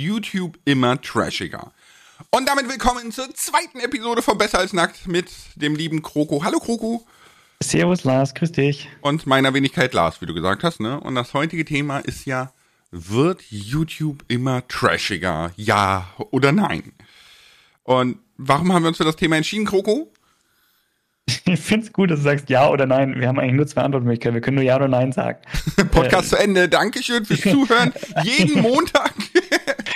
YouTube immer trashiger. Und damit willkommen zur zweiten Episode von Besser als Nackt mit dem lieben Kroko. Hallo Kroko. Servus Lars, grüß dich. Und meiner Wenigkeit Lars, wie du gesagt hast, ne? Und das heutige Thema ist ja, wird YouTube immer trashiger? Ja oder nein? Und warum haben wir uns für das Thema entschieden, Kroko? Ich finde es gut, dass du sagst ja oder nein. Wir haben eigentlich nur zwei Antwortmöglichkeiten. Wir können nur ja oder nein sagen. Podcast äh, zu Ende. Dankeschön fürs Zuhören. Jeden Montag.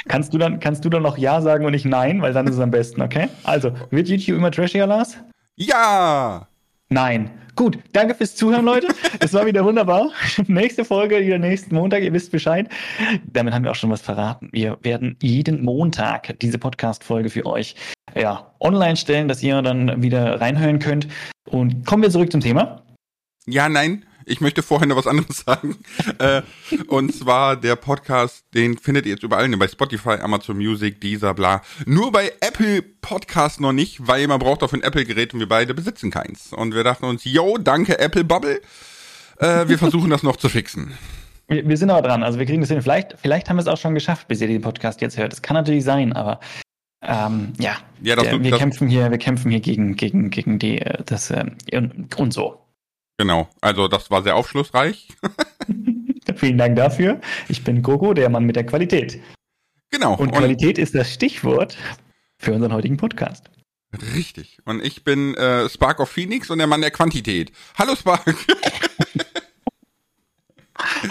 Kannst, du dann, kannst du dann noch ja sagen und nicht nein, weil dann ist es am besten, okay? Also, wird YouTube immer trashiger, Lars? Ja! Nein. Gut, danke fürs Zuhören, Leute. Es war wieder wunderbar. Nächste Folge, wieder nächsten Montag, ihr wisst Bescheid. Damit haben wir auch schon was verraten. Wir werden jeden Montag diese Podcast-Folge für euch ja, online stellen, dass ihr dann wieder reinhören könnt. Und kommen wir zurück zum Thema. Ja, nein. Ich möchte vorher noch was anderes sagen. äh, und zwar der Podcast, den findet ihr jetzt überall, bei Spotify, Amazon Music, Deezer, bla. Nur bei Apple Podcast noch nicht, weil man braucht auf ein Apple-Gerät und wir beide besitzen keins. Und wir dachten uns, yo, danke Apple Bubble. Äh, wir versuchen das noch zu fixen. Wir, wir, sind aber dran, also wir kriegen das hin. Vielleicht, vielleicht haben wir es auch schon geschafft, bis ihr den Podcast jetzt hört. Das kann natürlich sein, aber ähm, ja, ja das, wir das, kämpfen hier, wir kämpfen hier gegen, gegen, gegen die, äh, das äh, und so. Genau, also das war sehr aufschlussreich. Vielen Dank dafür. Ich bin Gogo, der Mann mit der Qualität. Genau. Und, und Qualität ist das Stichwort für unseren heutigen Podcast. Richtig. Und ich bin äh, Spark of Phoenix und der Mann der Quantität. Hallo Spark.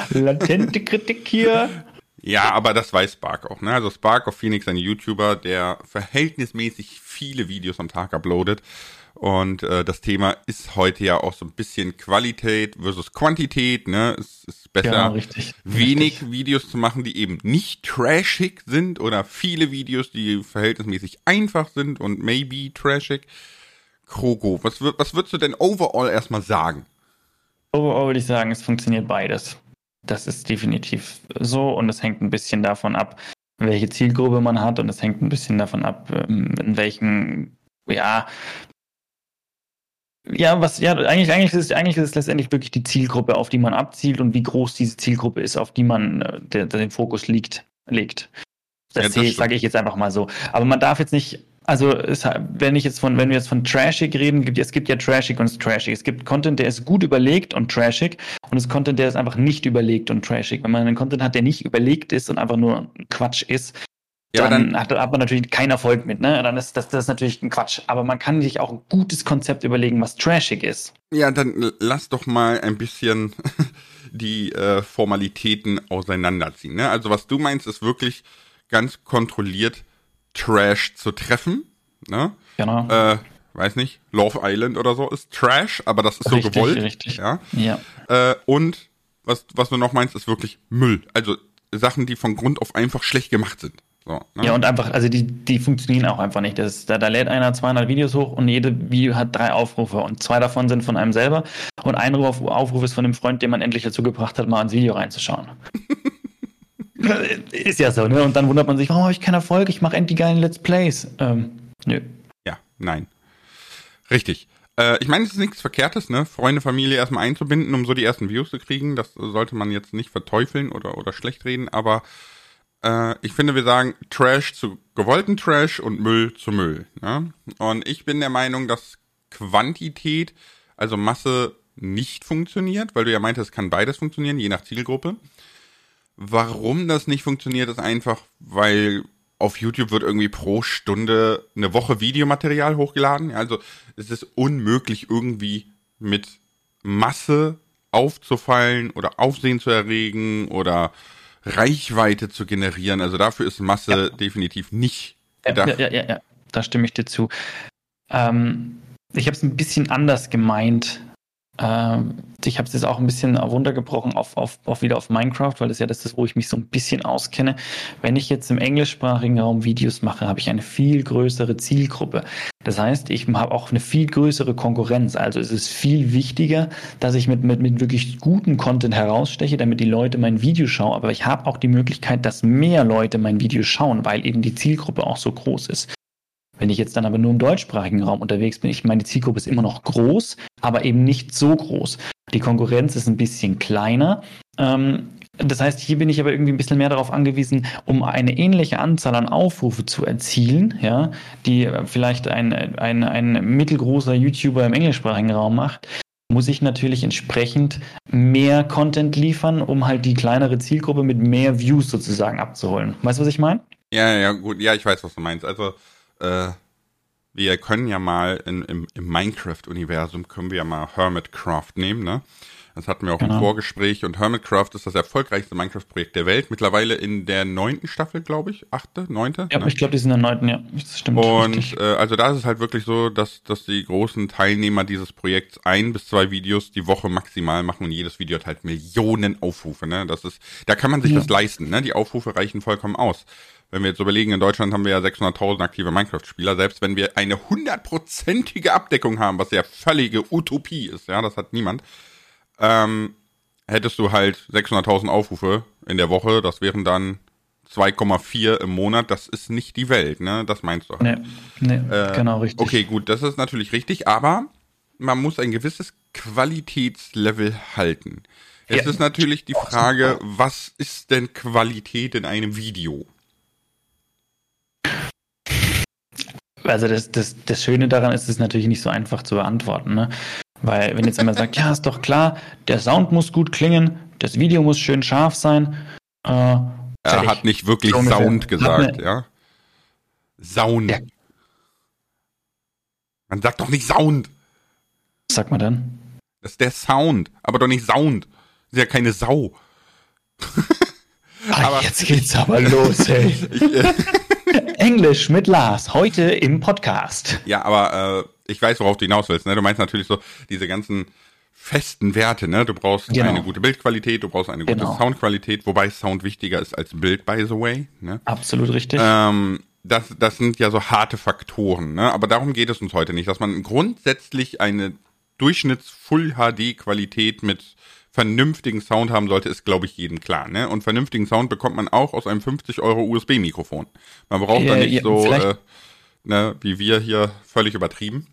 Latente Kritik hier. Ja, aber das weiß Spark auch. Ne? Also Spark of Phoenix, ein YouTuber, der verhältnismäßig viele Videos am Tag uploadet und äh, das Thema ist heute ja auch so ein bisschen Qualität versus Quantität. Ne? Es ist besser, ja, richtig, wenig richtig. Videos zu machen, die eben nicht trashig sind oder viele Videos, die verhältnismäßig einfach sind und maybe trashig. Kroko, was, was würdest du denn overall erstmal sagen? Overall würde ich sagen, es funktioniert beides. Das ist definitiv so und es hängt ein bisschen davon ab, welche Zielgruppe man hat und es hängt ein bisschen davon ab, ähm, in welchen ja, ja, was, ja, eigentlich, eigentlich ist, eigentlich ist es letztendlich wirklich die Zielgruppe, auf die man abzielt und wie groß diese Zielgruppe ist, auf die man äh, der, der den Fokus liegt, legt. Das, ja, das sage ich jetzt einfach mal so. Aber man darf jetzt nicht, also es, wenn ich jetzt von, wenn wir jetzt von trashig reden, gibt, es gibt ja trashig und trashig. Es gibt Content, der ist gut überlegt und trashig und es Content, der ist einfach nicht überlegt und trashig. Wenn man einen Content hat, der nicht überlegt ist und einfach nur Quatsch ist, ja, dann, dann hat, hat, man natürlich keinen Erfolg mit, ne? Dann ist das, das ist natürlich ein Quatsch. Aber man kann sich auch ein gutes Konzept überlegen, was trashig ist. Ja, dann lass doch mal ein bisschen die äh, Formalitäten auseinanderziehen. Ne? Also was du meinst, ist wirklich ganz kontrolliert Trash zu treffen. Ne? Genau. Äh, weiß nicht, Love Island oder so ist Trash, aber das ist so richtig, gewollt. Richtig. Ja. ja. Äh, und was, was du noch meinst, ist wirklich Müll. Also Sachen, die von Grund auf einfach schlecht gemacht sind. So, ne? Ja, und einfach, also die, die funktionieren auch einfach nicht. Das, da, da lädt einer 200 Videos hoch und jede Video hat drei Aufrufe und zwei davon sind von einem selber und ein Aufruf ist von einem Freund, den man endlich dazu gebracht hat, mal ins Video reinzuschauen. ist ja so, ne? Und dann wundert man sich, warum habe ich keinen Erfolg? Ich mache endlich geilen Let's Plays. Ähm, nö. Ja, nein. Richtig. Äh, ich meine, es ist nichts Verkehrtes, ne? Freunde, Familie erstmal einzubinden, um so die ersten Views zu kriegen. Das sollte man jetzt nicht verteufeln oder, oder schlecht reden, aber äh, ich finde, wir sagen Trash zu gewollten Trash und Müll zu Müll. Ne? Und ich bin der Meinung, dass Quantität, also Masse, nicht funktioniert, weil du ja meintest, es kann beides funktionieren, je nach Zielgruppe. Warum das nicht funktioniert, ist einfach, weil auf YouTube wird irgendwie pro Stunde eine Woche Videomaterial hochgeladen. Also es ist unmöglich irgendwie mit Masse aufzufallen oder Aufsehen zu erregen oder Reichweite zu generieren. Also dafür ist Masse ja. definitiv nicht gedacht. Ja, ja, ja, ja, da stimme ich dir zu. Ähm, ich habe es ein bisschen anders gemeint. Ähm, ich habe es jetzt auch ein bisschen runtergebrochen auf, auf, auf wieder auf Minecraft, weil das ja das ist, wo ich mich so ein bisschen auskenne. Wenn ich jetzt im englischsprachigen Raum Videos mache, habe ich eine viel größere Zielgruppe. Das heißt, ich habe auch eine viel größere Konkurrenz. Also es ist viel wichtiger, dass ich mit, mit, mit wirklich gutem Content heraussteche, damit die Leute mein Video schauen. Aber ich habe auch die Möglichkeit, dass mehr Leute mein Video schauen, weil eben die Zielgruppe auch so groß ist. Wenn ich jetzt dann aber nur im deutschsprachigen Raum unterwegs bin, ich meine, Zielgruppe ist immer noch groß, aber eben nicht so groß. Die Konkurrenz ist ein bisschen kleiner. Ähm, das heißt, hier bin ich aber irgendwie ein bisschen mehr darauf angewiesen, um eine ähnliche Anzahl an Aufrufe zu erzielen, ja, die vielleicht ein, ein, ein mittelgroßer YouTuber im englischsprachigen Raum macht, muss ich natürlich entsprechend mehr Content liefern, um halt die kleinere Zielgruppe mit mehr Views sozusagen abzuholen. Weißt du, was ich meine? Ja, ja, gut, ja, ich weiß, was du meinst. Also, äh, wir können ja mal in, im, im Minecraft-Universum können wir ja mal Hermitcraft nehmen, ne? Das hatten wir auch genau. im Vorgespräch. Und Hermitcraft ist das erfolgreichste Minecraft-Projekt der Welt. Mittlerweile in der neunten Staffel, glaube ich. Achte, neunte? Ja, ne? ich glaube, die sind in der neunten, ja. Das stimmt. Und äh, also da ist es halt wirklich so, dass, dass die großen Teilnehmer dieses Projekts ein bis zwei Videos die Woche maximal machen und jedes Video hat halt Millionen Aufrufe. Ne? Das ist, da kann man sich ja. das leisten. Ne? Die Aufrufe reichen vollkommen aus. Wenn wir jetzt überlegen, in Deutschland haben wir ja 600.000 aktive Minecraft-Spieler, selbst wenn wir eine hundertprozentige Abdeckung haben, was ja völlige Utopie ist, ja, das hat niemand, ähm, hättest du halt 600.000 Aufrufe in der Woche, das wären dann 2,4 im Monat, das ist nicht die Welt, ne? Das meinst du halt. Nee, nee äh, genau richtig. Okay, gut, das ist natürlich richtig, aber man muss ein gewisses Qualitätslevel halten. Es ja. ist natürlich die Frage, was ist denn Qualität in einem Video? Also das, das, das Schöne daran ist, es natürlich nicht so einfach zu beantworten. Ne? Weil wenn jetzt immer sagt, ja, ist doch klar, der Sound muss gut klingen, das Video muss schön scharf sein. Äh, er hat nicht wirklich so Sound gesagt, ja. Sound. Ja. Man sagt doch nicht Sound. Was sagt man dann? Das ist der Sound, aber doch nicht Sound. Das ist ja keine Sau. Ach, aber, jetzt geht's aber los, ey. ich, äh, Englisch mit Lars, heute im Podcast. Ja, aber äh, ich weiß, worauf du hinaus willst. Ne? Du meinst natürlich so diese ganzen festen Werte. Ne? Du brauchst genau. eine gute Bildqualität, du brauchst eine gute genau. Soundqualität, wobei Sound wichtiger ist als Bild, by the way. Ne? Absolut richtig. Ähm, das, das sind ja so harte Faktoren. Ne? Aber darum geht es uns heute nicht, dass man grundsätzlich eine Durchschnitts-Full-HD-Qualität mit vernünftigen Sound haben sollte, ist, glaube ich, jedem klar. Ne? Und vernünftigen Sound bekommt man auch aus einem 50 Euro USB-Mikrofon. Man braucht äh, da nicht ja, so, äh, ne, wie wir hier, völlig übertrieben.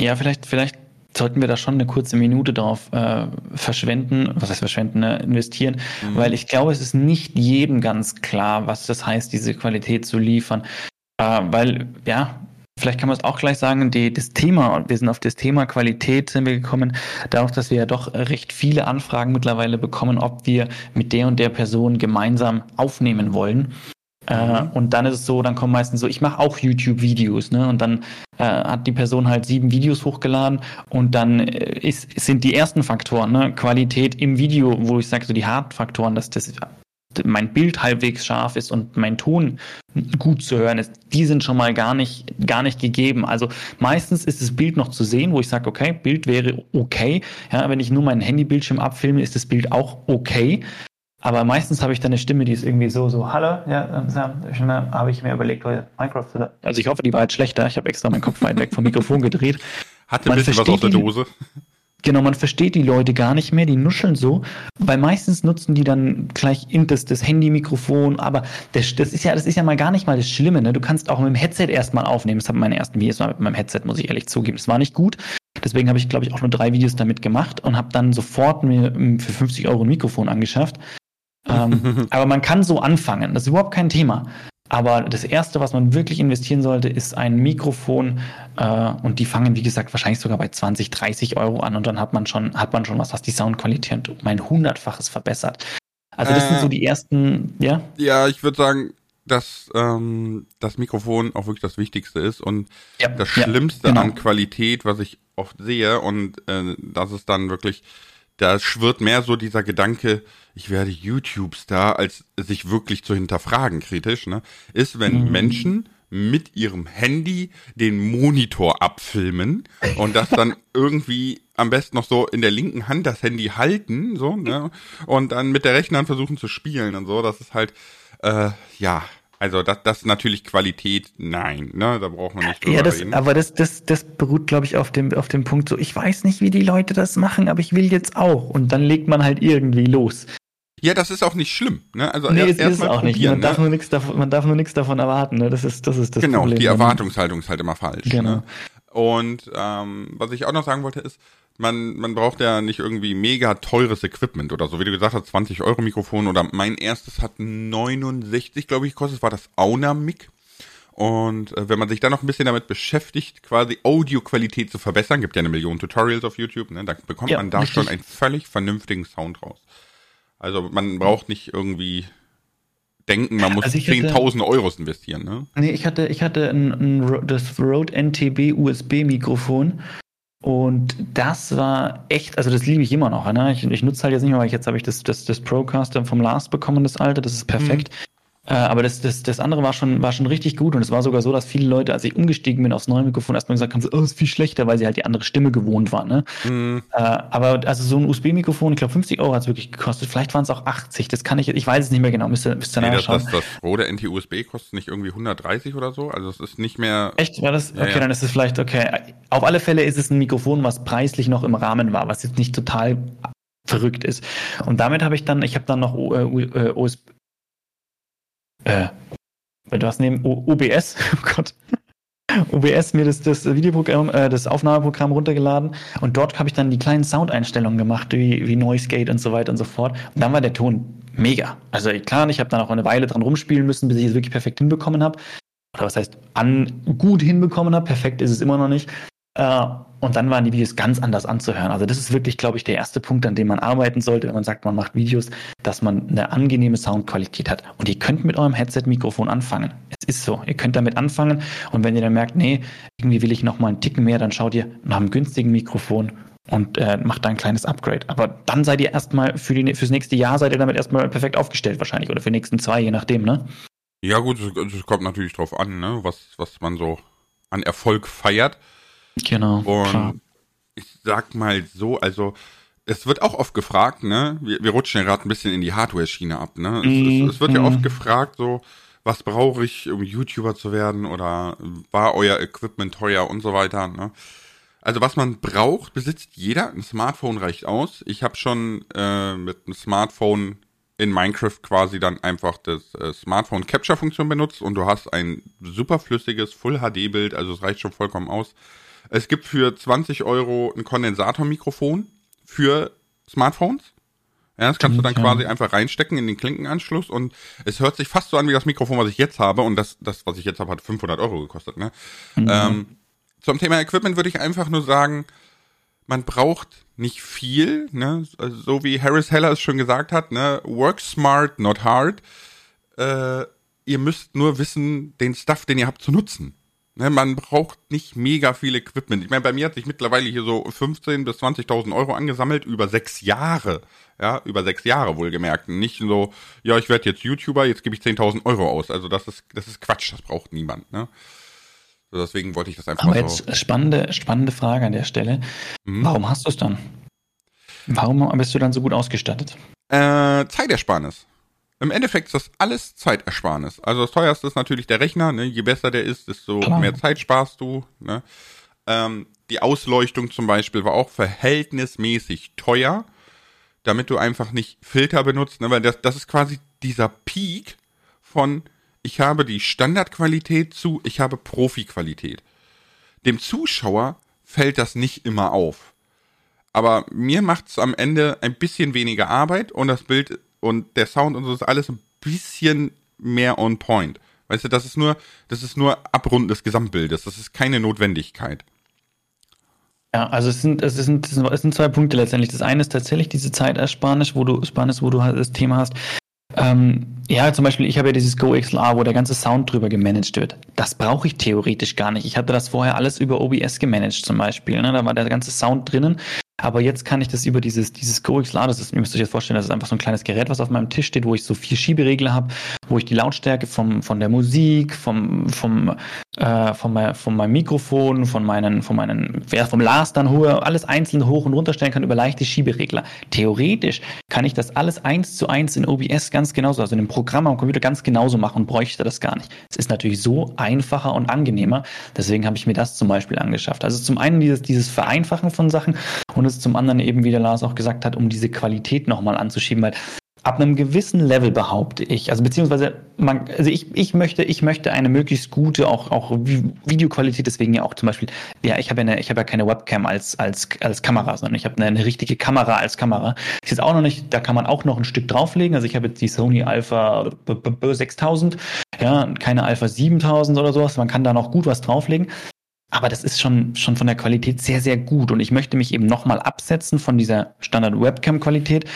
Ja, vielleicht, vielleicht sollten wir da schon eine kurze Minute drauf äh, verschwenden, was heißt verschwenden, ne? investieren, mhm. weil ich glaube, es ist nicht jedem ganz klar, was das heißt, diese Qualität zu liefern. Äh, weil, ja, Vielleicht kann man es auch gleich sagen, die, das Thema, wir sind auf das Thema Qualität sind wir gekommen, dadurch, dass wir ja doch recht viele Anfragen mittlerweile bekommen, ob wir mit der und der Person gemeinsam aufnehmen wollen. Äh, mhm. und dann ist es so, dann kommen meistens so, ich mache auch YouTube-Videos, ne? Und dann äh, hat die Person halt sieben Videos hochgeladen und dann äh, ist, sind die ersten Faktoren, ne? Qualität im Video, wo ich sage, so die Hard-Faktoren, dass das mein Bild halbwegs scharf ist und mein Ton gut zu hören ist, die sind schon mal gar nicht, gar nicht gegeben. Also meistens ist das Bild noch zu sehen, wo ich sage, okay, Bild wäre okay. Ja, wenn ich nur meinen Handybildschirm abfilme, ist das Bild auch okay. Aber meistens habe ich dann eine Stimme, die ist irgendwie so, so, hallo, ja, äh, habe ich mir überlegt, Minecraft. Also ich hoffe, die war jetzt schlechter. Ich habe extra meinen Kopf weit weg vom Mikrofon gedreht. Hatte ein bisschen was aus der Dose. Genau, man versteht die Leute gar nicht mehr, die nuscheln so, weil meistens nutzen die dann gleich das, das Handy-Mikrofon, aber das, das, ist ja, das ist ja mal gar nicht mal das Schlimme, ne? Du kannst auch mit dem Headset erstmal aufnehmen. Das haben meine ersten Videos mal mit meinem Headset, muss ich ehrlich zugeben. Das war nicht gut. Deswegen habe ich, glaube ich, auch nur drei Videos damit gemacht und habe dann sofort mir für 50 Euro ein Mikrofon angeschafft. ähm, aber man kann so anfangen, das ist überhaupt kein Thema. Aber das Erste, was man wirklich investieren sollte, ist ein Mikrofon. Äh, und die fangen, wie gesagt, wahrscheinlich sogar bei 20, 30 Euro an. Und dann hat man schon, hat man schon was, was die Soundqualität um ein hundertfaches verbessert. Also das äh, sind so äh, die ersten, ja? Ja, ich würde sagen, dass ähm, das Mikrofon auch wirklich das Wichtigste ist. Und ja, das Schlimmste ja, genau. an Qualität, was ich oft sehe, und äh, das ist dann wirklich da schwirrt mehr so dieser Gedanke, ich werde YouTube-Star, als sich wirklich zu hinterfragen kritisch, ne, ist, wenn mhm. Menschen mit ihrem Handy den Monitor abfilmen und das dann irgendwie am besten noch so in der linken Hand das Handy halten, so, ne, und dann mit der rechten Hand versuchen zu spielen und so, das ist halt, äh, ja, also das, das ist natürlich Qualität, nein, ne, da braucht man nicht drüber ja, das, reden. Aber das, das, das beruht, glaube ich, auf dem, auf dem Punkt so, ich weiß nicht, wie die Leute das machen, aber ich will jetzt auch. Und dann legt man halt irgendwie los. Ja, das ist auch nicht schlimm. Ne? Also nee, erst, das ist es auch nicht. Man, ne? darf nur nichts davon, man darf nur nichts davon erwarten. Ne? Das ist das, ist das genau, Problem. Genau, die Erwartungshaltung ist halt immer falsch. Genau. Ne? Und ähm, was ich auch noch sagen wollte ist, man, man braucht ja nicht irgendwie mega teures Equipment oder so. Wie du gesagt hast, 20 Euro Mikrofon oder mein erstes hat 69, glaube ich, gekostet. Das war das Auna Mic. Und äh, wenn man sich dann noch ein bisschen damit beschäftigt, quasi Audioqualität zu verbessern, gibt ja eine Million Tutorials auf YouTube, ne, dann bekommt ja, man da richtig. schon einen völlig vernünftigen Sound raus. Also man braucht nicht irgendwie denken, man muss also 10.000 Euros investieren. Ne? Nee, ich hatte, ich hatte ein, ein, das Rode NTB USB-Mikrofon und das war echt, also das liebe ich immer noch. Ne? Ich, ich nutze halt jetzt nicht mehr, weil ich jetzt habe ich das, das, das Procaster vom Last bekommen, das alte, das ist perfekt. Mhm. Äh, aber das, das, das andere war schon, war schon richtig gut und es war sogar so, dass viele Leute, als ich umgestiegen bin aufs neue Mikrofon, erstmal gesagt haben, so, oh, ist viel schlechter, weil sie halt die andere Stimme gewohnt waren. Ne? Mhm. Äh, aber also so ein USB-Mikrofon, ich glaube 50 Euro hat es wirklich gekostet. Vielleicht waren es auch 80, das kann ich, ich weiß es nicht mehr genau, müsst ihr, müsst ihr nee, nachschauen. Das, das, das Rode NT-USB kostet nicht irgendwie 130 oder so, also es ist nicht mehr... Echt, war das? Okay, ja, dann ist es vielleicht, okay. Auf alle Fälle ist es ein Mikrofon, was preislich noch im Rahmen war, was jetzt nicht total verrückt ist. Und damit habe ich dann, ich habe dann noch äh, Äh, du hast neben OBS, oh Gott, OBS mir das, das Videoprogramm, äh, das Aufnahmeprogramm runtergeladen und dort habe ich dann die kleinen Soundeinstellungen gemacht, wie, wie Noise Gate und so weiter und so fort. Und dann war der Ton mega. Also klar, ich habe dann auch eine Weile dran rumspielen müssen, bis ich es wirklich perfekt hinbekommen habe. Oder was heißt, an gut hinbekommen habe. Perfekt ist es immer noch nicht. Äh, und dann waren die Videos ganz anders anzuhören. Also das ist wirklich, glaube ich, der erste Punkt, an dem man arbeiten sollte, wenn man sagt, man macht Videos, dass man eine angenehme Soundqualität hat. Und ihr könnt mit eurem Headset-Mikrofon anfangen. Es ist so. Ihr könnt damit anfangen. Und wenn ihr dann merkt, nee, irgendwie will ich noch mal einen Ticken mehr, dann schaut ihr nach einem günstigen Mikrofon und äh, macht da ein kleines Upgrade. Aber dann seid ihr erstmal für die, fürs nächste Jahr seid ihr damit erstmal perfekt aufgestellt wahrscheinlich oder für die nächsten zwei, je nachdem, ne? Ja gut, es kommt natürlich drauf an, ne? was, was man so an Erfolg feiert. Genau. Und klar. ich sag mal so, also es wird auch oft gefragt, ne? Wir, wir rutschen ja gerade ein bisschen in die Hardware-Schiene ab, ne? Mm, es, es, wird mm. ja oft mhm. gefragt, so, was brauche ich, um YouTuber zu werden oder war euer Equipment teuer und so weiter, ne? Also was man braucht, besitzt jeder. Ein Smartphone reicht aus. Ich habe schon äh, mit einem Smartphone in Minecraft quasi dann einfach das äh, Smartphone Capture Funktion benutzt und du hast ein super flüssiges Full HD Bild, also es reicht schon vollkommen aus. Es gibt für 20 Euro ein Kondensatormikrofon für Smartphones. Ja, das kannst du dann quasi einfach reinstecken in den Klinkenanschluss und es hört sich fast so an wie das Mikrofon, was ich jetzt habe und das, das was ich jetzt habe, hat 500 Euro gekostet. Ne? Mhm. Ähm, zum Thema Equipment würde ich einfach nur sagen, man braucht nicht viel, ne? So wie Harris Heller es schon gesagt hat, ne? Work smart, not hard. Äh, ihr müsst nur wissen, den Stuff, den ihr habt, zu nutzen. Ne, man braucht nicht mega viel Equipment. Ich meine, bei mir hat sich mittlerweile hier so 15.000 bis 20.000 Euro angesammelt über sechs Jahre. Ja, über sechs Jahre wohlgemerkt. Nicht so, ja, ich werde jetzt YouTuber, jetzt gebe ich 10.000 Euro aus. Also das ist, das ist Quatsch, das braucht niemand. Ne? So, deswegen wollte ich das einfach Aber mal so. jetzt spannende, spannende Frage an der Stelle. Mhm. Warum hast du es dann? Warum bist du dann so gut ausgestattet? Äh, Zeitersparnis. Im Endeffekt ist das alles Zeitersparnis. Also das teuerste ist natürlich der Rechner. Ne? Je besser der ist, desto Klar. mehr Zeit sparst du. Ne? Ähm, die Ausleuchtung zum Beispiel war auch verhältnismäßig teuer, damit du einfach nicht Filter benutzt. Ne? Weil das, das ist quasi dieser Peak von ich habe die Standardqualität zu, ich habe Profi-Qualität. Dem Zuschauer fällt das nicht immer auf. Aber mir macht es am Ende ein bisschen weniger Arbeit und das Bild und der Sound und so ist alles ein bisschen mehr on point. Weißt du, das ist nur, das ist nur Abrunden des Gesamtbildes. Das ist keine Notwendigkeit. Ja, also es sind, es sind, es sind zwei Punkte letztendlich. Das eine ist tatsächlich diese Zeitersparnis, wo du, Spanisch, wo du halt das Thema hast. Ähm, ja, zum Beispiel, ich habe ja dieses GoXLR, wo der ganze Sound drüber gemanagt wird. Das brauche ich theoretisch gar nicht. Ich hatte das vorher alles über OBS gemanagt zum Beispiel. Ne? Da war der ganze Sound drinnen aber jetzt kann ich das über dieses, dieses GoXLR, das ist, ihr müsst euch jetzt vorstellen, das ist einfach so ein kleines Gerät, was auf meinem Tisch steht, wo ich so vier Schieberegler habe, wo ich die Lautstärke vom, von der Musik, vom, vom, äh, von, mein, von meinem Mikrofon, von meinen, von meinen, ja, vom Lars dann hohe, alles einzeln hoch und runter stellen kann über leichte Schieberegler. Theoretisch kann ich das alles eins zu eins in OBS ganz genauso, also in dem Programm am Computer ganz genauso machen und bräuchte das gar nicht. Es ist natürlich so einfacher und angenehmer. Deswegen habe ich mir das zum Beispiel angeschafft. Also zum einen dieses, dieses Vereinfachen von Sachen und es zum anderen eben, wie der Lars auch gesagt hat, um diese Qualität nochmal anzuschieben, weil ab einem gewissen Level behaupte ich, also beziehungsweise man, also ich, ich möchte, ich möchte eine möglichst gute auch auch Videoqualität, deswegen ja auch zum Beispiel, ja, ich habe ja eine, ja keine Webcam als als als Kamera, sondern ich habe eine, eine richtige Kamera als Kamera. Ist jetzt auch noch nicht, da kann man auch noch ein Stück drauflegen. Also ich habe jetzt die Sony Alpha 6000, ja, keine Alpha 7000 oder sowas. Man kann da noch gut was drauflegen. Aber das ist schon, schon von der Qualität sehr, sehr gut. Und ich möchte mich eben nochmal absetzen von dieser Standard-Webcam-Qualität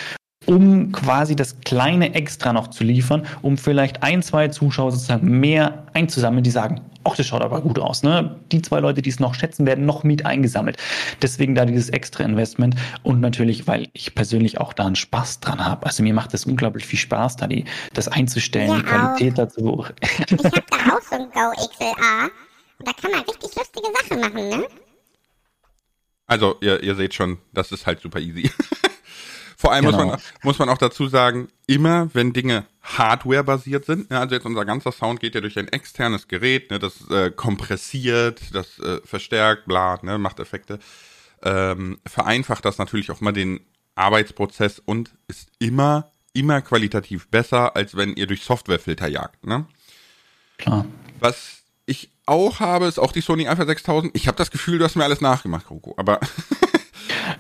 um quasi das kleine Extra noch zu liefern, um vielleicht ein, zwei Zuschauer sozusagen mehr einzusammeln, die sagen, ach, das schaut aber gut aus. Ne? Die zwei Leute, die es noch schätzen, werden noch mit eingesammelt. Deswegen da dieses extra Investment und natürlich, weil ich persönlich auch da einen Spaß dran habe. Also mir macht es unglaublich viel Spaß, da die, das einzustellen, ja, die Qualität auch. dazu. Ich habe da auch so ein Go XLA da kann man richtig lustige Sachen machen, ne? Also, ihr, ihr seht schon, das ist halt super easy. Vor allem genau. muss, man, muss man auch dazu sagen, immer wenn Dinge Hardware-basiert sind, ja, also jetzt unser ganzer Sound geht ja durch ein externes Gerät, ne, das äh, kompressiert, das äh, verstärkt, bla, ne, macht Effekte, ähm, vereinfacht das natürlich auch mal den Arbeitsprozess und ist immer, immer qualitativ besser, als wenn ihr durch Softwarefilter jagt. Ne? Klar. Was ich auch habe, ist auch die Sony Alpha 6000. Ich habe das Gefühl, du hast mir alles nachgemacht, Kroko, aber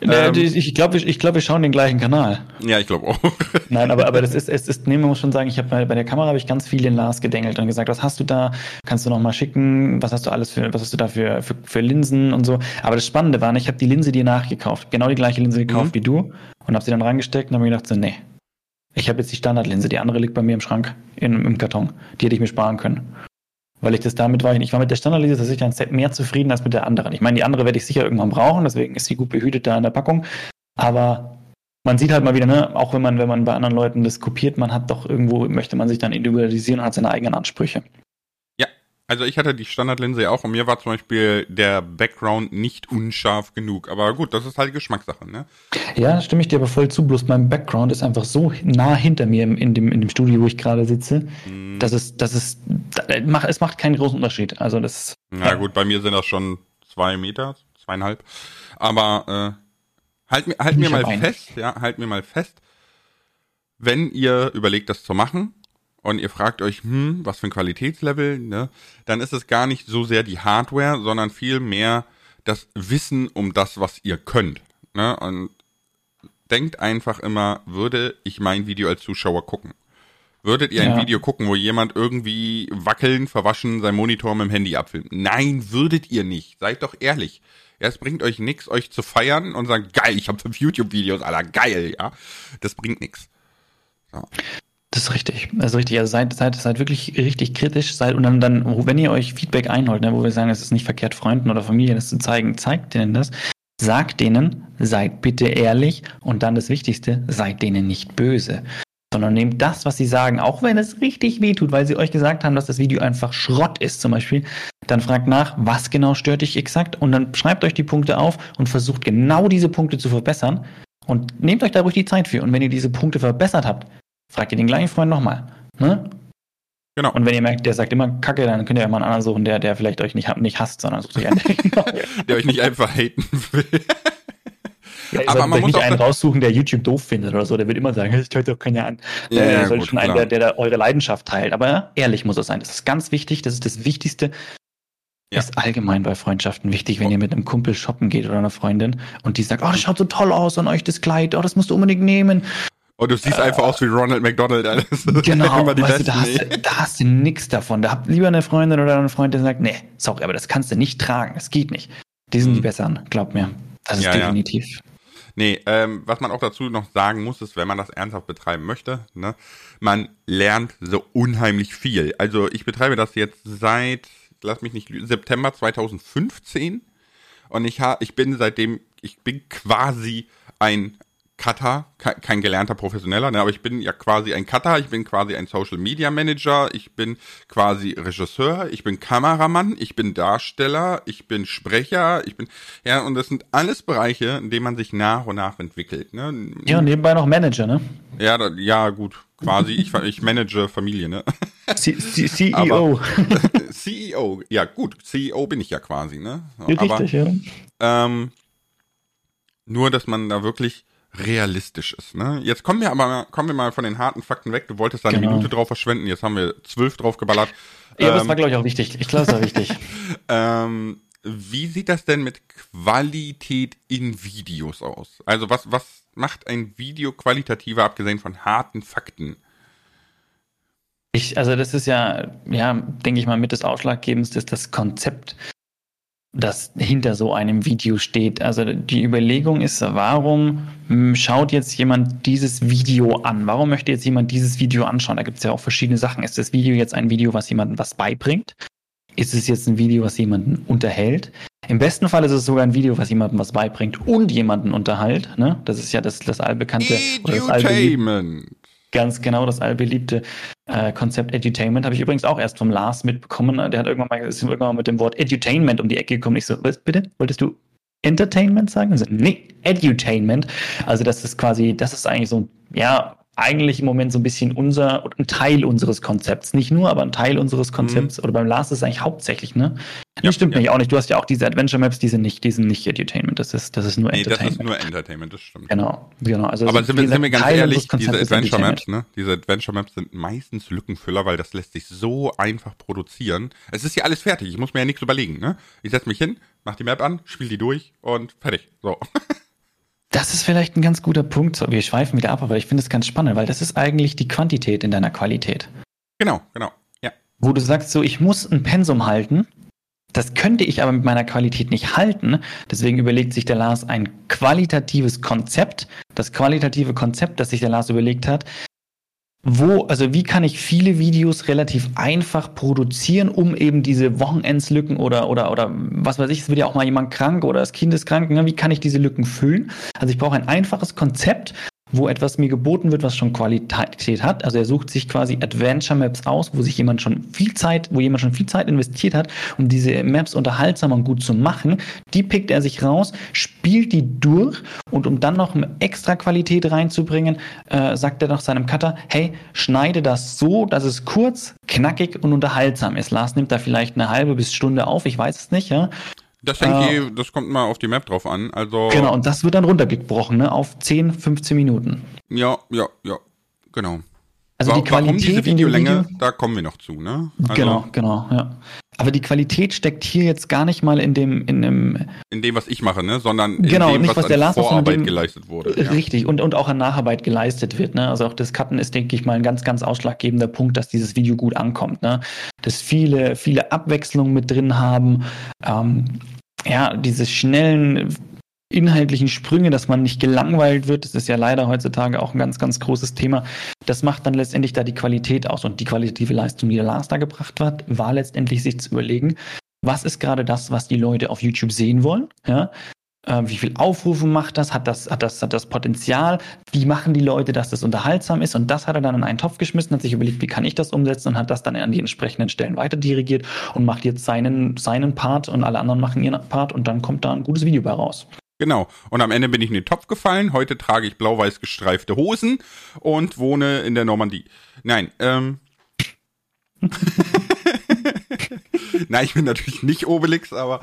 Ähm, ich glaube, ich, glaub, wir schauen den gleichen Kanal. Ja, ich glaube auch. Nein, aber, aber das ist, es ist, nee, man muss schon sagen, ich habe bei, bei der Kamera habe ich ganz viel in Lars gedengelt und gesagt, was hast du da? Kannst du noch mal schicken? Was hast du alles für, was hast du da für, für, für Linsen und so? Aber das Spannende war, ich habe die Linse dir nachgekauft, genau die gleiche Linse gekauft mhm. wie du und habe sie dann reingesteckt und habe mir gedacht, so, nee. Ich habe jetzt die Standardlinse, die andere liegt bei mir im Schrank, in, im Karton. Die hätte ich mir sparen können weil ich das damit war. Ich war mit der Standardlese tatsächlich ein Set mehr zufrieden als mit der anderen. Ich meine, die andere werde ich sicher irgendwann brauchen, deswegen ist sie gut behütet da in der Packung. Aber man sieht halt mal wieder, ne, auch wenn man, wenn man bei anderen Leuten das kopiert, man hat doch irgendwo, möchte man sich dann individualisieren und hat seine eigenen Ansprüche. Also ich hatte die Standardlinse ja auch und mir war zum Beispiel der Background nicht unscharf genug. Aber gut, das ist halt Geschmackssache, ne? Ja, stimme ich dir aber voll zu. Bloß mein Background ist einfach so nah hinter mir in dem, in dem Studio, wo ich gerade sitze, mm. dass es, dass es, es macht keinen großen Unterschied. Also das. Na ja. gut, bei mir sind das schon zwei Meter, zweieinhalb. Aber äh, halt, halt mir mal fest, ja, halt mir mal fest, wenn ihr überlegt, das zu machen, und ihr fragt euch, hm, was für ein Qualitätslevel, ne, dann ist es gar nicht so sehr die Hardware, sondern viel mehr das Wissen um das, was ihr könnt. Ne? Und denkt einfach immer, würde ich mein Video als Zuschauer gucken? Würdet ihr ja. ein Video gucken, wo jemand irgendwie wackeln, verwaschen, sein Monitor mit dem Handy abfilmt? Nein, würdet ihr nicht. Seid doch ehrlich. Ja, es bringt euch nichts, euch zu feiern und sagen, geil, ich habe fünf YouTube-Videos, aller geil, ja. Das bringt nichts. So. Das ist richtig. Das ist richtig. Also seid, seid, seid wirklich richtig kritisch. Seid, und dann, dann, wenn ihr euch Feedback einholt, ne, wo wir sagen, es ist nicht verkehrt, Freunden oder Familie das zu zeigen, zeigt denen das. Sagt denen, seid bitte ehrlich. Und dann das Wichtigste, seid denen nicht böse. Sondern nehmt das, was sie sagen, auch wenn es richtig weh tut, weil sie euch gesagt haben, dass das Video einfach Schrott ist, zum Beispiel. Dann fragt nach, was genau stört dich exakt? Und dann schreibt euch die Punkte auf und versucht genau diese Punkte zu verbessern. Und nehmt euch da ruhig die Zeit für. Und wenn ihr diese Punkte verbessert habt, fragt ihr den gleichen Freund nochmal. Ne? Genau. Und wenn ihr merkt, der sagt immer Kacke, dann könnt ihr immer einen anderen suchen, der, der vielleicht euch nicht, nicht hasst, sondern sucht euch einen. der euch nicht einfach haten will. Ja, aber man muss nicht einen raussuchen, der YouTube doof findet oder so. Der wird immer sagen, ich hört doch keiner an. Ja, äh, ja, sollte schon einen, der, der da eure Leidenschaft teilt. Aber ehrlich muss es sein. Das ist ganz wichtig. Das ist das Wichtigste. Ja. Ist allgemein bei Freundschaften wichtig, wenn oh. ihr mit einem Kumpel shoppen geht oder einer Freundin und die sagt, oh, das schaut so toll aus an euch, das Kleid, oh, das musst du unbedingt nehmen. Und du siehst äh, einfach aus wie Ronald McDonald. Alles. Genau, weißt du, da, hast, du, da hast du nix davon. Da habt lieber eine Freundin oder eine Freundin, der sagt, nee, sorry, aber das kannst du nicht tragen. Das geht nicht. Die sind mhm. die besseren, glaub mir. Das ist ja, definitiv. Ja. Nee, ähm, was man auch dazu noch sagen muss, ist, wenn man das ernsthaft betreiben möchte, ne, man lernt so unheimlich viel. Also ich betreibe das jetzt seit, lass mich nicht September 2015 und ich, ha, ich bin seitdem, ich bin quasi ein Cutter, kein gelernter Professioneller, ne, aber ich bin ja quasi ein Cutter, ich bin quasi ein Social Media Manager, ich bin quasi Regisseur, ich bin Kameramann, ich bin Darsteller, ich bin Sprecher, ich bin, ja, und das sind alles Bereiche, in denen man sich nach und nach entwickelt. Ne? Ja, und nebenbei noch Manager, ne? Ja, da, ja, gut, quasi, ich, ich manage Familie, ne? C C CEO. Aber, CEO, ja, gut, CEO bin ich ja quasi, ne? Ja, richtig, ja. Ähm, nur, dass man da wirklich realistisch ist. Ne? Jetzt kommen wir aber kommen wir mal von den harten Fakten weg. Du wolltest da eine Genau. Minute drauf verschwenden, jetzt haben wir zwölf drauf geballert. Ja, aber das Ähm, war, glaube ich, auch wichtig. Ich glaube, das war wichtig. ähm, wie sieht das denn mit Qualität in Videos aus? Also was, was macht ein Video qualitativer, abgesehen von harten Fakten? Ich, also das ist ja, ja, denke ich mal, mit das Ausschlaggebendste ist das Konzept, das hinter so einem Video steht. Also die Überlegung ist, warum hm, schaut jetzt jemand dieses Video an? Warum möchte jetzt jemand dieses Video anschauen? Da gibt es ja auch verschiedene Sachen. Ist das Video jetzt ein Video, was jemandem was beibringt? Ist es jetzt ein Video, was jemanden unterhält? Im besten Fall ist es sogar ein Video, was jemandem was beibringt und jemanden unterhält. Ne? Das ist ja das, das allbekannte oder das allbeliebte, Edutainment. Ganz genau das allbeliebte äh, Konzept Edutainment. Habe ich übrigens auch erst vom Lars mitbekommen. Der hat irgendwann mal, ist irgendwann mal mit dem Wort Edutainment um die Ecke gekommen. Ich so, was bitte? Wolltest du Entertainment sagen? Also, nee, Edutainment. Also das ist quasi, das ist eigentlich so, ja, eigentlich im Moment so ein bisschen unser, ein Teil unseres Konzepts. Nicht nur, aber ein Teil unseres Konzepts. Oder beim Lars ist es eigentlich hauptsächlich, ne? Ja, stimmt ja. nicht, auch nicht. Du hast ja auch diese Adventure Maps, die sind nicht, die sind nicht Edutainment. Das ist, das ist nur Nee, das Entertainment. ist nur Entertainment, das stimmt. genau, genau. Also Aber sind sind wir ganz Teil ehrlich, diese Adventure. Maps, ne? Diese Adventure Maps sind meistens Lückenfüller, weil das lässt sich so einfach produzieren. Es ist ja alles fertig, ich muss mir ja nichts überlegen, ne? Ich setze mich hin, mach die Map an, spiel die durch und fertig. So. Das ist vielleicht ein ganz guter Punkt. Wir schweifen wieder ab, aber ich finde es ganz spannend, weil das ist eigentlich die Quantität in deiner Qualität. genau, genau. Ja. Wo du sagst, so, ich muss ein Pensum halten. Das könnte ich aber mit meiner Qualität nicht halten. Deswegen überlegt sich der Lars ein qualitatives Konzept. Das qualitative Konzept, das sich der Lars überlegt hat, wo, also wie kann ich viele Videos relativ einfach produzieren, um eben diese Wochenendslücken oder, oder, oder was weiß ich, es wird ja auch mal jemand krank oder das Kind ist krank, ne? wie kann ich diese Lücken füllen? Also ich brauche ein einfaches Konzept, wo etwas mir geboten wird, was schon Qualität hat. Also er sucht sich quasi Adventure Maps aus, wo sich jemand schon viel Zeit, wo jemand schon viel Zeit investiert hat, um diese Maps unterhaltsam und gut zu machen. Die pickt er sich raus, spielt die durch und um dann noch extra Qualität reinzubringen, äh, sagt er noch seinem Cutter, hey, schneide das so, dass es kurz, knackig und unterhaltsam ist. Lars nimmt da vielleicht eine halbe bis Stunde auf, ich weiß es nicht, ja. Das, hängt Ah. eh, das kommt mal auf die Map drauf an. Also, Genau, und das wird dann runtergebrochen, ne, auf 10, 15 Minuten. ja, ja, ja, genau. Also Wa- die Qualität Warum diese Videolänge, Video, da kommen wir noch zu, ne? Also, genau, genau, ja. Aber die Qualität steckt hier jetzt gar nicht mal in dem, in dem, In dem, was ich mache, ne? Sondern in Genau, dem, nicht, was, was der Lars Vorarbeit dem- geleistet wurde. Ja. richtig, und, und auch an Nacharbeit geleistet wird, ne. Also auch das Cutten ist, denke ich mal, ein ganz, ganz ausschlaggebender Punkt, dass dieses Video gut ankommt, ne. Dass viele, viele Abwechslungen mit drin haben, ähm, ja, diese schnellen, inhaltlichen Sprünge, dass man nicht gelangweilt wird, das ist ja leider heutzutage auch ein ganz, ganz großes Thema. Das macht dann letztendlich da die Qualität aus. Und die qualitative Leistung, die der Lars da gebracht hat, war letztendlich sich zu überlegen, was ist gerade das, was die Leute auf YouTube sehen wollen? Ja? Äh, wie viel Aufrufe macht das? Hat das, hat das, hat das Potenzial? Wie machen die Leute, dass das unterhaltsam ist? Und das hat er dann in einen Topf geschmissen, hat sich überlegt, wie kann ich das umsetzen und hat das dann an die entsprechenden Stellen weiter dirigiert und macht jetzt seinen, seinen Part und alle anderen machen ihren Part und dann kommt da ein gutes Video bei raus. Genau. Und am Ende bin ich in den Topf gefallen. Heute trage ich blau-weiß gestreifte Hosen und wohne in der Normandie. Nein, ähm. Nein, ich bin natürlich nicht Obelix, aber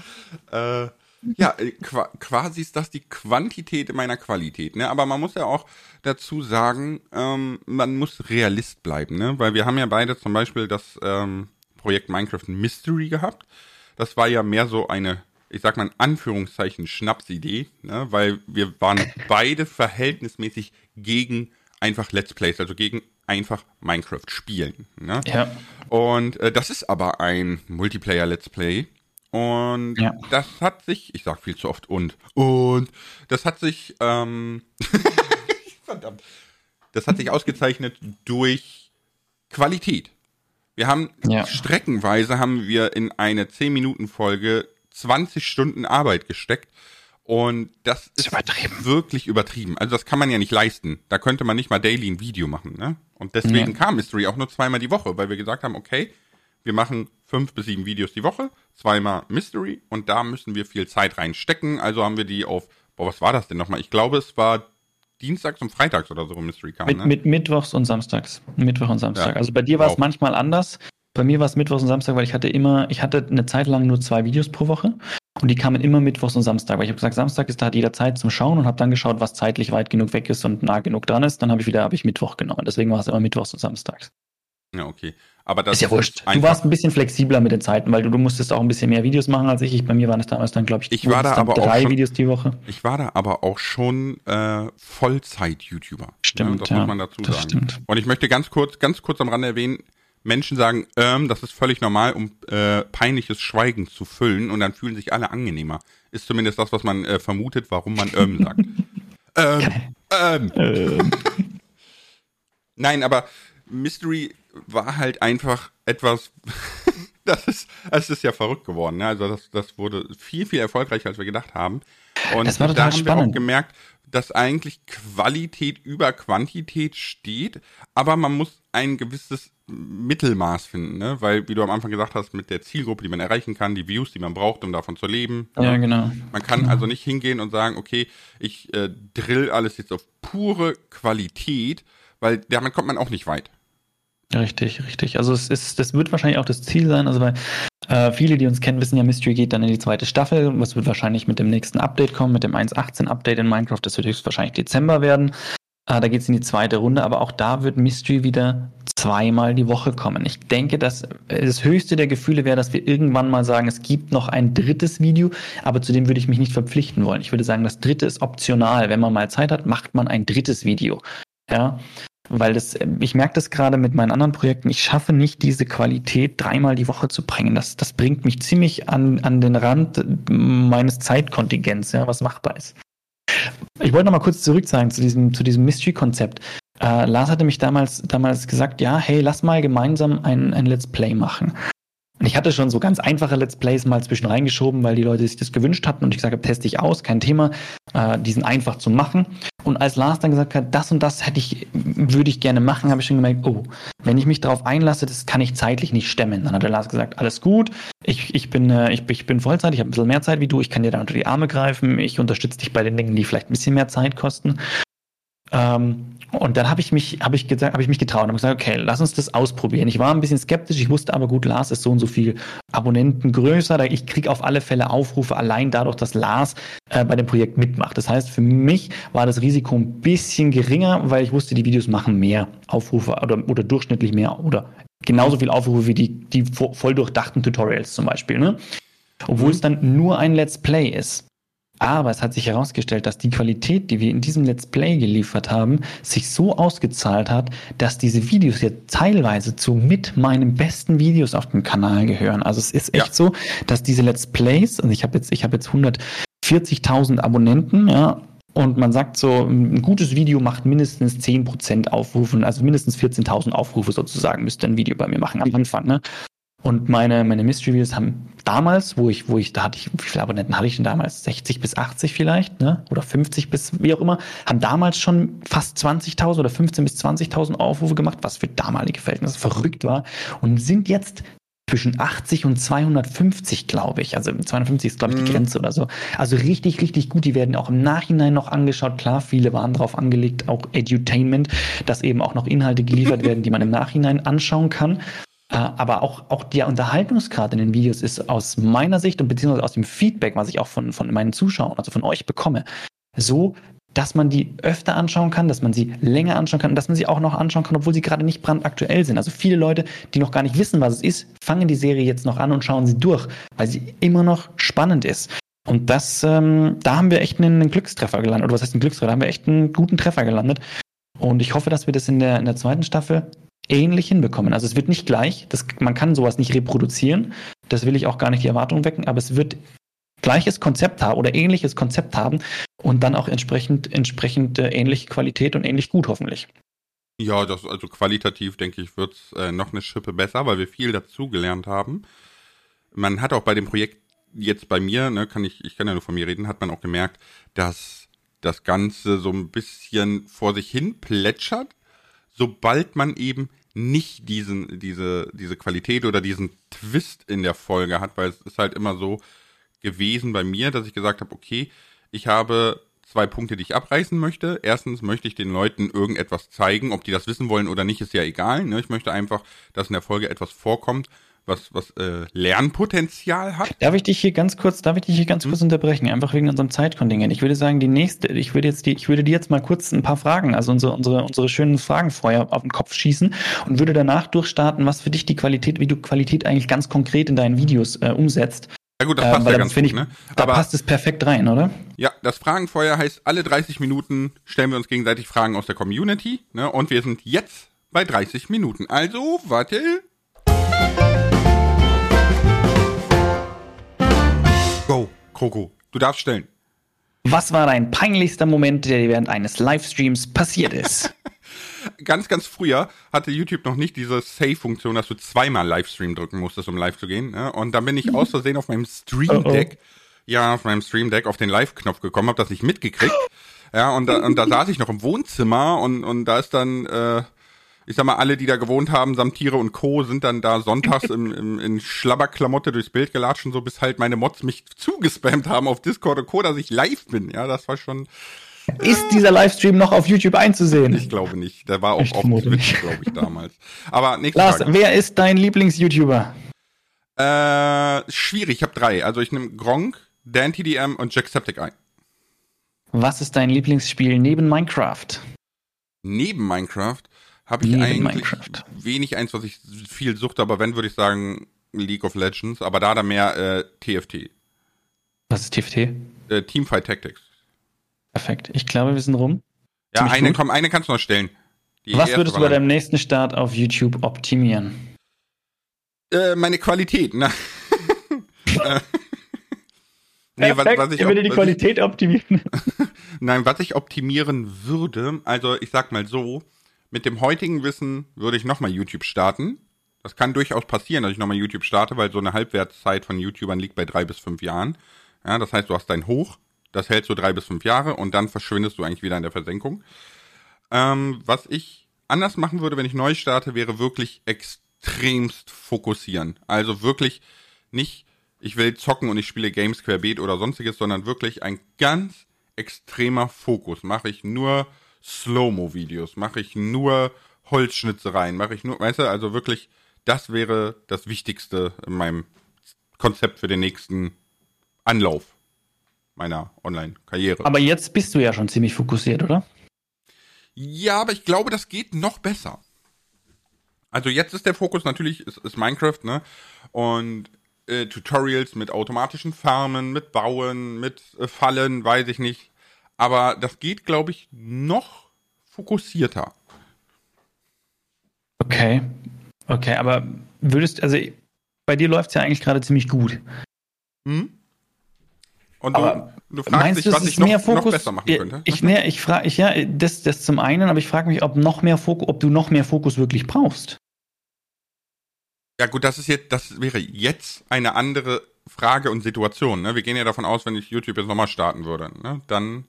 äh, ja, qua quasi ist das die Quantität meiner Qualität. Ne? Aber man muss ja auch dazu sagen, ähm, man muss Realist bleiben, ne? Weil wir haben ja beide zum Beispiel das ähm, Projekt Minecraft Mystery gehabt. Das war ja mehr so eine, ich sag mal in Anführungszeichen, Schnapsidee, ne? weil wir waren beide verhältnismäßig gegen einfach Let's Plays, also gegen einfach Minecraft spielen. Ne? Ja. Und äh, das ist aber ein Multiplayer-Let's Play. Und Ja. das hat sich, ich sag viel zu oft und, und das hat sich, ähm, verdammt, das hat sich ausgezeichnet durch Qualität. Wir haben Ja. streckenweise haben wir in eine 10-Minuten-Folge 20 Stunden Arbeit gesteckt. Und das ist, übertrieben. wirklich übertrieben. Also das kann man ja nicht leisten. Da könnte man nicht mal daily ein Video machen, ne? Und deswegen Nee. kam Mystery auch nur zweimal die Woche, weil wir gesagt haben, okay, wir machen fünf bis sieben Videos die Woche, zweimal Mystery und da müssen wir viel Zeit reinstecken. Also haben wir die auf, boah, was war das denn nochmal? Ich glaube, es war Dienstags und Freitags oder so, wo Mystery kam, Mit, ne? mit Mittwochs und Samstags. Mittwoch und Samstag. Ja. Also bei dir war es manchmal anders. Bei mir war es Mittwochs und Samstag, weil ich hatte immer, ich hatte eine Zeit lang nur zwei Videos pro Woche. Und die kamen immer mittwochs und Samstag, weil ich habe gesagt, Samstag ist da hat jeder Zeit zum Schauen und habe dann geschaut, was zeitlich weit genug weg ist und nah genug dran ist. Dann habe ich wieder, habe ich Mittwoch genommen. Deswegen war es immer mittwochs und samstags. Ja, okay. Aber das ist ja wurscht. Du warst ein bisschen flexibler mit den Zeiten, weil du, du musstest auch ein bisschen mehr Videos machen als ich. ich bei mir waren es damals dann, glaube ich, ich war da aber drei schon, Videos die Woche. Ich war da aber auch schon äh, Vollzeit-YouTuber. Stimmt. Ja, das ja, muss man dazu sagen. Stimmt. Und ich möchte ganz kurz, ganz kurz am Rande erwähnen, Menschen sagen, ähm, das ist völlig normal, um äh, peinliches Schweigen zu füllen und dann fühlen sich alle angenehmer. Ist zumindest das, was man äh, vermutet, warum man ähm sagt. ähm, ähm. Ähm. Nein, aber Mystery war halt einfach etwas, das ist, es ist ja verrückt geworden. Ne? Also das, das wurde viel, viel erfolgreicher, als wir gedacht haben. Und Das war da haben wir auch spannend. gemerkt, dass eigentlich Qualität über Quantität steht, aber man muss ein gewisses Mittelmaß finden, ne? Weil, wie du am Anfang gesagt hast, mit der Zielgruppe, die man erreichen kann, die Views, die man braucht, um davon zu leben. Ja, genau. Man kann also nicht hingehen und sagen, okay, ich äh, drill alles jetzt auf pure Qualität, weil damit kommt man auch nicht weit. Richtig, richtig. Also es ist, das wird wahrscheinlich auch das Ziel sein. Also weil äh, viele, die uns kennen, wissen ja, Mystery geht dann in die zweite Staffel. Was wird wahrscheinlich mit dem nächsten Update kommen, mit dem 1.18 Update in Minecraft. Das wird höchstwahrscheinlich Dezember werden. Äh, da geht es in die zweite Runde, aber auch da wird Mystery wieder zweimal die Woche kommen. Ich denke, dass das höchste der Gefühle wäre, dass wir irgendwann mal sagen, es gibt noch ein drittes Video, aber zu dem würde ich mich nicht verpflichten wollen. Ich würde sagen, das dritte ist optional. Wenn man mal Zeit hat, macht man ein drittes Video. Ja, weil das, ich merke das gerade mit meinen anderen Projekten, ich schaffe nicht diese Qualität dreimal die Woche zu bringen. Das, das bringt mich ziemlich an, an den Rand meines Zeitkontingents, ja, was machbar ist. Ich wollte noch mal kurz zurück sagen zu diesem, zu diesem Mystery-Konzept. Äh, Lars hatte mich damals, damals gesagt, ja, hey, lass mal gemeinsam ein, ein Let's Play machen. Und ich hatte schon so ganz einfache Let's Plays mal zwischen reingeschoben, weil die Leute sich das gewünscht hatten und ich gesagt habe, teste ich aus, kein Thema. Äh, die sind einfach zu machen. Und als Lars dann gesagt hat, das und das hätte ich, würde ich gerne machen, habe ich schon gemerkt, oh, wenn ich mich darauf einlasse, das kann ich zeitlich nicht stemmen. Dann hat der Lars gesagt, alles gut, ich, ich, bin, äh, ich, ich bin Vollzeit, ich habe ein bisschen mehr Zeit wie du, ich kann dir da unter die Arme greifen, ich unterstütze dich bei den Dingen, die vielleicht ein bisschen mehr Zeit kosten. Ähm, und dann habe ich mich, habe ich gesagt, habe ich mich getraut und habe gesagt, okay, lass uns das ausprobieren. Ich war ein bisschen skeptisch, ich wusste aber gut, Lars ist so und so viel Abonnenten größer. Ich kriege auf alle Fälle Aufrufe allein dadurch, dass Lars äh, bei dem Projekt mitmacht. Das heißt, für mich war das Risiko ein bisschen geringer, weil ich wusste, die Videos machen mehr Aufrufe oder, oder durchschnittlich mehr oder genauso viel Aufrufe wie die, die vo- voll durchdachten Tutorials zum Beispiel. Ne? Obwohl es dann nur ein Let's Play ist. Aber es hat sich herausgestellt, dass die Qualität, die wir in diesem Let's Play geliefert haben, sich so ausgezahlt hat, dass diese Videos jetzt teilweise zu mit meinen besten Videos auf dem Kanal gehören. Also es ist echt Ja. so, dass diese Let's Plays, also ich habe jetzt, ich habe jetzt 140.000 Abonnenten, ja, und man sagt so, ein gutes Video macht mindestens 10% Aufrufe, also mindestens 14.000 Aufrufe sozusagen müsste ein Video bei mir machen am Anfang, ne? Und meine, meine Mystery-Videos haben damals, wo ich, wo ich, da hatte ich, wie viele Abonnenten hatte ich denn damals? 60 bis 80 vielleicht, ne? Oder 50 bis wie auch immer, haben damals schon fast 20.000 oder 15 bis 20.000 Aufrufe gemacht, was für damalige Verhältnisse verrückt war. Und sind jetzt zwischen 80 und 250, glaube ich. Also 250 ist, glaube ich, die Mhm. Grenze oder so. Also richtig, richtig gut. Die werden auch im Nachhinein noch angeschaut. Klar, viele waren darauf angelegt, auch Edutainment, dass eben auch noch Inhalte geliefert werden, die man im Nachhinein anschauen kann. Äh, Aber auch, auch der Unterhaltungsgrad in den Videos ist aus meiner Sicht und beziehungsweise aus dem Feedback, was ich auch von, von meinen Zuschauern, also von euch bekomme, so, dass man die öfter anschauen kann, dass man sie länger anschauen kann und dass man sie auch noch anschauen kann, obwohl sie gerade nicht brandaktuell sind. Also viele Leute, die noch gar nicht wissen, was es ist, fangen die Serie jetzt noch an und schauen sie durch, weil sie immer noch spannend ist. Und das, ähm, da haben wir echt einen, einen Glückstreffer gelandet. Oder was heißt ein Glückstreffer? Da haben wir echt einen guten Treffer gelandet. Und ich hoffe, dass wir das in der, in der zweiten Staffel ähnlich hinbekommen. Also es wird nicht gleich, das, man kann sowas nicht reproduzieren. Das will ich auch gar nicht die Erwartung wecken, aber es wird gleiches Konzept haben oder ähnliches Konzept haben und dann auch entsprechend, entsprechend äh, ähnliche Qualität und ähnlich gut hoffentlich. Ja, das, also qualitativ, denke ich, wird's äh, noch eine Schippe besser, weil wir viel dazugelernt haben. Man hat auch bei dem Projekt jetzt bei mir, ne, kann ich, ich kann ja nur von mir reden, hat man auch gemerkt, dass das Ganze so ein bisschen vor sich hin plätschert, sobald man eben nicht diesen, diese, diese Qualität oder diesen Twist in der Folge hat, weil es ist halt immer so gewesen bei mir, dass ich gesagt habe, okay, ich habe zwei Punkte, die ich abreißen möchte. Erstens möchte ich den Leuten irgendetwas zeigen, ob die das wissen wollen oder nicht, ist ja egal. Ne? Ich möchte einfach, dass in der Folge etwas vorkommt, was, was äh, Lernpotenzial hat. Darf ich dich hier ganz kurz, darf ich dich hier ganz Hm? kurz unterbrechen, einfach wegen unserem Zeitkontingent. Ich würde sagen, die nächste, ich würde jetzt die, ich würde dir jetzt mal kurz ein paar Fragen, also unsere, unsere, unsere schönen Fragen vorher auf den Kopf schießen und würde danach durchstarten, was für dich die Qualität, wie du Qualität eigentlich ganz konkret in deinen Videos äh, umsetzt. Ja gut, das Äh, passt weil ja ganz gut, ich, ne? da Aber passt es perfekt rein, oder? ja, das Fragenfeuer heißt, alle 30 Minuten stellen wir uns gegenseitig Fragen aus der Community, ne? Und wir sind jetzt bei 30 Minuten. Also, warte. Go, Kroko. Du darfst stellen. Was war dein peinlichster Moment, der dir während eines Livestreams passiert ist? ganz, ganz früher hatte YouTube noch nicht diese Save-Funktion, dass du zweimal Livestream drücken musstest, um live zu gehen. Ne? Und dann bin ich aus Versehen auf meinem Stream Deck, ja, auf meinem Stream Deck auf den Live-Knopf gekommen, hab das nicht mitgekriegt. Ja, und da, und da saß ich noch im Wohnzimmer und, und da ist dann, äh, ich sag mal, alle, die da gewohnt haben, samt Tiere und Co., sind dann da sonntags im, im, in Schlabberklamotte durchs Bild gelatscht und so, bis halt meine Mods mich zugespammt haben auf Discord und Co., dass ich live bin. Ja, das war schon, Ist dieser Livestream noch auf YouTube einzusehen? ich glaube nicht. Der war auch Ich auf Twitch, glaube ich, damals. Aber nächste Lars, Frage. wer ist dein Lieblings-YouTuber? Äh, schwierig, ich habe drei. Also ich nehme Gronk, DanTDM und Jacksepticeye. Was ist dein Lieblingsspiel neben Minecraft? Neben Minecraft habe ich eigentlich Minecraft. wenig eins, was ich viel suchte, aber wenn, würde ich sagen League of Legends, aber da dann mehr äh, TFT. Was ist TFT? Äh, Teamfight Tactics. Perfekt. Ich glaube, wir sind rum. Ja, Ziemlich eine, komm, eine kannst du noch stellen. Die Was würdest du bei deinem nächsten Start auf YouTube optimieren? Äh, meine Qualität, ne? Nee, was, was ich, ich würde die Qualität optimieren. Nein, was ich optimieren würde, also ich sag mal so, mit dem heutigen Wissen würde ich nochmal YouTube starten. Das kann durchaus passieren, dass ich nochmal YouTube starte, weil so eine Halbwertszeit von YouTubern liegt bei drei bis fünf Jahren. Ja, das heißt, du hast dein Hoch, das hält so drei bis fünf Jahre und dann verschwindest du eigentlich wieder in der Versenkung. Ähm, was ich anders machen würde, wenn ich neu starte, wäre wirklich extremst fokussieren. Also wirklich nicht, ich will zocken und ich spiele Games querbeet oder sonstiges, sondern wirklich ein ganz extremer Fokus. Mache ich nur Slow-Mo-Videos, mache ich nur Holzschnitzereien, mache ich nur, weißt du, also wirklich, das wäre das Wichtigste in meinem Konzept für den nächsten Anlauf meiner Online-Karriere. Aber jetzt bist du ja schon ziemlich fokussiert, oder? Ja, aber ich glaube, das geht noch besser. Also jetzt ist der Fokus natürlich, ist, ist Minecraft, ne? Und äh, Tutorials mit automatischen Farmen, mit Bauen, mit äh, Fallen, weiß ich nicht. Aber das geht, glaube ich, noch fokussierter. Okay. Okay, aber würdest, also bei dir läuft es ja eigentlich gerade ziemlich gut. Hm? Und Aber du, du fragst Meinst dich, was ich noch, mehr Fokus? noch besser machen könnte. Ich, ne, ich frage, ich, ja, das, das zum einen, aber ich frage mich, ob noch mehr Fokus, ob du noch mehr Fokus wirklich brauchst. Ja gut, das ist jetzt, das wäre jetzt eine andere Frage und Situation. Ne? Wir gehen ja davon aus, wenn ich YouTube jetzt nochmal starten würde, ne? dann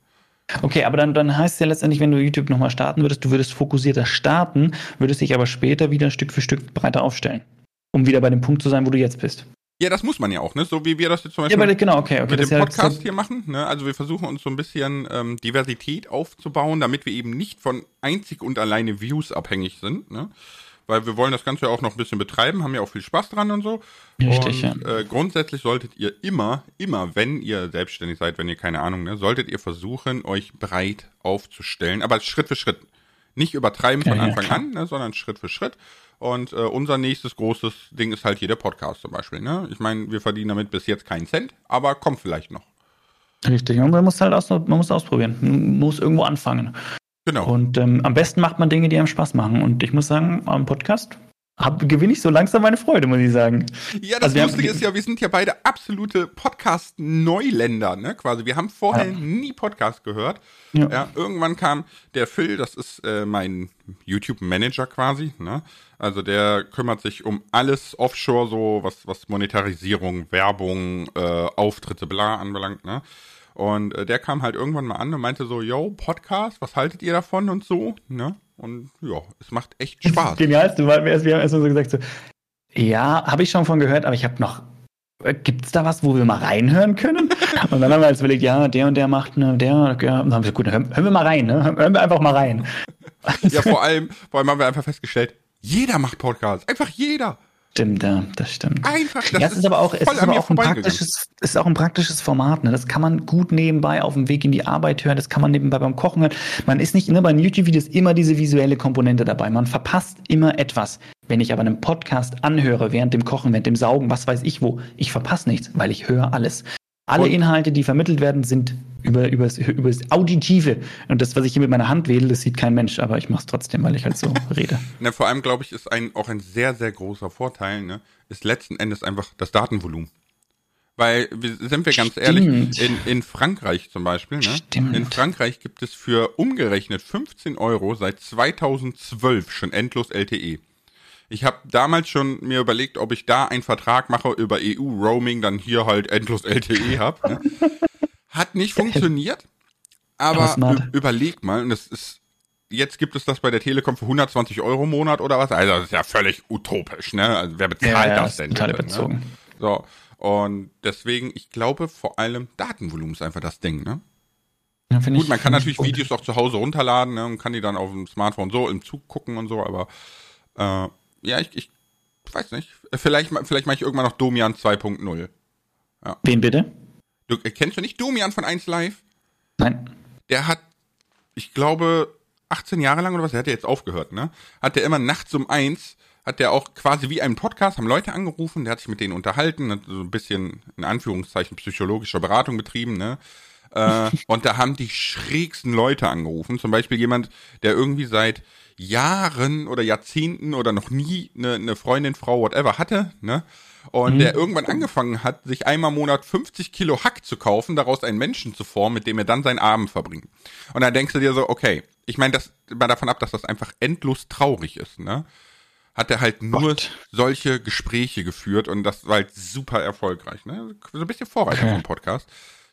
Okay, aber dann, dann heißt es ja letztendlich, wenn du YouTube nochmal starten würdest, du würdest fokussierter starten, würdest dich aber später wieder Stück für Stück breiter aufstellen. Um wieder bei dem Punkt zu sein, wo du jetzt bist. ja, das muss man ja auch, ne? So wie wir das jetzt zum Ja, Beispiel aber genau, okay, okay. mit dem ist ja- Podcast hier machen. Ne? Also wir versuchen uns so ein bisschen ähm, Diversität aufzubauen, damit wir eben nicht von einzig und alleine Views abhängig sind. Ne? Weil wir wollen das Ganze ja auch noch ein bisschen betreiben, haben ja auch viel Spaß dran und so. Richtig, und, Äh, grundsätzlich solltet ihr immer, immer, wenn ihr selbstständig seid, wenn ihr keine Ahnung, ne, solltet ihr versuchen, euch breit aufzustellen, aber Schritt für Schritt. Nicht übertreiben von Ja, ja, Anfang klar. an, ne, sondern Schritt für Schritt. Und äh, unser nächstes großes Ding ist halt hier der Podcast zum Beispiel. Ne? Ich meine, wir verdienen damit bis jetzt keinen Cent, aber kommt vielleicht noch. Richtig, und man muss halt aus, man muss ausprobieren. Man muss irgendwo anfangen. Genau. Und ähm, am besten macht man Dinge, die einem Spaß machen. Und ich muss sagen, am Podcast hab, gewinne ich so langsam meine Freude, muss ich sagen. Ja, das Also wir haben- Lustige ist ja, wir sind ja beide absolute Podcast-Neuländer, ne? Quasi. Wir haben vorher Ja. nie Podcast gehört. Ja. Ja. irgendwann kam der Phil, das ist äh, mein YouTube-Manager quasi, ne? Also der kümmert sich um alles offshore, so was, was Monetarisierung, Werbung, äh, Auftritte, bla anbelangt, ne? Und äh, der kam halt irgendwann mal an und meinte so, yo, Podcast, was haltet ihr davon und so, ne? Und ja, es macht echt Spaß. Genialste war, wir wir haben erst mal so gesagt, so, ja, habe ich schon von gehört, aber ich habe noch, gibt es da was, wo wir mal reinhören können? Und dann haben wir uns überlegt, ja, der und der macht, ne, der, ja, und dann haben wir gesagt, gut, dann hören, hören wir mal rein, ne? Hören wir einfach mal rein. Ja, vor allem, vor allem haben wir einfach festgestellt, jeder macht Podcast. Einfach jeder. Stimmt, ja, das stimmt. Einfach, das ja, es ist aber auch, es ist aber auch ein praktisches, es ist auch ein praktisches Format. Ne? Das kann man gut nebenbei auf dem Weg in die Arbeit hören. Das kann man nebenbei beim Kochen hören. Man ist nicht ne, bei YouTube-Videos immer diese visuelle Komponente dabei. Man verpasst immer etwas. Wenn ich aber einen Podcast anhöre während dem Kochen, während dem Saugen, was weiß ich wo, ich verpasse nichts, weil ich höre alles. Alle Und- Inhalte, die vermittelt werden, sind über, übers, übers Auditive. Und das, was ich hier mit meiner Hand wedel, das sieht kein Mensch, aber ich mache es trotzdem, weil ich halt so rede. Ne, vor allem, glaube ich, ist ein, auch ein sehr, sehr großer Vorteil, ne, ist letzten Endes einfach das Datenvolumen. Weil, sind wir ganz Stimmt. ehrlich, in, in Frankreich zum Beispiel, ne? Stimmt. In Frankreich gibt es für umgerechnet 15 Euro seit 2012 schon endlos LTE. Ich habe damals schon mir überlegt, ob ich da einen Vertrag mache über EU-Roaming, dann hier halt endlos LTE hab. Ne? Hat nicht funktioniert, Aber überleg mal, und das ist, jetzt gibt es das bei der Telekom für 120 Euro im Monat oder was? Also das ist ja völlig utopisch, ne? Also wer bezahlt das denn? total bitte, überzogen. Ne? So, und deswegen, ich glaube vor allem Datenvolumen ist einfach das Ding, ne? Ja, Gut, man kann natürlich. Videos auch zu Hause runterladen ne, und kann die dann auf dem Smartphone so im Zug gucken und so, aber äh, ja, ich, ich weiß nicht. Vielleicht, vielleicht mache ich irgendwann noch Domian 2.0. Wen bitte? Du, äh, kennst du nicht Domian von 1 Live? Nein. Der hat, ich glaube, 18 Jahre lang oder was, der hat ja jetzt aufgehört, ne? Hat der immer nachts um eins, hat der auch quasi wie einen Podcast, haben Leute angerufen, der hat sich mit denen unterhalten, hat so ein bisschen, in Anführungszeichen, psychologische Beratung betrieben, ne? Äh, und da haben die schrägsten Leute angerufen. Zum Beispiel jemand, der irgendwie seit Jahren oder Jahrzehnten oder noch nie eine, eine Freundin, Frau, whatever hatte, ne? Und der irgendwann angefangen hat, sich einmal im Monat 50 Kilo Hack zu kaufen, daraus einen Menschen zu formen, mit dem er dann seinen Abend verbringt. Und dann denkst du dir so, okay, ich meine, das mal davon ab, dass das einfach endlos traurig ist, ne? Hat er halt nur Gott. solche Gespräche geführt und das war halt super erfolgreich, ne? So ein bisschen Vorreiter vom Podcast.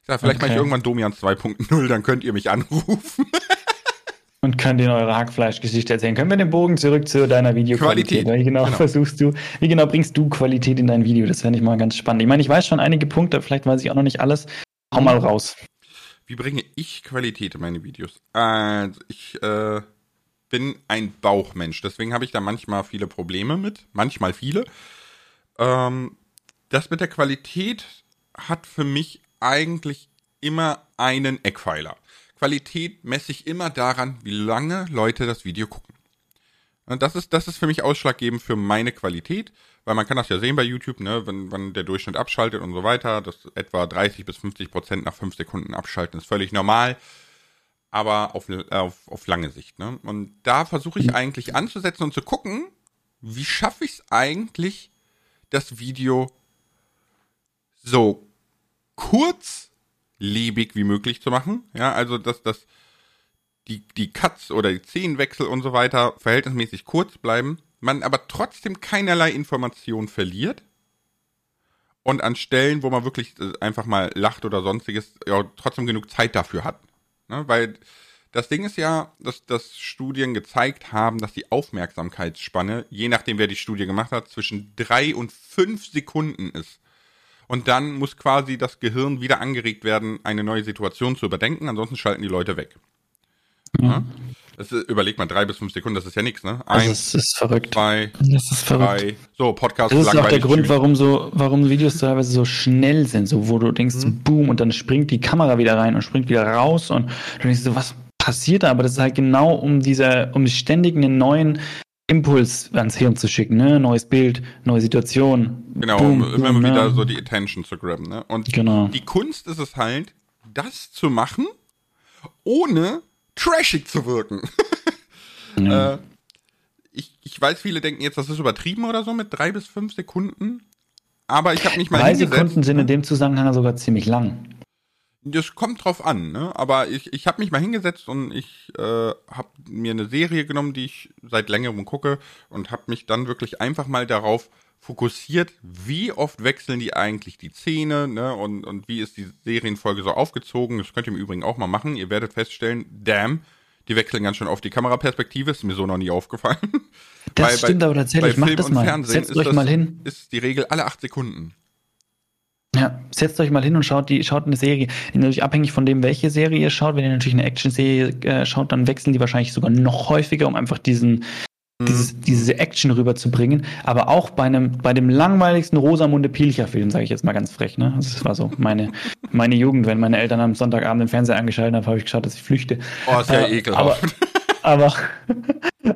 Ja, vielleicht mache ich Okay. irgendwann Domian 2.0, dann könnt ihr mich anrufen. Und könnt ihr eure Hackfleischgeschichte erzählen. Können wir den Bogen zurück zu deiner Videoqualität? Qualität, Wie genau, genau. versuchst du, wie genau bringst du Qualität in dein Video? Das fände ich mal ganz spannend. Ich meine, ich weiß schon einige Punkte, vielleicht weiß ich auch noch nicht alles. Hau mal raus. Wie bringe ich Qualität in meine Videos? Also, ich äh, bin ein Bauchmensch, deswegen habe ich da manchmal viele Probleme mit, manchmal viele. Ähm, das mit der Qualität hat für mich eigentlich immer einen Eckpfeiler. Qualität messe ich immer daran, wie lange Leute das Video gucken. Und das ist, das ist für mich ausschlaggebend für meine Qualität, weil man kann das ja sehen bei YouTube, ne, wenn, wenn der Durchschnitt abschaltet und so weiter, dass etwa 30 bis 50 Prozent nach 5 Sekunden abschalten, ist völlig normal, aber auf, auf, auf lange Sicht, ne. Und da versuche ich eigentlich anzusetzen und zu gucken, wie schaffe ich es eigentlich, das Video so kurzlebig wie möglich zu machen, ja, also dass das die, die Cuts oder die Szenenwechsel und so weiter verhältnismäßig kurz bleiben, man aber trotzdem keinerlei Information verliert und an Stellen, wo man wirklich äh, einfach mal lacht oder sonstiges, ja, trotzdem genug Zeit dafür hat. Ne? Weil das Ding ist ja, dass, dass Studien gezeigt haben, dass die Aufmerksamkeitsspanne, je nachdem wer die Studie gemacht hat, zwischen drei und fünf Sekunden ist. Und dann muss quasi das Gehirn wieder angeregt werden, eine neue Situation zu überdenken, ansonsten schalten die Leute weg. Ja? Das ist, überlegt man, drei bis fünf Sekunden, das ist ja nichts, ne? Eins, es ist verrückt. zwei, Das ist verrückt. drei. So, Podcast Das ist auch der Grund, warum so, warum Videos teilweise so schnell sind, so wo du denkst, Mhm. boom, und dann springt die Kamera wieder rein und springt wieder raus und du denkst so, was passiert da? Aber das ist halt genau um dieser, um ständig einen neuen Impuls ans Hirn zu schicken, ne? Neues Bild, neue Situation. Genau, Boom, um immer boom, wieder ja. so die Attention zu grabben, ne? Und Genau. die Kunst ist es halt, das zu machen, ohne trashig zu wirken. Ja. Äh, ich, ich weiß, viele denken jetzt, das ist übertrieben oder so mit drei bis fünf Sekunden. Aber ich habe mich mal Drei. Sekunden sind in dem Zusammenhang sogar ziemlich lang. Das kommt drauf an, ne? Aber ich, ich habe mich mal hingesetzt und ich äh, habe mir eine Serie genommen, die ich seit längerem gucke und habe mich dann wirklich einfach mal darauf fokussiert, wie oft wechseln die eigentlich die Szene, ne? Und, und wie ist die Serienfolge so aufgezogen. Das könnt ihr im Übrigen auch mal machen. Ihr werdet feststellen, damn, die wechseln ganz schön auf die Kameraperspektive. Ist mir so noch nie aufgefallen. Das Weil stimmt aber tatsächlich. bei Macht Film das und mal. Fernsehen Setzt ist euch das, mal hin. Ist die Regel alle acht Sekunden. Ja, setzt euch mal hin und schaut die, schaut eine Serie. Natürlich abhängig von dem, welche Serie ihr schaut. Wenn ihr natürlich eine Action-Serie äh, schaut, dann wechseln die wahrscheinlich sogar noch häufiger, um einfach diesen, dieses, diese Action rüberzubringen, aber auch bei einem, bei dem langweiligsten Rosamunde Pilcher-Film, sage ich jetzt mal ganz frech, ne? Das war so meine, meine Jugend, wenn meine Eltern am Sonntagabend den Fernseher angeschaltet haben, habe ich geschaut, dass ich flüchte. Oh, ist ja äh, ekelhaft. Aber, aber,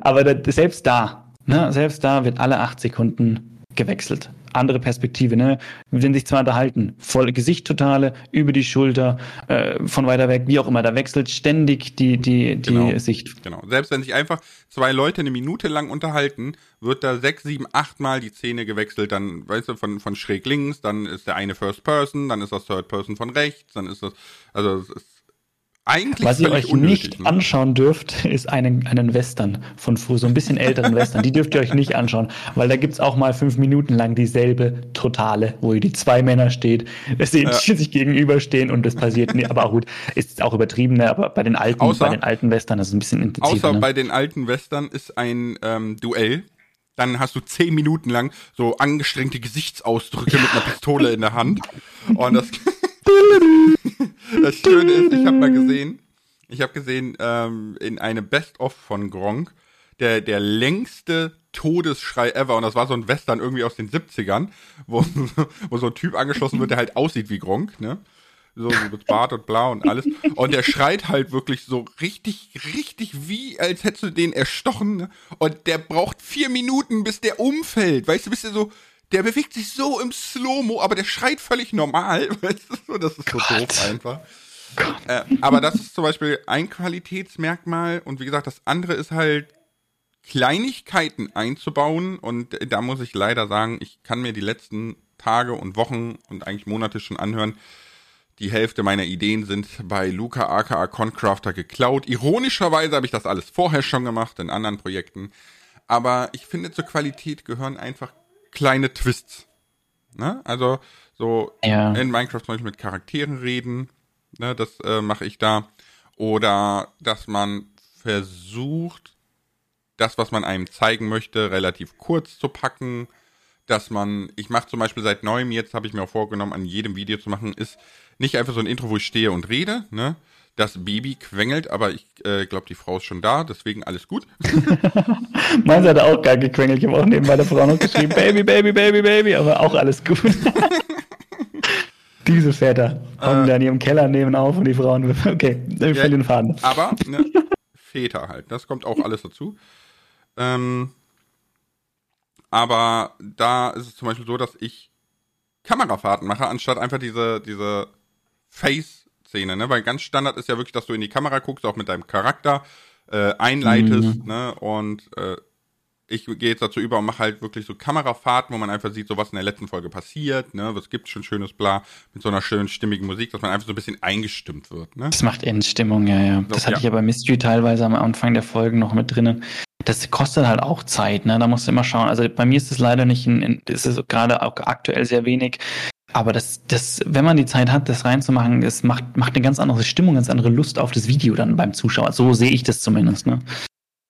aber da, selbst da, ne, selbst da wird alle acht Sekunden gewechselt andere Perspektive, ne? Wenn sich zwar unterhalten, voll Gesicht totale, über die Schulter, äh, von weiter weg, wie auch immer, da wechselt ständig die, die, die genau. Sicht. Genau. Selbst wenn sich einfach zwei Leute eine Minute lang unterhalten, wird da sechs, sieben, acht Mal die Szene gewechselt, dann, weißt du, von, von schräg links, dann ist der eine First Person, dann ist das Third Person von rechts, dann ist das, also es ist eigentlich Was ihr euch unnötig, nicht ne? anschauen dürft, ist einen, einen Western von früher, so ein bisschen älteren Western. Die dürft ihr euch nicht anschauen, weil da gibt's auch mal fünf Minuten lang dieselbe Totale, wo ihr die zwei Männer steht, sie ja. sich gegenüberstehen und das passiert nicht. Aber auch gut, ist auch übertrieben, ne? aber bei den alten, außer, bei den alten Western ist es ein bisschen intensiver. Außer ne? bei den alten Western ist ein ähm, Duell. Dann hast du zehn Minuten lang so angestrengte Gesichtsausdrücke mit einer Pistole in der Hand. Und das das Schöne ist, ich habe mal gesehen, ich habe gesehen ähm, in einem Best-of von Gronk, der, der längste Todesschrei ever. Und das war so ein Western irgendwie aus den 70ern, wo, wo so ein Typ angeschlossen wird, der halt aussieht wie Gronk, ne? So, so mit Bart und blau und alles. Und der schreit halt wirklich so richtig, richtig wie, als hättest du den erstochen. Ne? Und der braucht vier Minuten, bis der umfällt. Weißt du, bist du so, der bewegt sich so im Slow-Mo, aber der schreit völlig normal. das ist so Gott. doof einfach. Äh, aber das ist zum Beispiel ein Qualitätsmerkmal und wie gesagt, das andere ist halt Kleinigkeiten einzubauen und da muss ich leider sagen, ich kann mir die letzten Tage und Wochen und eigentlich Monate schon anhören, die Hälfte meiner Ideen sind bei Luca aka Concrafter geklaut. Ironischerweise habe ich das alles vorher schon gemacht in anderen Projekten. Aber ich finde, zur Qualität gehören einfach kleine Twists. Ne? Also so ja. in Minecraft zum Beispiel mit Charakteren reden, ne? das äh, mache ich da. Oder dass man versucht, das, was man einem zeigen möchte, relativ kurz zu packen. Dass man, ich mache zum Beispiel seit neuem, jetzt habe ich mir auch vorgenommen, an jedem Video zu machen, ist nicht einfach so ein Intro, wo ich stehe und rede, ne? Das Baby quengelt, aber ich äh, glaube, die Frau ist schon da, deswegen alles gut. Meins hat auch gar gequengelt. Ich habe auch neben meiner Frau noch geschrieben, Baby, Baby, Baby, Baby, aber auch alles gut. Diese Väter kommen äh, da in ihrem Keller, nehmen auf und die Frauen, okay, ich ja, den Faden. Aber, ne, Väter halt, das kommt auch alles dazu. Ähm, aber da ist es zum Beispiel so, dass ich Kamerafahrten mache, anstatt einfach diese, diese Face- Szene, ne? Weil ganz Standard ist ja wirklich, dass du in die Kamera guckst, auch mit deinem Charakter äh, einleitest, mhm. ne? Und äh, ich gehe jetzt dazu über und mache halt wirklich so Kamerafahrten, wo man einfach sieht, so was in der letzten Folge passiert, ne? Was gibt schon schönes Bla mit so einer schönen stimmigen Musik, dass man einfach so ein bisschen eingestimmt wird, ne? Das macht Endstimmung, ja, ja. Das so, hatte ja. ich ja bei Mystery teilweise am Anfang der Folgen noch mit drinnen. Das kostet halt auch Zeit, ne? Da musst du immer schauen. Also bei mir ist es leider nicht, in, ist es gerade auch aktuell sehr wenig. Aber das, das, wenn man die Zeit hat, das reinzumachen, das macht, macht eine ganz andere Stimmung, ganz andere Lust auf das Video dann beim Zuschauer. So sehe ich das zumindest, ne?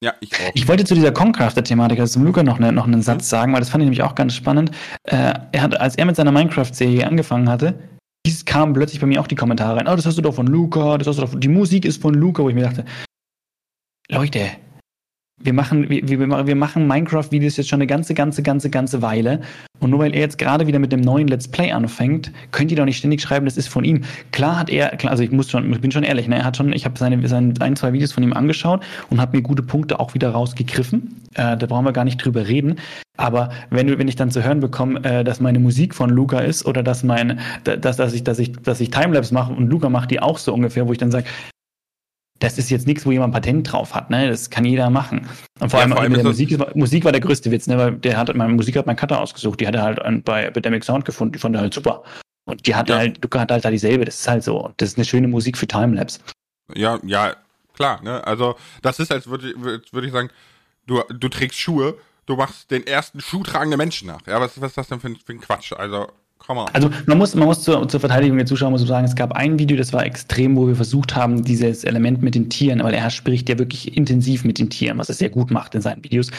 Ja, ich auch. Ich wollte zu dieser Concrafter-Thematik, also zum Luca noch, ne, noch einen mhm. Satz sagen, weil das fand ich nämlich auch ganz spannend. Äh, er hat, als er mit seiner Minecraft-Serie angefangen hatte, dies kam plötzlich bei mir auch die Kommentare rein. Oh, das hast du doch von Luca, das hast du doch, die Musik ist von Luca, wo ich mir dachte, Leute, wir machen, wir, wir machen Minecraft-Videos jetzt schon eine ganze, ganze, ganze, ganze Weile. Und nur weil er jetzt gerade wieder mit dem neuen Let's Play anfängt, könnt ihr doch nicht ständig schreiben, das ist von ihm. Klar hat er, klar, also ich muss schon, ich bin schon ehrlich, ne, er hat schon, ich habe seine, seine ein, zwei Videos von ihm angeschaut und habe mir gute Punkte auch wieder rausgegriffen. Äh, da brauchen wir gar nicht drüber reden. Aber wenn, wenn ich dann zu hören bekomme, äh, dass meine Musik von Luca ist oder dass mein, dass, dass ich, dass ich, dass ich Timelapse mache und Luca macht die auch so ungefähr, wo ich dann sage, das ist jetzt nichts, wo jemand Patent drauf hat, ne? Das kann jeder machen. Und vor ja, allem, vor allem mit der Musik, Musik war der größte Witz, ne? Weil der hat, meine Musik hat mein Cutter ausgesucht, die hat er halt bei Epidemic Sound gefunden, die fand er halt super. Und die hat ja. halt, Luca hat halt da dieselbe, das ist halt so. Und das ist eine schöne Musik für Timelapse. Ja, ja, klar, ne? Also, das ist, als würde würd ich sagen, du, du trägst Schuhe, du machst den ersten schuhtragenden Menschen nach. Ja, was, was ist das denn für, für ein Quatsch? Also, also man muss, man muss zur, zur Verteidigung der Zuschauer muss sagen, es gab ein Video, das war extrem, wo wir versucht haben, dieses Element mit den Tieren, weil er spricht ja wirklich intensiv mit den Tieren, was er sehr gut macht in seinen Videos.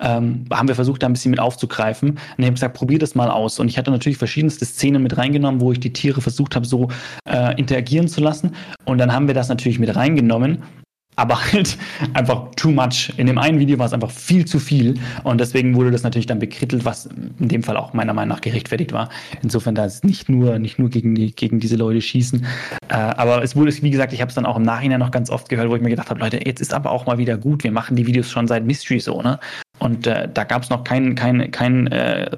Ähm, haben wir versucht, da ein bisschen mit aufzugreifen. Und ich habe gesagt, probier das mal aus. Und ich hatte natürlich verschiedenste Szenen mit reingenommen, wo ich die Tiere versucht habe, so äh, interagieren zu lassen. Und dann haben wir das natürlich mit reingenommen. Aber halt einfach too much. In dem einen Video war es einfach viel zu viel und deswegen wurde das natürlich dann bekrittelt, was in dem Fall auch meiner Meinung nach gerechtfertigt war. Insofern da ist nicht nur nicht nur gegen die gegen diese Leute schießen, äh, aber es wurde wie gesagt, ich habe es dann auch im Nachhinein noch ganz oft gehört, wo ich mir gedacht habe, Leute, jetzt ist aber auch mal wieder gut. Wir machen die Videos schon seit Mystery so, ne? Und äh, da gab es noch kein kein kein äh,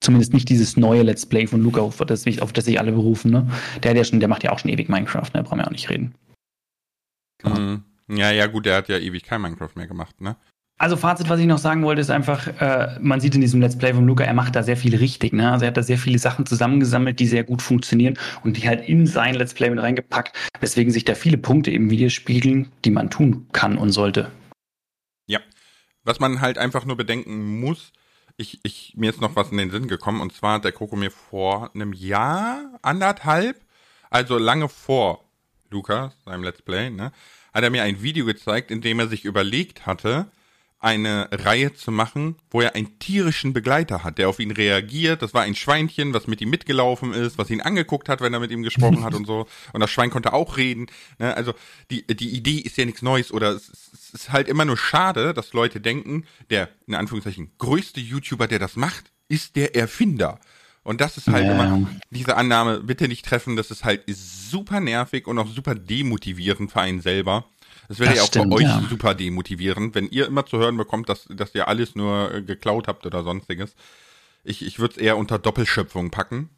Zumindest nicht dieses neue Let's Play von Luca, auf das, auf das sich alle berufen. Ne? Der, der, schon, der macht ja auch schon ewig Minecraft, ne? brauchen wir auch nicht reden. Mhm. Ja, ja, gut, der hat ja ewig kein Minecraft mehr gemacht, ne? Also Fazit, was ich noch sagen wollte, ist einfach, äh, man sieht in diesem Let's Play von Luca, er macht da sehr viel richtig. Ne? Also er hat da sehr viele Sachen zusammengesammelt, die sehr gut funktionieren und die halt in sein Let's Play mit reingepackt, weswegen sich da viele Punkte im Video spiegeln, die man tun kann und sollte. Ja, was man halt einfach nur bedenken muss, ich, ich, mir ist noch was in den Sinn gekommen und zwar hat der Kroko mir vor einem Jahr, anderthalb, also lange vor Luca, seinem Let's Play, ne, hat er mir ein Video gezeigt, in dem er sich überlegt hatte, eine Reihe zu machen, wo er einen tierischen Begleiter hat, der auf ihn reagiert. Das war ein Schweinchen, was mit ihm mitgelaufen ist, was ihn angeguckt hat, wenn er mit ihm gesprochen hat und so. Und das Schwein konnte auch reden. Ne? Also die, die Idee ist ja nichts Neues oder es, es ist halt immer nur schade, dass Leute denken, der in Anführungszeichen größte YouTuber, der das macht, ist der Erfinder. Und das ist halt ja. immer diese Annahme, bitte nicht treffen, das ist halt super nervig und auch super demotivierend für einen selber. Das wäre ja auch stimmt, bei euch ja. super demotivierend, wenn ihr immer zu hören bekommt, dass, dass ihr alles nur äh, geklaut habt oder sonstiges. Ich, ich würde es eher unter Doppelschöpfung packen.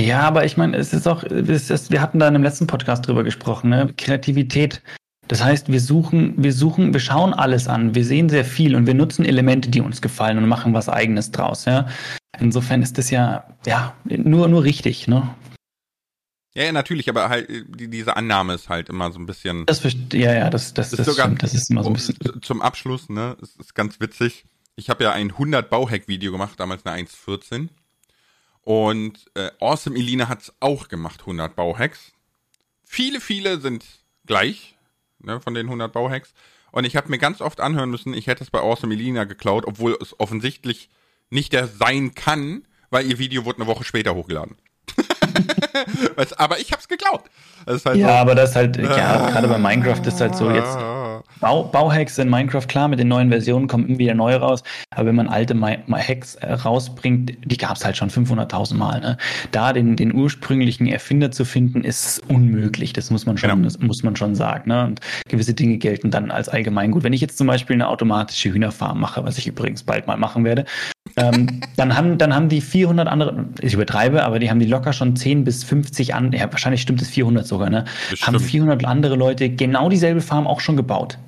Ja, aber ich meine, es ist auch, es ist, wir hatten da in dem letzten Podcast drüber gesprochen, ne? Kreativität. Das heißt, wir suchen, wir suchen, wir schauen alles an, wir sehen sehr viel und wir nutzen Elemente, die uns gefallen und machen was eigenes draus, ja. Insofern ist das ja, ja, nur, nur richtig, ne? Ja, ja, natürlich, aber halt die, diese Annahme ist halt immer so ein bisschen. Das ja, ja, das, das, das, das, sogar, stimmt, das ist immer so ein bisschen. Zum Abschluss, ne, es ist ganz witzig. Ich habe ja ein 100 Bauhack-Video gemacht, damals eine 1.14. Und äh, Awesome Elina hat's auch gemacht, 100 Bauhacks. Viele, viele sind gleich, ne, von den 100 Bauhacks. Und ich habe mir ganz oft anhören müssen, ich hätte es bei Awesome Elina geklaut, obwohl es offensichtlich nicht der sein kann, weil ihr Video wurde eine Woche später hochgeladen. aber ich hab's geglaubt. Halt ja, so, aber das halt, ja, gerade bei Minecraft ist halt so jetzt. Bau, Bauhacks in Minecraft, klar, mit den neuen Versionen kommen immer wieder neu raus, aber wenn man alte Hacks äh, rausbringt, die gab's halt schon 500.000 Mal. Ne? Da den, den ursprünglichen Erfinder zu finden, ist unmöglich. Das muss man schon, genau. das muss man schon sagen. Ne? Und gewisse Dinge gelten dann als allgemeingut. Wenn ich jetzt zum Beispiel eine automatische Hühnerfarm mache, was ich übrigens bald mal machen werde, ähm, dann haben, dann haben die 400 andere, ich übertreibe, aber die haben die locker schon 10 bis 50 an, ja, wahrscheinlich stimmt es 400 sogar, ne? Bestimmt. Haben 400 andere Leute genau dieselbe Farm auch schon gebaut.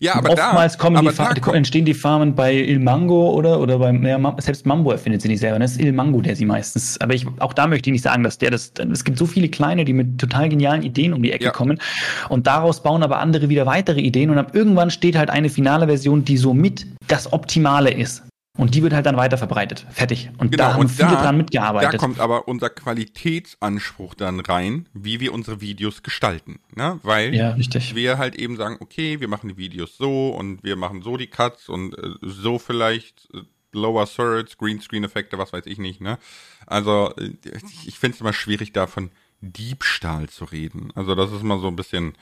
Ja, aber oftmals da, kommen aber die Farmen, kommt entstehen die Farmen bei Il Mango oder oder beim ja, selbst Mambo erfindet sie nicht selber. Das ne? ist Il Mango, der sie meistens. Aber ich auch da möchte ich nicht sagen, dass der das. Es gibt so viele kleine, die mit total genialen Ideen um die Ecke ja. kommen und daraus bauen aber andere wieder weitere Ideen und ab irgendwann steht halt eine finale Version, die somit das Optimale ist. Und die wird halt dann weiter verbreitet. Fertig. Und genau, da haben und viele da, dran mitgearbeitet. Da kommt aber unser Qualitätsanspruch dann rein, wie wir unsere Videos gestalten. Ne? Weil ja, wir halt eben sagen, okay, wir machen die Videos so und wir machen so die Cuts und äh, so vielleicht äh, Lower Thirds, Greenscreen-Effekte, was weiß ich nicht. Ne? Also äh, ich finde es immer schwierig, da von Diebstahl zu reden. Also das ist immer so ein bisschen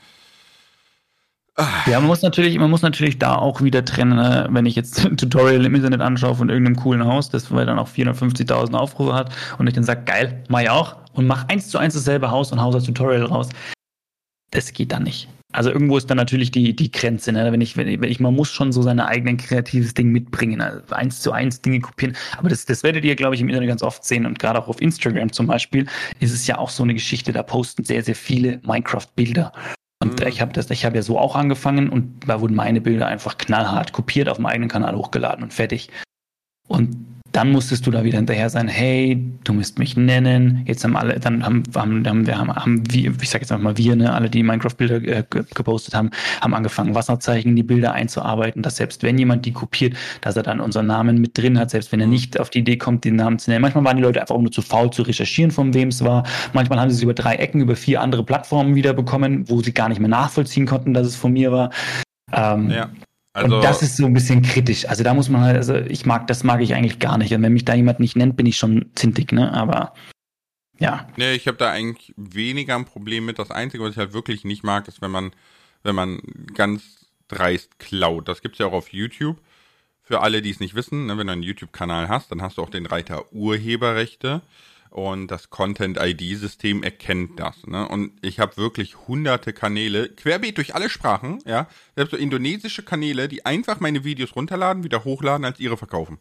ja, man muss natürlich, man muss natürlich da auch wieder trennen, ne? wenn ich jetzt ein Tutorial im Internet anschaue von irgendeinem coolen Haus, das dann auch 450.000 Aufrufe hat und ich dann sage, geil, mach ich auch und mach eins zu eins dasselbe Haus und hau das Tutorial raus. Das geht dann nicht. Also irgendwo ist dann natürlich die, die Grenze, ne? wenn, ich, wenn, ich, man muss schon so sein eigenes kreatives Ding mitbringen, also eins zu eins Dinge kopieren. Aber das, das werdet ihr, glaube ich, im Internet ganz oft sehen und gerade auch auf Instagram zum Beispiel ist es ja auch so eine Geschichte, da posten sehr, sehr viele Minecraft-Bilder und mhm. ich habe das, ich habe ja so auch angefangen und da wurden meine Bilder einfach knallhart kopiert auf dem eigenen Kanal hochgeladen und fertig. Und dann musstest du da wieder hinterher sein, hey, du musst mich nennen. Jetzt haben alle, dann haben, haben, haben wir, haben, haben wir, ich sag jetzt einfach mal wir, ne, alle, die Minecraft-Bilder äh, gepostet haben, haben angefangen, Wasserzeichen in die Bilder einzuarbeiten, dass selbst wenn jemand die kopiert, dass er dann unseren Namen mit drin hat, selbst wenn er nicht auf die Idee kommt, den Namen zu nennen. Manchmal waren die Leute einfach nur zu faul zu recherchieren, von wem es war. Manchmal haben sie es über drei Ecken, über vier andere Plattformen wiederbekommen, wo sie gar nicht mehr nachvollziehen konnten, dass es von mir war. Ähm, ja. Also, und das ist so ein bisschen kritisch. Also da muss man halt, also ich mag, das mag ich eigentlich gar nicht. Und wenn mich da jemand nicht nennt, bin ich schon zintig, ne? Aber ja. Nee, ich habe da eigentlich weniger ein Problem mit. Das Einzige, was ich halt wirklich nicht mag, ist, wenn man wenn man ganz dreist klaut. Das gibt's ja auch auf YouTube. Für alle, die es nicht wissen, ne, wenn du einen YouTube-Kanal hast, dann hast du auch den Reiter Urheberrechte und das Content-ID-System erkennt das. Ne? Und ich habe wirklich hunderte Kanäle, querbeet durch alle Sprachen, ja, selbst so indonesische Kanäle, die einfach meine Videos runterladen, wieder hochladen, als ihre verkaufen.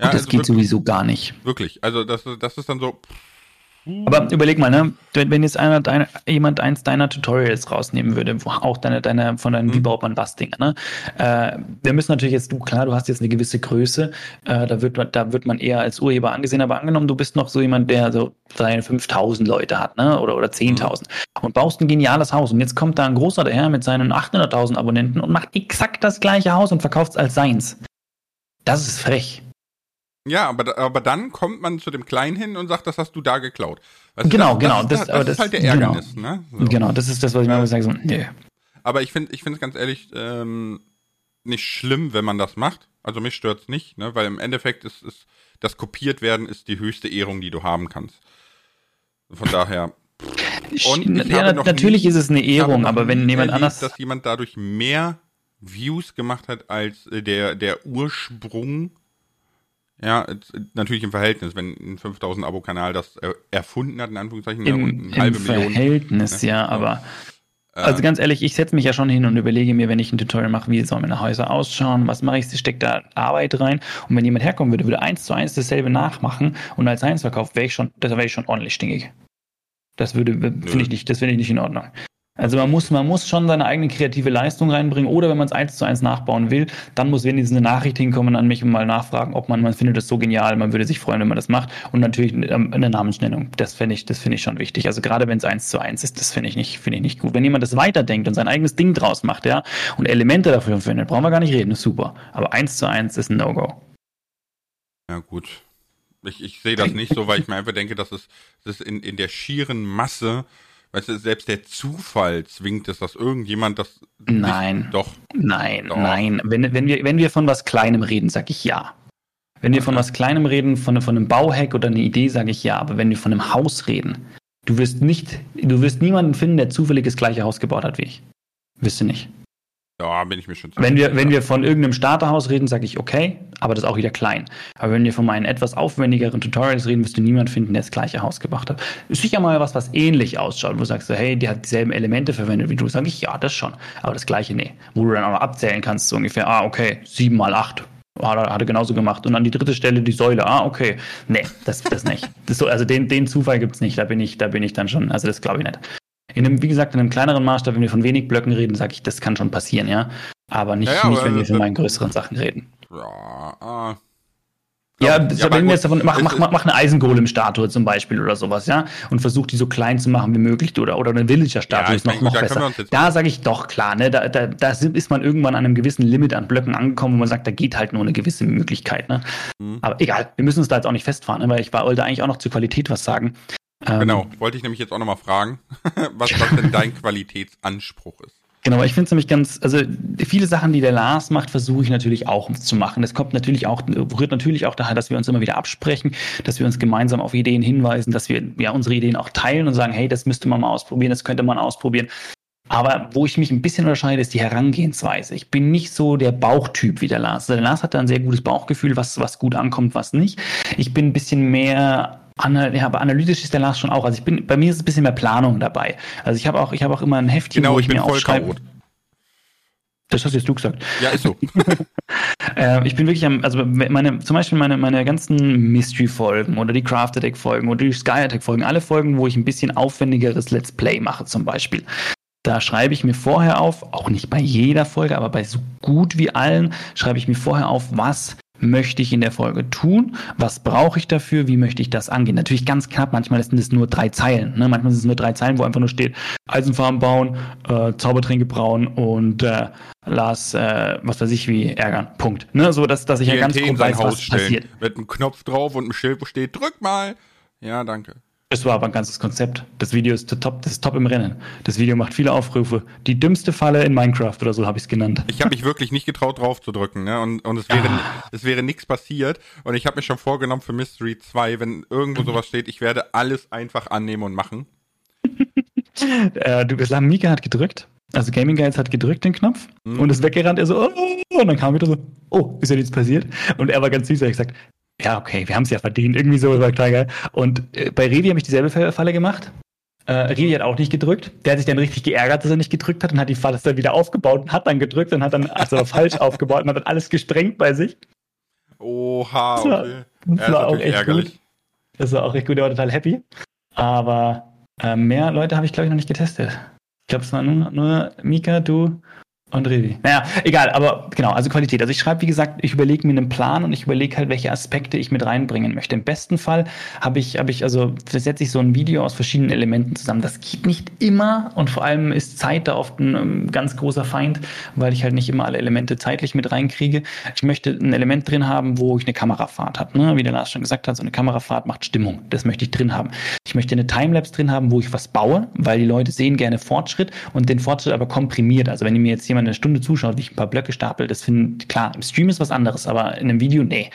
Ja, das also geht wirklich, sowieso gar nicht. Wirklich, also das, das ist dann so, pff, aber überleg mal, ne? wenn jetzt einer deiner, jemand eins deiner Tutorials rausnehmen würde, wo auch deine, deine von deinen, mhm. wie baut man was Dinge, ne? Äh, wir müssen natürlich jetzt, du, klar, du hast jetzt eine gewisse Größe, äh, da, wird man, da wird man eher als Urheber angesehen, aber angenommen, du bist noch so jemand, der so seine 5000 Leute hat, ne? Oder, oder 10.000 mhm. und baust ein geniales Haus und jetzt kommt da ein großer daher mit seinen 800.000 Abonnenten und macht exakt das gleiche Haus und verkauft es als seins. Das ist frech. Ja, aber, aber dann kommt man zu dem Kleinen hin und sagt, das hast du da geklaut. Weißt genau, das, genau. Das, das, das, das ist halt der Ärgernis, genau. ne? So. Genau, das ist das, was ich mal sage. So, nee. Aber ich finde ich es ganz ehrlich ähm, nicht schlimm, wenn man das macht. Also mich stört's nicht, ne? Weil im Endeffekt ist, ist das kopiert werden ist die höchste Ehrung, die du haben kannst. Von daher. Und ja, natürlich nie, ist es eine Ehrung, aber wenn jemand erlebt, anders. Dass jemand dadurch mehr Views gemacht hat als äh, der, der Ursprung ja, natürlich im Verhältnis, wenn ein 5000 Abo-Kanal das erfunden hat, in Anführungszeichen, Im, halbe im Million. Verhältnis, ne? ja, aber äh, also ganz ehrlich, ich setze mich ja schon hin und überlege mir, wenn ich ein Tutorial mache, wie sollen meine Häuser ausschauen, was mache ich, steckt da Arbeit rein. Und wenn jemand herkommen würde, würde eins zu eins dasselbe nachmachen und als eins verkauft, wäre ich schon, das wäre ich schon ordentlich stinkig. Das würde, finde ich nicht, das finde ich nicht in Ordnung. Also man muss, man muss schon seine eigene kreative Leistung reinbringen oder wenn man es eins zu eins nachbauen will, dann muss wenigstens eine Nachricht hinkommen an mich und mal nachfragen, ob man, man findet das so genial, man würde sich freuen, wenn man das macht und natürlich eine Namensnennung. Das finde ich, das finde ich schon wichtig. Also gerade wenn es eins zu eins ist, das finde ich nicht, finde ich nicht gut. Wenn jemand das weiterdenkt und sein eigenes Ding draus macht, ja, und Elemente dafür findet, brauchen wir gar nicht reden, ist super. Aber eins zu eins ist ein No-Go. Ja, gut. Ich, ich sehe das nicht so, weil ich mir einfach denke, dass es, das in, in der schieren Masse Weißt du, selbst der Zufall zwingt es, dass irgendjemand das. Nein. Nicht, doch. Nein, doch. nein. Wenn, wenn, wir, wenn wir von was Kleinem reden, sag ich ja. Wenn wir von was Kleinem reden, von, von einem Bauhack oder einer Idee, sage ich ja. Aber wenn wir von einem Haus reden, du wirst nicht, du wirst niemanden finden, der zufällig das gleiche Haus gebaut hat wie ich. Wirst du nicht. Ja, bin ich mir schon sicher. Wenn wir, wenn wir von irgendeinem Starterhaus reden, sage ich okay, aber das ist auch wieder klein. Aber wenn wir von meinen etwas aufwendigeren Tutorials reden, wirst du niemanden finden, der das gleiche Haus gemacht hat. Ist sicher mal was, was ähnlich ausschaut, wo du sagst, hey, die hat dieselben Elemente verwendet wie du. Sag ich, ja, das schon. Aber das gleiche, nee. Wo du dann auch noch abzählen kannst, so ungefähr, ah, okay, sieben mal acht. Hat er, hat er genauso gemacht. Und an die dritte Stelle die Säule. Ah, okay. Nee, das, das nicht. Das so, also den, den Zufall gibt's nicht. Da bin ich, da bin ich dann schon, also das glaube ich nicht. In einem, wie gesagt, in einem kleineren Maßstab, wenn wir von wenig Blöcken reden, sage ich, das kann schon passieren, ja. Aber nicht, ja, ja, nicht wenn wir von meinen größeren Sachen reden. Ja, ah. Ja, ja wenn wir jetzt davon, mach, mach, mach eine Eisengolem-Statue zum Beispiel oder sowas, ja, und versuch die so klein zu machen wie möglich oder, oder eine Villager-Statue ja, ist noch, noch besser. Da sage ich doch klar, ne, da, da, da ist man irgendwann an einem gewissen Limit an Blöcken angekommen, wo man sagt, da geht halt nur eine gewisse Möglichkeit, ne. Mhm. Aber egal, wir müssen uns da jetzt auch nicht festfahren, ne, weil ich wollte eigentlich auch noch zur Qualität was sagen. Genau, ähm, wollte ich nämlich jetzt auch nochmal fragen, was, was denn dein Qualitätsanspruch ist. Genau, ich finde es nämlich ganz, also viele Sachen, die der Lars macht, versuche ich natürlich auch zu machen. Das kommt natürlich auch, rührt natürlich auch daher, dass wir uns immer wieder absprechen, dass wir uns gemeinsam auf Ideen hinweisen, dass wir ja unsere Ideen auch teilen und sagen, hey, das müsste man mal ausprobieren, das könnte man ausprobieren. Aber wo ich mich ein bisschen unterscheide, ist die Herangehensweise. Ich bin nicht so der Bauchtyp wie der Lars. Der Lars hat da ein sehr gutes Bauchgefühl, was, was gut ankommt, was nicht. Ich bin ein bisschen mehr ja, aber analytisch ist der Lars schon auch. Also ich bin, bei mir ist es ein bisschen mehr Planung dabei. Also ich habe auch, ich habe auch immer ein Heftchen, genau, wo ich, ich mir aufschreibe. Das hast jetzt du gesagt. Ja, ist so. äh, ich bin wirklich am, also meine, zum Beispiel meine, meine ganzen Mystery-Folgen oder die Craft Attack-Folgen oder die Sky Attack-Folgen, alle Folgen, wo ich ein bisschen aufwendigeres Let's Play mache zum Beispiel. Da schreibe ich mir vorher auf, auch nicht bei jeder Folge, aber bei so gut wie allen, schreibe ich mir vorher auf, was möchte ich in der Folge tun? Was brauche ich dafür? Wie möchte ich das angehen? Natürlich ganz knapp, manchmal sind es nur drei Zeilen. Ne? Manchmal sind es nur drei Zeilen, wo einfach nur steht, Eisenfarben bauen, äh, Zaubertränke brauen und äh, Lars, äh, was weiß ich, wie ärgern. Punkt. Ne? So, dass, dass ich ja ganz grob weiß, Haus was stellen. passiert. Mit einem Knopf drauf und einem Schild, wo steht, drück mal. Ja, danke. Das war aber ein ganzes Konzept. Das Video ist top, das ist top im Rennen. Das Video macht viele Aufrufe. Die dümmste Falle in Minecraft oder so habe ich es genannt. Ich habe mich wirklich nicht getraut drauf zu drücken, ne? Und, und es wäre, ah. es wäre nichts passiert. Und ich habe mir schon vorgenommen für Mystery 2, wenn irgendwo sowas steht, ich werde alles einfach annehmen und machen. äh, du bist Mika hat gedrückt. Also Gaming Guides hat gedrückt den Knopf Mhm. und ist weggerannt. Er so, oh, und dann kam wieder so, oh, ist ja nichts passiert. Und er war ganz süß. Er hat gesagt, ja, okay, wir haben es ja verdient. Irgendwie so, das war total geil. Und äh, bei Revi habe ich dieselbe Fa- Falle gemacht. Äh, Revi hat auch nicht gedrückt. Der hat sich dann richtig geärgert, dass er nicht gedrückt hat und hat die Falle dann wieder aufgebaut und hat dann gedrückt und hat dann also falsch aufgebaut und hat dann alles gesprengt bei sich. Oha, Das war- okay. Das Ja, ist war auch echt ärgerlich. gut. Das war auch echt gut. Der war total happy. Aber äh, mehr Leute habe ich, glaube ich, noch nicht getestet. Ich glaube, es waren nur, nur Mika, du und Revi. Naja, egal, aber genau, also Qualität. Also ich schreibe, wie gesagt, ich überlege mir einen Plan und ich überlege halt, welche Aspekte ich mit reinbringen möchte. Im besten Fall habe ich, habe ich, also setze ich so ein Video aus verschiedenen Elementen zusammen. Das geht nicht immer und vor allem ist Zeit da oft ein ähm, ganz großer Feind, weil ich halt nicht immer alle Elemente zeitlich mit reinkriege. Ich möchte ein Element drin haben, wo ich eine Kamerafahrt habe. Ne? Wie der Lars schon gesagt hat, so eine Kamerafahrt macht Stimmung. Das möchte ich drin haben. Ich möchte eine Timelapse drin haben, wo ich was baue, weil die Leute sehen gerne Fortschritt und den Fortschritt aber komprimiert. Also wenn mir jetzt jemand eine Stunde zuschaut, wie ich ein paar Blöcke stapel, das finde klar, im Stream ist was anderes, aber in einem Video, nee.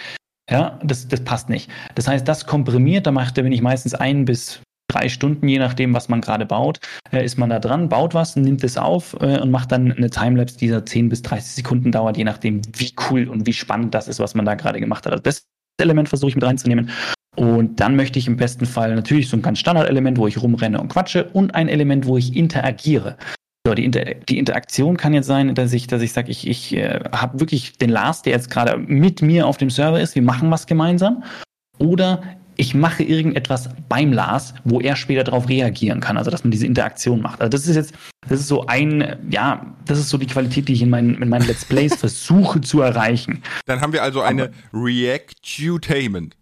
Ja, das, das passt nicht. Das heißt, das komprimiert, da macht, da bin ich meistens ein bis drei Stunden, je nachdem, was man gerade baut, äh, ist man da dran, baut was, nimmt es auf äh, und macht dann eine Timelapse, die so 10 bis 30 Sekunden dauert, je nachdem, wie cool und wie spannend das ist, was man da gerade gemacht hat. Also das Element versuche ich mit reinzunehmen. Und dann möchte ich im besten Fall natürlich so ein ganz Standardelement, wo ich rumrenne und quatsche und ein Element, wo ich interagiere. So, die, Inter die Interaktion kann jetzt sein, dass ich, dass ich sage, ich, ich äh, habe wirklich den Lars, der jetzt gerade mit mir auf dem Server ist, wir machen was gemeinsam. Oder ich mache irgendetwas beim Lars, wo er später darauf reagieren kann. Also dass man diese Interaktion macht. Also das ist jetzt, das ist so ein, ja, das ist so die Qualität, die ich in meinen, in meinen Let's Plays versuche zu erreichen. Dann haben wir also eine Reactutainment.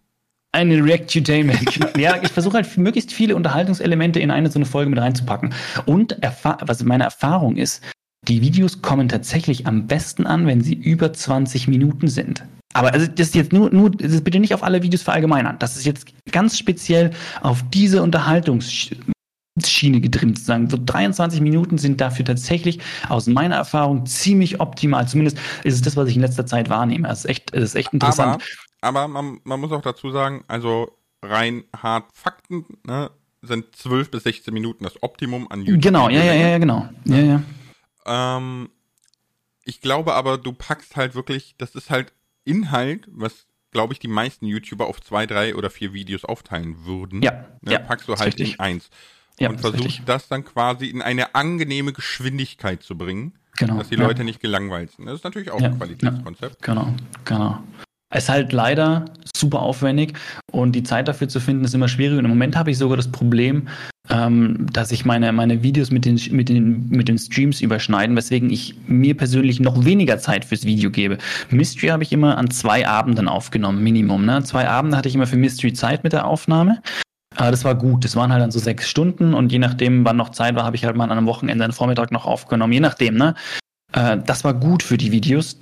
Eine Reactutainment. ja, ich versuche halt möglichst viele Unterhaltungselemente in eine so eine Folge mit reinzupacken. Und was meine Erfahrung ist, die Videos kommen tatsächlich am besten an, wenn sie über 20 Minuten sind. Aber also das ist jetzt nur, nur das ist bitte nicht auf alle Videos verallgemeinern. Das ist jetzt ganz speziell auf diese Unterhaltungsschiene getrimmt sozusagen. So 23 Minuten sind dafür tatsächlich aus meiner Erfahrung ziemlich optimal. Zumindest ist es das, was ich in letzter Zeit wahrnehme. Das ist echt, das ist echt interessant. Aber, aber man, man muss auch dazu sagen, also rein hart Fakten ne, sind 12 bis 16 Minuten das Optimum an YouTube. Genau, ja, ja, ja, ja, genau. Ja, ja. Ähm, ich glaube aber, du packst halt wirklich, das ist halt Inhalt, was, glaube ich, die meisten YouTuber auf zwei, drei oder vier Videos aufteilen würden. Ja, ne, ja, packst du halt richtig. in eins. Ja, und versuchst das dann quasi in eine angenehme Geschwindigkeit zu bringen, Genau. dass die ja. Leute nicht gelangweilt sind. Das ist natürlich auch Ja, ein Qualitätskonzept. Genau, genau. Es ist halt leider super aufwendig und die Zeit dafür zu finden ist immer schwierig. Und im Moment habe ich sogar das Problem, ähm, dass ich meine, meine Videos mit den, mit, den, mit den Streams überschneiden, weswegen ich mir persönlich noch weniger Zeit fürs Video gebe. Mystery habe ich immer an zwei Abenden aufgenommen, Minimum. Ne? Zwei Abende hatte ich immer für Mystery Zeit mit der Aufnahme. Aber das war gut. Das waren halt dann so sechs Stunden und je nachdem, wann noch Zeit war, habe ich halt mal an einem Wochenende einen Vormittag noch aufgenommen. Je nachdem, ne? Äh, das war gut für die Videos.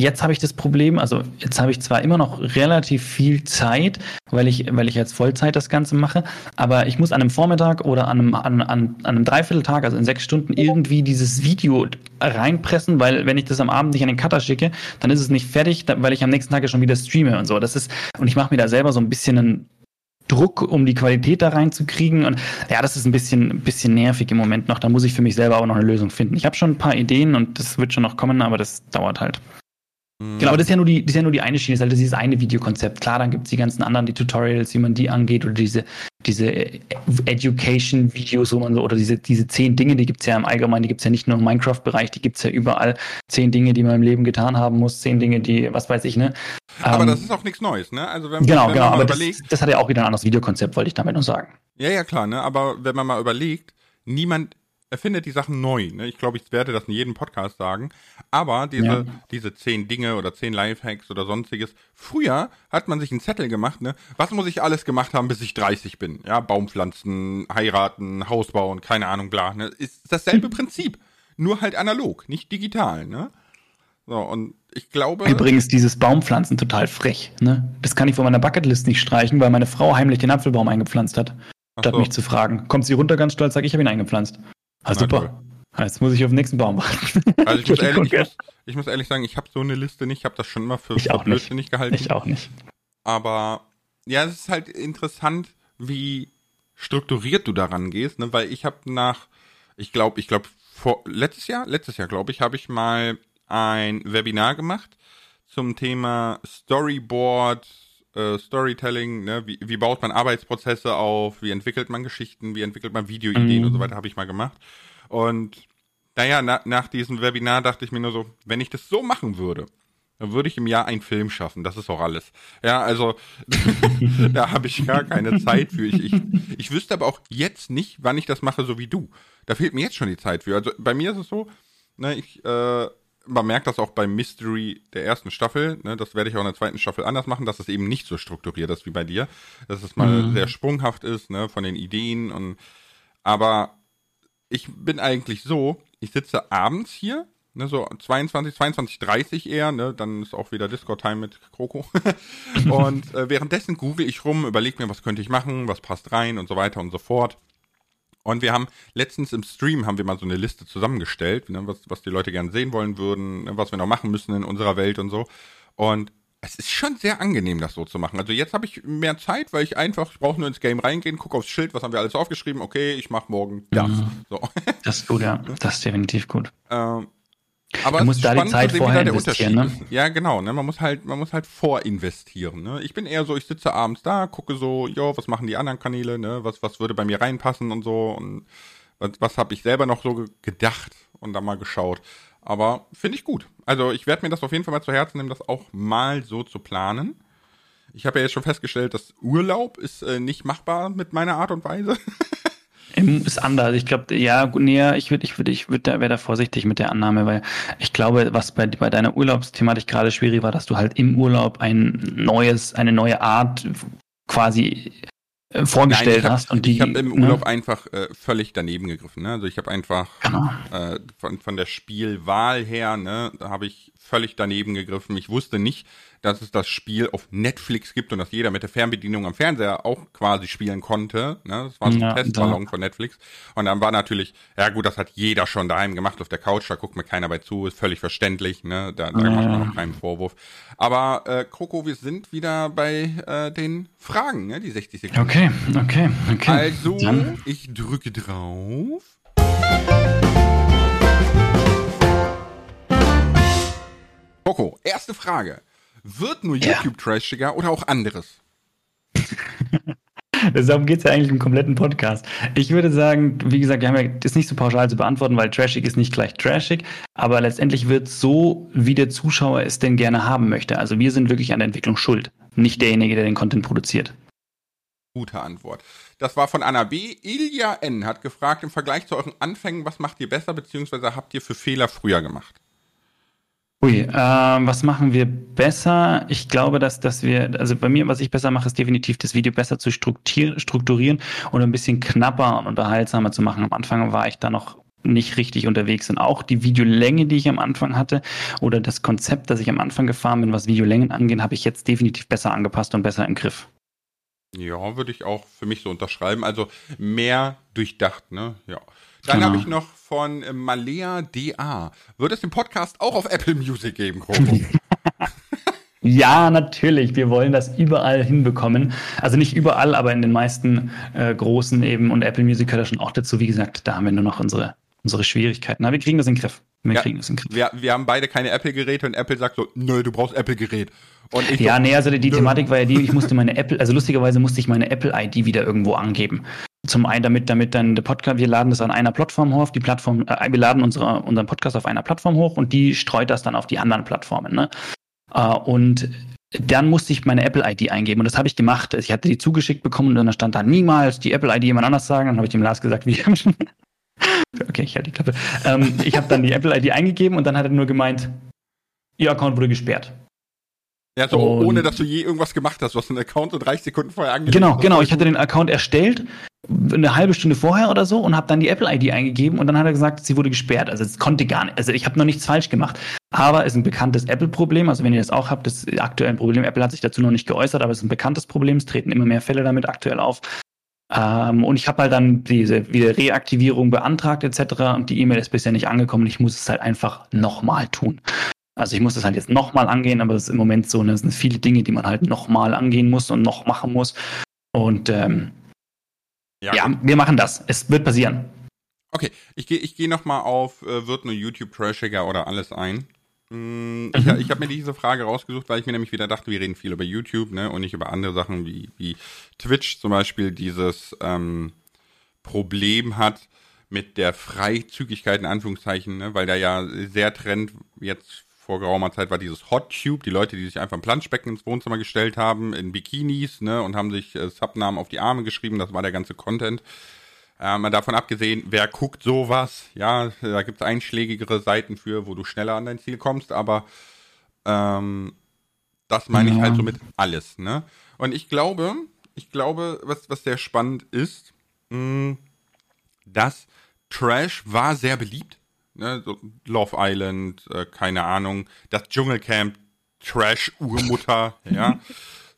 Jetzt habe ich das Problem, also jetzt habe ich zwar immer noch relativ viel Zeit, weil ich, weil ich jetzt Vollzeit das Ganze mache, aber ich muss an einem Vormittag oder an einem, an, an, an einem Dreivierteltag, also in sechs Stunden, irgendwie dieses Video reinpressen, weil wenn ich das am Abend nicht an den Cutter schicke, dann ist es nicht fertig, weil ich am nächsten Tag ja schon wieder streame und so. Das ist, und ich mache mir da selber so ein bisschen einen Druck, um die Qualität da reinzukriegen. Und ja, das ist ein bisschen, ein bisschen nervig im Moment noch. Da muss ich für mich selber auch noch eine Lösung finden. Ich habe schon ein paar Ideen und das wird schon noch kommen, aber das dauert halt. Mhm. Genau, aber das ist ja nur die, das ist ja nur die eine Schiene, das ist halt dieses eine Videokonzept. Klar, dann gibt's die ganzen anderen, die Tutorials, wie man die angeht, oder diese, diese äh, Education-Videos, wo man so, oder diese, diese zehn Dinge, die gibt's ja im Allgemeinen, die gibt's ja nicht nur im Minecraft-Bereich, die gibt's ja überall. Zehn Dinge, die man im Leben getan haben muss, zehn Dinge, die, was weiß ich, ne? Aber Ähm, das ist auch nichts Neues, ne? Also wenn, Genau, wenn genau, aber das, überlegt, das hat ja auch wieder ein anderes Videokonzept, wollte ich damit nur sagen. ja, ja, klar, ne? Aber wenn man mal überlegt, niemand erfindet die Sachen neu, ne? Ich glaube, ich werde das in jedem Podcast sagen. Aber diese, Ja. diese zehn Dinge oder zehn Lifehacks oder sonstiges, früher hat man sich einen Zettel gemacht, ne? Was muss ich alles gemacht haben, bis ich 30 bin? Ja, Baumpflanzen, heiraten, Haus bauen, keine Ahnung, bla, ne? Ist dasselbe Hm. Prinzip. Nur halt analog, nicht digital, ne? So, und ich glaube. Übrigens, dieses Baumpflanzen total frech, ne? Das kann ich von meiner Bucketlist nicht streichen, weil meine Frau heimlich den Apfelbaum eingepflanzt hat. Ach Statt so. mich zu fragen. Kommt sie runter ganz stolz, sag ich habe ihn eingepflanzt. Ah, super. Jetzt muss ich auf den nächsten Baum warten. Also ich muss, ehrlich, ich, muss, ich muss ehrlich sagen, ich habe so eine Liste nicht, ich habe das schon immer für, für auch nicht. gehalten. ich auch nicht. Aber ja, es ist halt interessant, wie strukturiert du daran gehst, ne? Weil ich habe nach, ich glaube, ich glaube vor letztes Jahr, letztes Jahr glaube ich, habe ich mal ein Webinar gemacht zum Thema Storyboard, äh, Storytelling, ne? wie, wie baut man Arbeitsprozesse auf, wie entwickelt man Geschichten, wie entwickelt man Videoideen Mhm. und so weiter, habe ich mal gemacht. Und naja, na, nach diesem Webinar dachte ich mir nur so, wenn ich das so machen würde, dann würde ich im Jahr einen Film schaffen. Das ist auch alles. Ja, also da habe ich gar keine Zeit für. Ich, ich, ich wüsste aber auch jetzt nicht, wann ich das mache, so wie du. Da fehlt mir jetzt schon die Zeit für. Also bei mir ist es so, ne, ich, äh, man merkt das auch beim Mystery der ersten Staffel, ne, das werde ich auch in der zweiten Staffel anders machen, dass es eben nicht so strukturiert ist wie bei dir. Dass es mal Mhm. sehr sprunghaft ist, ne, von den Ideen und aber ich bin eigentlich so, ich sitze abends hier, ne, so 22, 22, 30 eher, ne, dann ist auch wieder Discord-Time mit Kroko. und äh, währenddessen google ich rum, überlege mir, was könnte ich machen, was passt rein und so weiter und so fort. Und wir haben letztens im Stream haben wir mal so eine Liste zusammengestellt, ne, was, was die Leute gerne sehen wollen würden, ne, was wir noch machen müssen in unserer Welt und so. Und es ist schon sehr angenehm, das so zu machen. Also jetzt habe ich mehr Zeit, weil ich einfach, ich brauche nur ins Game reingehen, gucke aufs Schild, was haben wir alles aufgeschrieben, okay, ich mache morgen das. Mhm. So. Das ist gut, ja. Das ist definitiv gut. Ähm, aber musst ist da die spannend Zeit sehen, vorher investieren, ist. Ja, genau, ne? Man muss halt, man muss halt vorinvestieren, ne? Ich bin eher so, ich sitze abends da, gucke so, jo, was machen die anderen Kanäle, ne? Was, was würde bei mir reinpassen und so und was, was habe ich selber noch so ge- gedacht und dann mal geschaut. Aber finde ich gut. Also ich werde mir das auf jeden Fall mal zu Herzen nehmen, das auch mal so zu planen. Ich habe ja jetzt schon festgestellt, dass Urlaub ist äh, nicht machbar mit meiner Art und Weise. Ist anders. Ich glaube, ja, nee, ich würde, ich würde, ich würde, da wäre da vorsichtig mit der Annahme, weil ich glaube, was bei, bei deiner Urlaubsthematik gerade schwierig war, dass du halt im Urlaub ein neues, eine neue Art quasi äh, vorgestellt hab, hast und die. ich habe im ne? Urlaub einfach äh, völlig daneben gegriffen. Ne? Also ich habe einfach Genau. äh, von, von der Spielwahl her, ne, da habe ich völlig daneben gegriffen. Ich wusste nicht, dass es das Spiel auf Netflix gibt und dass jeder mit der Fernbedienung am Fernseher auch quasi spielen konnte. Ne? Das war so ein Ja, Testballon von Netflix. Und dann war natürlich, ja gut, das hat jeder schon daheim gemacht auf der Couch, da guckt mir keiner bei zu, ist völlig verständlich, ne? Da, da Ja. macht man noch keinen Vorwurf. Aber äh, Kroko, wir sind wieder bei äh, den Fragen, ne? Die 60 Sekunden. Okay, okay, okay. Also, Dann, ich drücke drauf. Coco, erste Frage. Wird nur Ja. YouTube trashiger oder auch anderes? darum geht es ja eigentlich im kompletten Podcast. Ich würde sagen, wie gesagt, wir haben ja das nicht so pauschal zu beantworten, weil trashig ist nicht gleich trashig, aber letztendlich wird so, wie der Zuschauer es denn gerne haben möchte. Also wir sind wirklich an der Entwicklung schuld, nicht derjenige, der den Content produziert. Gute Antwort. Das war von Anna B. Ilja N. hat gefragt, im Vergleich zu euren Anfängen, was macht ihr besser, beziehungsweise habt ihr für Fehler früher gemacht? Ui, ähm, was machen wir besser? Ich glaube, dass, dass wir, also bei mir, was ich besser mache, ist definitiv das Video besser zu struktur- strukturieren und ein bisschen knapper und unterhaltsamer zu machen. Am Anfang war ich da noch nicht richtig unterwegs und auch die Videolänge, die ich am Anfang hatte oder das Konzept, das ich am Anfang gefahren bin, was Videolängen angeht, habe ich jetzt definitiv besser angepasst und besser im Griff. Ja, würde ich auch für mich so unterschreiben. Also mehr durchdacht, ne? Ja. Dann Genau. habe ich noch von äh, Malea DA. Wird es den Podcast auch auf Apple Music geben, Kroko? Ja, natürlich. Wir wollen das überall hinbekommen. Also nicht überall, aber in den meisten äh, großen eben und Apple Music gehört da schon auch dazu. Wie gesagt, da haben wir nur noch unsere, unsere Schwierigkeiten. Aber wir kriegen das in den Griff. Wir Ja. kriegen das in den Griff. wir, wir haben beide keine Apple-Geräte und Apple sagt so, nö, du brauchst Apple-Gerät. Und ich Ja, so, nee, also die, die. Thematik war ja die, ich musste meine Apple, also lustigerweise musste ich meine Apple-ID wieder irgendwo angeben. Zum einen, damit, damit dann der Podcast, wir laden das an einer Plattform hoch, die Plattform, äh, wir laden unsere, unseren Podcast auf einer Plattform hoch und die streut das dann auf die anderen Plattformen. Ne? Äh, und dann musste ich meine Apple-ID eingeben und das habe ich gemacht. Ich hatte die zugeschickt bekommen und dann stand da niemals die Apple-ID jemand anders sagen. Dann habe ich dem Lars gesagt, wie Okay, ich halte die Klappe. Ähm, ich habe dann die Apple-ID eingegeben und dann hat er nur gemeint, Ihr Account wurde gesperrt. Ja, so Und- ohne dass du je irgendwas gemacht hast. Du hast einen Account so 30 Sekunden vorher angelegt. Genau, genau. Ich hatte den Account erstellt, eine halbe Stunde vorher oder so, und habe dann die Apple-ID eingegeben und dann hat er gesagt, sie wurde gesperrt. Also es konnte gar nicht. Also ich habe noch nichts falsch gemacht. Aber es ist ein bekanntes Apple-Problem. Also wenn ihr das auch habt, das ist aktuell ein Problem. Apple hat sich dazu noch nicht geäußert, aber es ist ein bekanntes Problem. Es treten immer mehr Fälle damit aktuell auf. Ähm, und ich habe halt dann diese wieder Reaktivierung beantragt etc. Und die E-Mail ist bisher nicht angekommen. Ich muss es halt einfach nochmal tun. Also ich muss das halt jetzt nochmal angehen, aber es ist im Moment so, ne, es sind viele Dinge, die man halt nochmal angehen muss und noch machen muss. Und ähm, Ja, ja, wir machen das. Es wird passieren. Okay, ich gehe ich geh nochmal auf, äh, wird nur YouTube trashiger oder alles ein. Mm, Ich, ich habe mir diese Frage rausgesucht, weil ich mir nämlich wieder dachte, wir reden viel über YouTube, ne, und nicht über andere Sachen wie, wie Twitch zum Beispiel dieses ähm, Problem hat mit der Freizügigkeit in Anführungszeichen, ne, weil da ja sehr Trend jetzt vor geraumer Zeit war dieses Hot Tube, die Leute, die sich einfach ein Planschbecken ins Wohnzimmer gestellt haben, in Bikinis, ne, und haben sich äh, Subnamen auf die Arme geschrieben, das war der ganze Content. Äh, mal davon abgesehen, wer guckt sowas? Ja, da gibt es einschlägigere Seiten für, wo du schneller an dein Ziel kommst, aber ähm, das meine ich Ja. halt so mit alles, ne? Und ich glaube, ich glaube, was, was sehr spannend ist, mh, dass Trash war sehr beliebt. Ne? So Love Island, äh, keine Ahnung, das Dschungelcamp, Trash-Urmutter, ja.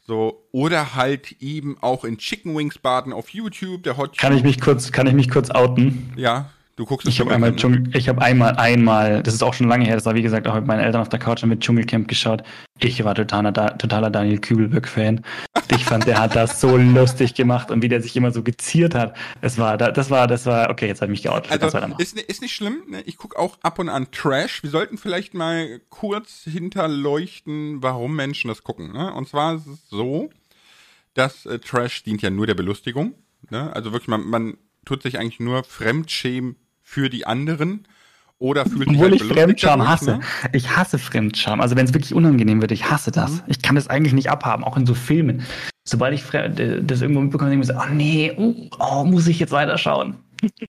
So, oder halt eben auch in Chicken Wings baden auf YouTube, der Hot Kann ich mich kurz, kann ich mich kurz outen? Ja, du guckst das Ich habe einmal? Dschungel, ich habe einmal, einmal, das ist auch schon lange her, das war wie gesagt auch mit meinen Eltern auf der Couch mit Dschungelcamp geschaut. Ich war totaler, totaler Daniel Kübelböck-Fan. Ich fand, der hat das so lustig gemacht und wie der sich immer so geziert hat. Das war, da- das war, das war, okay, jetzt habe ich mich geoutet. Also, ist, ist nicht schlimm. Ne? Ich gucke auch ab und an Trash. Wir sollten vielleicht mal kurz hinterleuchten, warum Menschen das gucken. Ne? Und zwar ist es so, dass äh, Trash dient ja nur der Belustigung. Ne? Also wirklich, man, man tut sich eigentlich nur Fremdschämen für die anderen oder fühlt sich Obwohl halt ich Fremdscham dadurch, hasse. Ne? Ich hasse Fremdscham. Also wenn es wirklich unangenehm wird, ich hasse das. Mhm. Ich kann das eigentlich nicht abhaben, auch in so Filmen. Sobald ich äh, das irgendwo mitbekomme, denke ich mir so, oh nee, uh, oh, muss ich jetzt weiterschauen.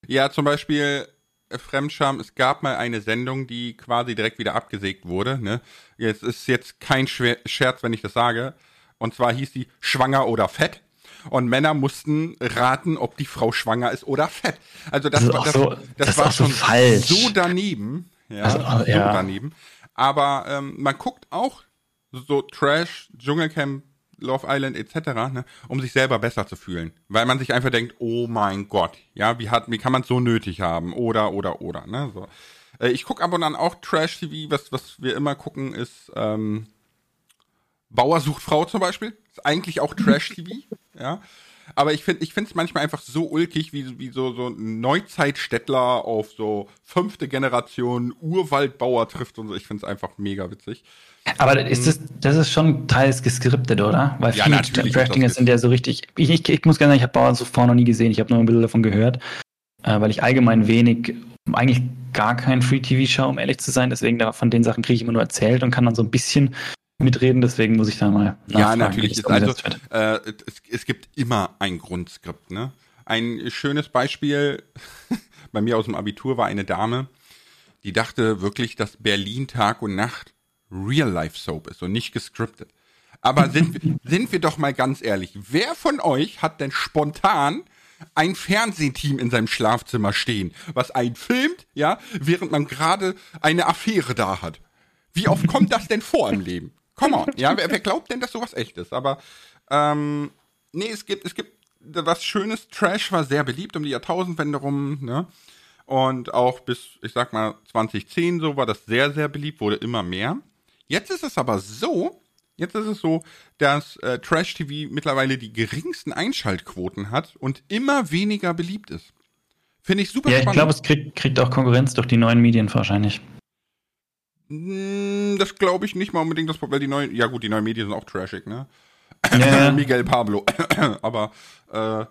Ja, zum Beispiel äh, Fremdscham. Es gab mal eine Sendung, die quasi direkt wieder abgesägt wurde. Ne? Jetzt ist jetzt kein Schwer Scherz, wenn ich das sage. Und zwar hieß die Schwanger oder Fett. Und Männer mussten raten, ob die Frau schwanger ist oder fett. Also das, Das war, das, so- das, das war schon falsch. so daneben. Ja, Also, so ja. daneben. Aber ähm, man guckt auch so Trash, Dschungelcamp, Love Island etc., ne, um sich selber besser zu fühlen. Weil man sich einfach denkt, oh mein Gott, ja, wie, hat, wie kann man es so nötig haben? Oder, oder, oder. Ne, so. Äh, ich gucke ab und an auch Trash-TV, was, was wir immer gucken, ist ähm, Bauer sucht Frau zum Beispiel. Ist eigentlich auch Trash-TV, ja. Aber ich finde ich finde es manchmal einfach so ulkig, wie, wie so, so ein Neuzeitstädtler auf so fünfte Generation Urwaldbauer trifft und so. Ich finde es einfach mega witzig. Aber ist das, das ist schon teils geskriptet, oder? Weil Ja, viele Trash-Dinger sind ja so richtig. Ich, ich, ich muss gerne sagen, ich habe Bauern so vorher noch nie gesehen. Ich habe nur ein bisschen davon gehört, äh, weil ich allgemein wenig, eigentlich gar kein Free-TV schaue, um ehrlich zu sein. Deswegen da, von den Sachen kriege ich immer nur erzählt und kann dann so ein bisschen mitreden. Deswegen muss ich da mal. Ja, natürlich. Ist also, äh, es, es gibt immer ein Grundskript. Ne? Ein schönes Beispiel bei mir aus dem Abitur war eine Dame, die dachte wirklich, dass Berlin Tag und Nacht Real-Life-Soap ist und nicht gescriptet. Aber sind, wir- sind wir doch mal ganz ehrlich, wer von euch hat denn spontan ein Fernsehteam in seinem Schlafzimmer stehen, was einen filmt, ja, während man gerade eine Affäre da hat? Wie oft kommt das denn vor im Leben? Come on, ja, wer, wer glaubt denn, dass sowas echt ist? Aber, ähm, nee, es gibt, es gibt was Schönes. Trash war sehr beliebt um die Jahrtausendwende rum, ne? Und auch bis, ich sag mal, 2010 so war das sehr, sehr beliebt, wurde immer mehr. Jetzt ist es aber so, jetzt ist es so, dass äh, Trash TV mittlerweile die geringsten Einschaltquoten hat und immer weniger beliebt ist. Finde ich super Ja, ich spannend. glaube, es kriegt, kriegt auch Konkurrenz durch die neuen Medien wahrscheinlich. Mm, Das glaube ich nicht mal unbedingt, das, weil die neuen, ja gut, die neuen Medien sind auch trashig, ne? Ja. Miguel Pablo. Aber äh,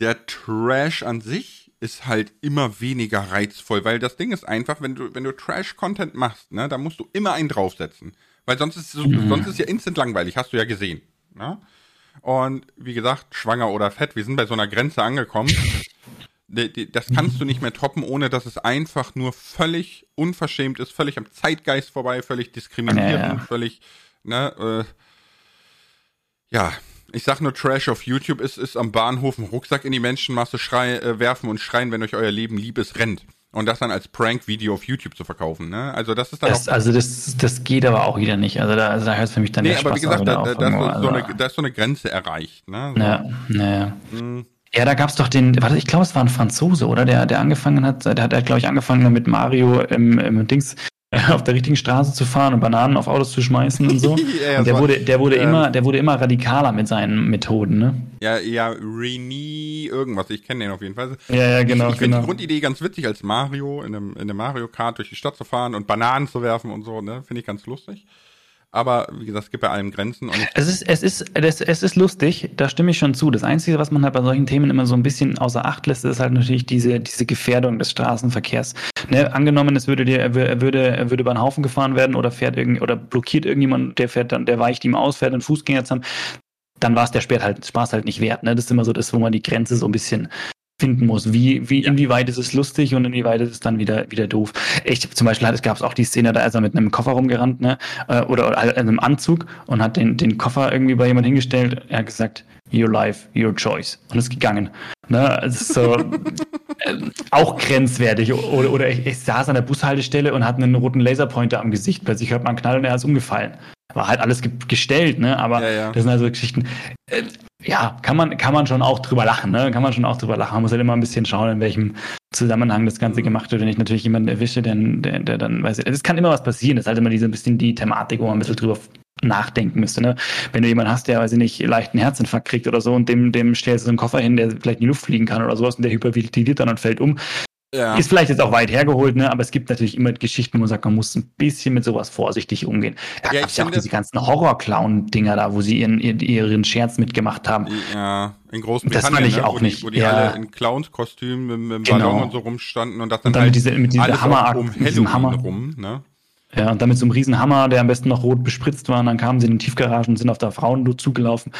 der Trash an sich ist halt immer weniger reizvoll, weil das Ding ist einfach, wenn du, wenn du Trash-Content machst, ne, da musst du immer einen draufsetzen. Weil sonst ist, Mhm. sonst ist ja instant langweilig, hast du ja gesehen. Ne? Und wie gesagt, schwanger oder fett, wir sind bei so einer Grenze angekommen. Das kannst du nicht mehr toppen, ohne dass es einfach nur völlig unverschämt ist, völlig am Zeitgeist vorbei, völlig diskriminierend, Ja, ja. völlig, ne, äh, ja, ich sag nur Trash auf YouTube ist, ist am Bahnhof einen Rucksack in die Menschenmasse schrei, äh, werfen und schreien, wenn euch euer Leben lieb ist, rennt. Und das dann als Prank-Video auf YouTube zu verkaufen, ne? Also das ist dann Das, auch. also das, das geht aber auch wieder nicht. Also da, also da hört es für mich dann Nee, der aber wie Spaß gesagt, da, da, da, ist so Also- eine, da ist so eine Grenze erreicht, ne? So. Ja, ja. Hm. Ja, da gab's doch den, warte, ich glaube, es war ein Franzose, oder? Der, der angefangen hat, der hat, glaube ich, angefangen mit Mario im, im Dings, auf der richtigen Straße zu fahren und Bananen auf Autos zu schmeißen und so. ja, und der wurde, der wurde ähm, immer, der wurde immer radikaler mit seinen Methoden, ne? Ja, ja, Reni irgendwas, ich kenne den auf jeden Fall. Ja, ja, genau. Ich, ich finde genau. die Grundidee ganz witzig, als Mario in einem, in einem Mario Kart durch die Stadt zu fahren und Bananen zu werfen und so, ne? Finde ich ganz lustig. Aber wie gesagt, es gibt bei allem Grenzen. es ist, es ist, es, es ist lustig, da stimme ich schon zu. Das Einzige, was man halt bei solchen Themen immer so ein bisschen außer Acht lässt, ist halt natürlich diese, diese Gefährdung des Straßenverkehrs. Ne, angenommen, es würde dir, er würde, er würde über einen Haufen gefahren werden oder fährt irgend, oder blockiert irgendjemand, der fährt dann, der weicht ihm aus, fährt einen Fußgänger zusammen, dann war es der Spaß halt, Spaß halt nicht wert. Ne? Das ist immer so das, wo man die Grenze so ein bisschen finden muss. Wie, wie, ja. inwieweit ist es lustig und inwieweit ist es dann wieder, wieder doof. Ich, zum Beispiel gab es auch die Szene, da ist er mit einem Koffer rumgerannt, ne, äh, oder, oder halt in einem Anzug und hat den, den Koffer irgendwie bei jemand hingestellt. Er hat gesagt, your life, your choice. Und ist gegangen. Ne, also so, äh, auch grenzwertig. Oder, oder ich, ich saß an der Bushaltestelle und hatte einen roten Laserpointer am Gesicht. Plötzlich hört man einen Knall und er ist umgefallen war halt alles ge gestellt, ne? Aber ja, ja. das sind also Geschichten. Äh, ja, kann man, kann man schon auch drüber lachen, ne? Kann man schon auch drüber lachen. Man muss halt immer ein bisschen schauen, in welchem Zusammenhang das Ganze gemacht wird. Wenn ich natürlich jemanden erwische, der, der, der dann weiß, es kann immer was passieren. Das ist halt immer diese ein bisschen die Thematik, wo man ein bisschen drüber nachdenken müsste. Ne? Wenn du jemanden hast, der, weiß ich nicht, leichten Herzinfarkt kriegt oder so und dem, dem stellst du so einen Koffer hin, der vielleicht in die Luft fliegen kann oder sowas und der hyperventiliert dann und fällt um, ja. Ist vielleicht jetzt auch weit hergeholt, ne? aber es gibt natürlich immer Geschichten, wo man sagt, man muss ein bisschen mit sowas vorsichtig umgehen. Da ja, gab es ja auch diese ganzen Horror-Clown-Dinger da, wo sie ihren, ihren Scherz mitgemacht haben. Ja, in Großbritannien, das fand ich ne? auch wo nicht. Die, wo die ja. alle in Clowns-Kostümen mit, dem genau. Ballon und so rumstanden und das dann, und dann halt mit, diese, mit diesem Hammer, um mit diesem Hammer rum, ne? Ja, und dann mit so einem riesen Hammer, der am besten noch rot bespritzt war, und dann kamen sie in den Tiefgaragen und sind auf der Frauen zugelaufen.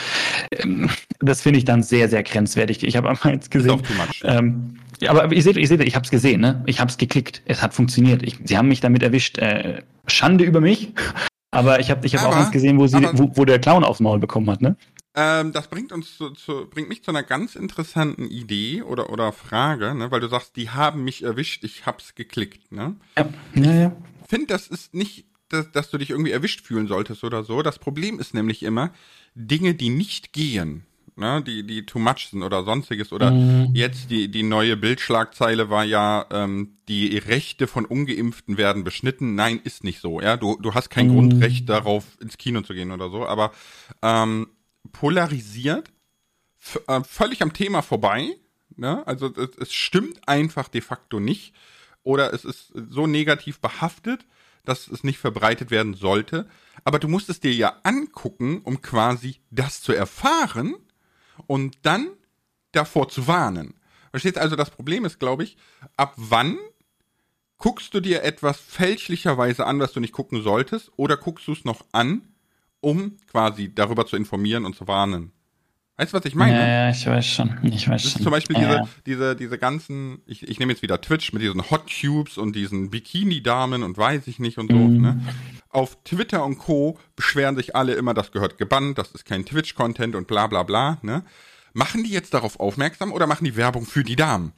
Ähm, das finde ich dann sehr, sehr grenzwertig. Ich habe einmal jetzt gesehen. Ähm, ja, aber ihr seht, ihr seht, ich habe es gesehen, ne? Ich habe es geklickt. Es hat funktioniert. Ich, sie haben mich damit erwischt. Äh, Schande über mich. Aber ich habe ich hab aber, auch eins gesehen, wo, sie, aber, wo, wo der Clown aufs Maul bekommen hat, ne? Ähm, das bringt uns zu, zu, bringt mich zu einer ganz interessanten Idee oder, oder Frage, ne? Weil du sagst, die haben mich erwischt, ich hab's geklickt, ne? Ja, ja, ja. Finde, das ist nicht, dass, dass du dich irgendwie erwischt fühlen solltest oder so. Das Problem ist nämlich immer, Dinge, die nicht gehen, ne, die, die too much sind oder sonstiges. Oder mhm. jetzt die, die neue Bildschlagzeile war ja, ähm, die Rechte von Ungeimpften werden beschnitten. Nein, ist nicht so. Ja, du, du hast kein mhm. Grundrecht darauf, ins Kino zu gehen oder so, aber ähm, polarisiert, äh, völlig am Thema vorbei. Ne? Also es, es stimmt einfach de facto nicht. Oder es ist so negativ behaftet, dass es nicht verbreitet werden sollte. Aber du musst es dir ja angucken, um quasi das zu erfahren und dann davor zu warnen. Verstehst also, das Problem ist, glaube ich, ab wann guckst du dir etwas fälschlicherweise an, was du nicht gucken solltest, oder guckst du es noch an, um quasi darüber zu informieren und zu warnen? Weißt du, was ich meine? Ja, ja, ich weiß schon. Ich weiß das schon. Zum Beispiel ja. diese, diese, diese ganzen, ich, ich nehme jetzt wieder Twitch mit diesen Hot Tubes und diesen Bikini-Damen und weiß ich nicht und so, mhm. ne? Auf Twitter und Co. beschweren sich alle immer, das gehört gebannt, das ist kein Twitch-Content und bla bla bla, ne? Machen die jetzt darauf aufmerksam oder machen die Werbung für die Damen?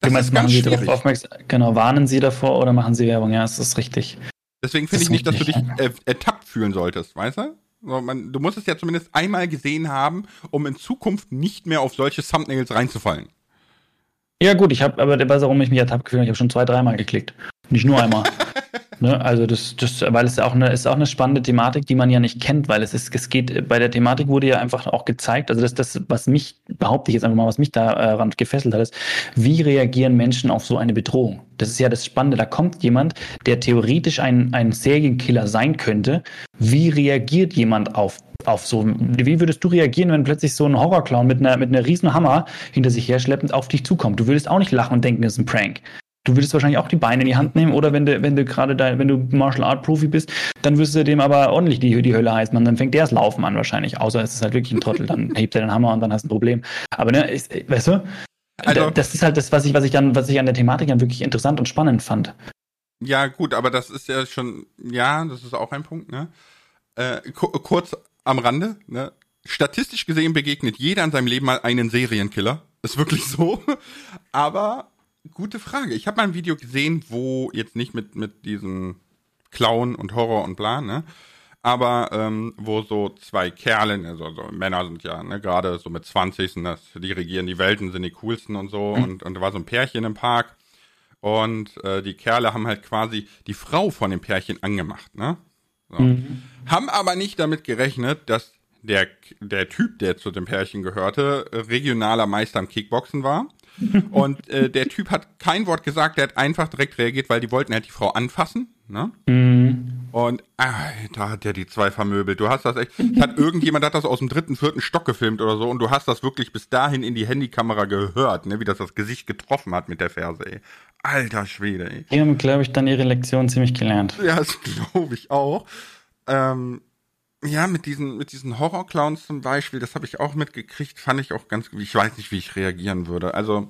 Das du meinst, machen sie darauf aufmerksam, genau, warnen sie davor oder machen sie Werbung? Ja, das ist richtig. Deswegen finde ich nicht, dass du dich ertappt fühlen solltest, weißt du? Man, du musst es ja zumindest einmal gesehen haben, um in Zukunft nicht mehr auf solche Thumbnails reinzufallen. Ja, gut, ich habe, aber der weiß, warum ich mich ertappt gefühlt habe. Ich habe schon zwei, dreimal geklickt. Nicht nur einmal. ne? Also das, das, weil es auch eine, ist auch eine spannende Thematik, die man ja nicht kennt, weil es ist, es geht, bei der Thematik wurde ja einfach auch gezeigt, also das, das, was mich, behaupte ich jetzt einfach mal, was mich daran gefesselt hat, ist, wie reagieren Menschen auf so eine Bedrohung? Das ist ja das Spannende. Da kommt jemand, der theoretisch ein, ein Serienkiller sein könnte. Wie reagiert jemand auf, auf so, wie würdest du reagieren, wenn plötzlich so ein Horrorclown mit einer, mit einer riesen Hammer hinter sich herschleppend auf dich zukommt? Du würdest auch nicht lachen und denken, das ist ein Prank. Du würdest wahrscheinlich auch die Beine in die Hand nehmen oder wenn du, wenn du gerade da, wenn du Martial Art Profi bist, dann wirst du dem aber ordentlich die, die Hölle heißen dann fängt der das Laufen an wahrscheinlich. Außer es ist halt wirklich ein Trottel, dann hebt er den Hammer und dann hast du ein Problem. Aber ne, ist, weißt du, also, das ist halt das, was ich, was ich dann, was ich an der Thematik dann wirklich interessant und spannend fand. Ja, gut, aber das ist ja schon, ja, das ist auch ein Punkt, ne? Äh, kurz am Rande, ne? Statistisch gesehen begegnet jeder in seinem Leben mal einen Serienkiller. Ist wirklich so. Aber gute Frage. Ich habe mal ein Video gesehen, wo jetzt nicht mit, mit diesem Clown und Horror und bla, ne? Aber ähm, wo so zwei Kerle, also so Männer sind ja ne, gerade so mit 20 sind das, die regieren die Welten, sind die coolsten und so. Mhm. Und, und da war so ein Pärchen im Park Und äh, die Kerle haben halt quasi die Frau von dem Pärchen angemacht, ne? So. Mhm. Haben aber nicht damit gerechnet, dass der, der Typ, der zu dem Pärchen gehörte, regionaler Meister im Kickboxen war. Und äh, der Typ hat kein Wort gesagt, der hat einfach direkt reagiert, weil die wollten halt die Frau anfassen. Ne? Mhm. Und ah, da hat der die zwei vermöbelt. Du hast das echt. Hat irgendjemand hat das aus dem dritten, vierten Stock gefilmt oder so und du hast das wirklich bis dahin in die Handykamera gehört, ne, wie das das Gesicht getroffen hat mit der Ferse. Ey. Alter Schwede. Ey. Die haben, glaube ich, dann ihre Lektion ziemlich gelernt. Ja, das glaube ich auch. Ähm, ja, mit diesen, mit diesen Horrorclowns zum Beispiel, das habe ich auch mitgekriegt, fand ich auch ganz, ich weiß nicht, wie ich reagieren würde. Also,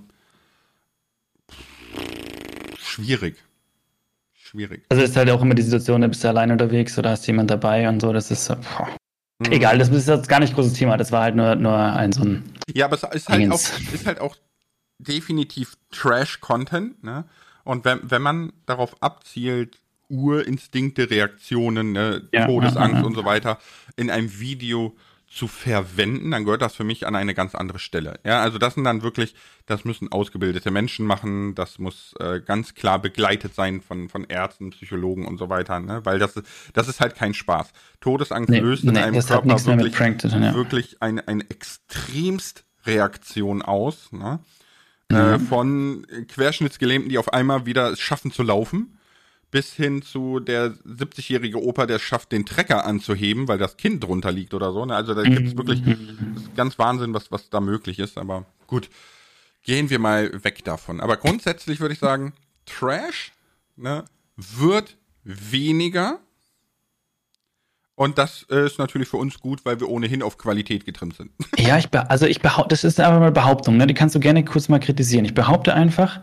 schwierig. Schwierig. Also, es ist halt auch immer die Situation, da bist du allein unterwegs oder hast jemand dabei und so, das ist, boah. Mhm. Egal, das ist jetzt gar nicht großes Thema, das war halt nur, nur ein so ein. Ja, aber es ist halt auch, ist halt auch definitiv Trash-Content, ne? Und wenn, wenn man darauf abzielt, Urinstinkte, Reaktionen, ne, ja, Todesangst ja, ja, und so weiter in einem Video zu verwenden, dann gehört das für mich an eine ganz andere Stelle. Ja, also das sind dann wirklich, das müssen ausgebildete Menschen machen, das muss äh, ganz klar begleitet sein von, von Ärzten, Psychologen und so weiter, ne? weil das, das ist halt kein Spaß. Todesangst nee, löst in nee, einem Körper wirklich, tun, wirklich eine, eine extremst Reaktion aus, ne? Mhm. Äh, von Querschnittsgelähmten, die auf einmal wieder es schaffen zu laufen, bis hin zu der 70-jährige Opa, der schafft, den Trecker anzuheben, weil das Kind drunter liegt oder so. Ne? Also da gibt es wirklich ganz Wahnsinn, was, was da möglich ist. Aber gut, gehen wir mal weg davon. Aber grundsätzlich würde ich sagen, Trash ne, wird weniger. Und das ist natürlich für uns gut, weil wir ohnehin auf Qualität getrimmt sind. Ja, ich also ich behaupte, das ist einfach mal Behauptung, ne? Die kannst du gerne kurz mal kritisieren. Ich behaupte einfach,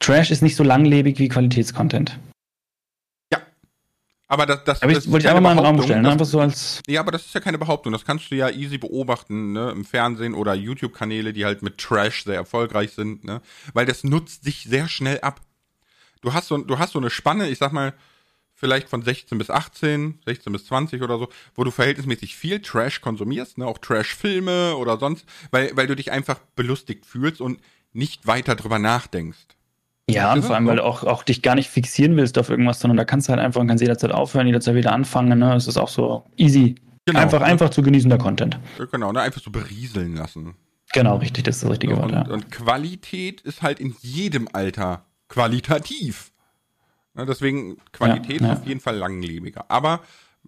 Trash ist nicht so langlebig wie Qualitätscontent. Aber das, das, aber das wollte ich einfach mal in den Raum stellen, ne? einfach so als. Ja, aber das ist ja keine Behauptung. Das kannst du ja easy beobachten, ne, im Fernsehen oder YouTube-Kanäle, die halt mit Trash sehr erfolgreich sind, ne, weil das nutzt sich sehr schnell ab. Du hast so, du hast so eine Spanne, ich sag mal, vielleicht von 16 bis 18, 16 bis 20 oder so, wo du verhältnismäßig viel Trash konsumierst, ne, auch Trash-Filme oder sonst, weil, weil du dich einfach belustigt fühlst und nicht weiter drüber nachdenkst. Ja, und vor allem, weil du auch, auch dich gar nicht fixieren willst auf irgendwas, sondern da kannst du halt einfach und kannst jederzeit aufhören, jederzeit wieder anfangen. Ne? Es ist auch so easy. Genau. Einfach, einfach zu genießen der Content. Genau, ne? einfach so berieseln lassen. Genau, richtig, das ist das richtige Wort. Und, ja. und Qualität ist halt in jedem Alter qualitativ. Ne? Deswegen Qualität ja, ja. ist auf jeden Fall langlebiger. Aber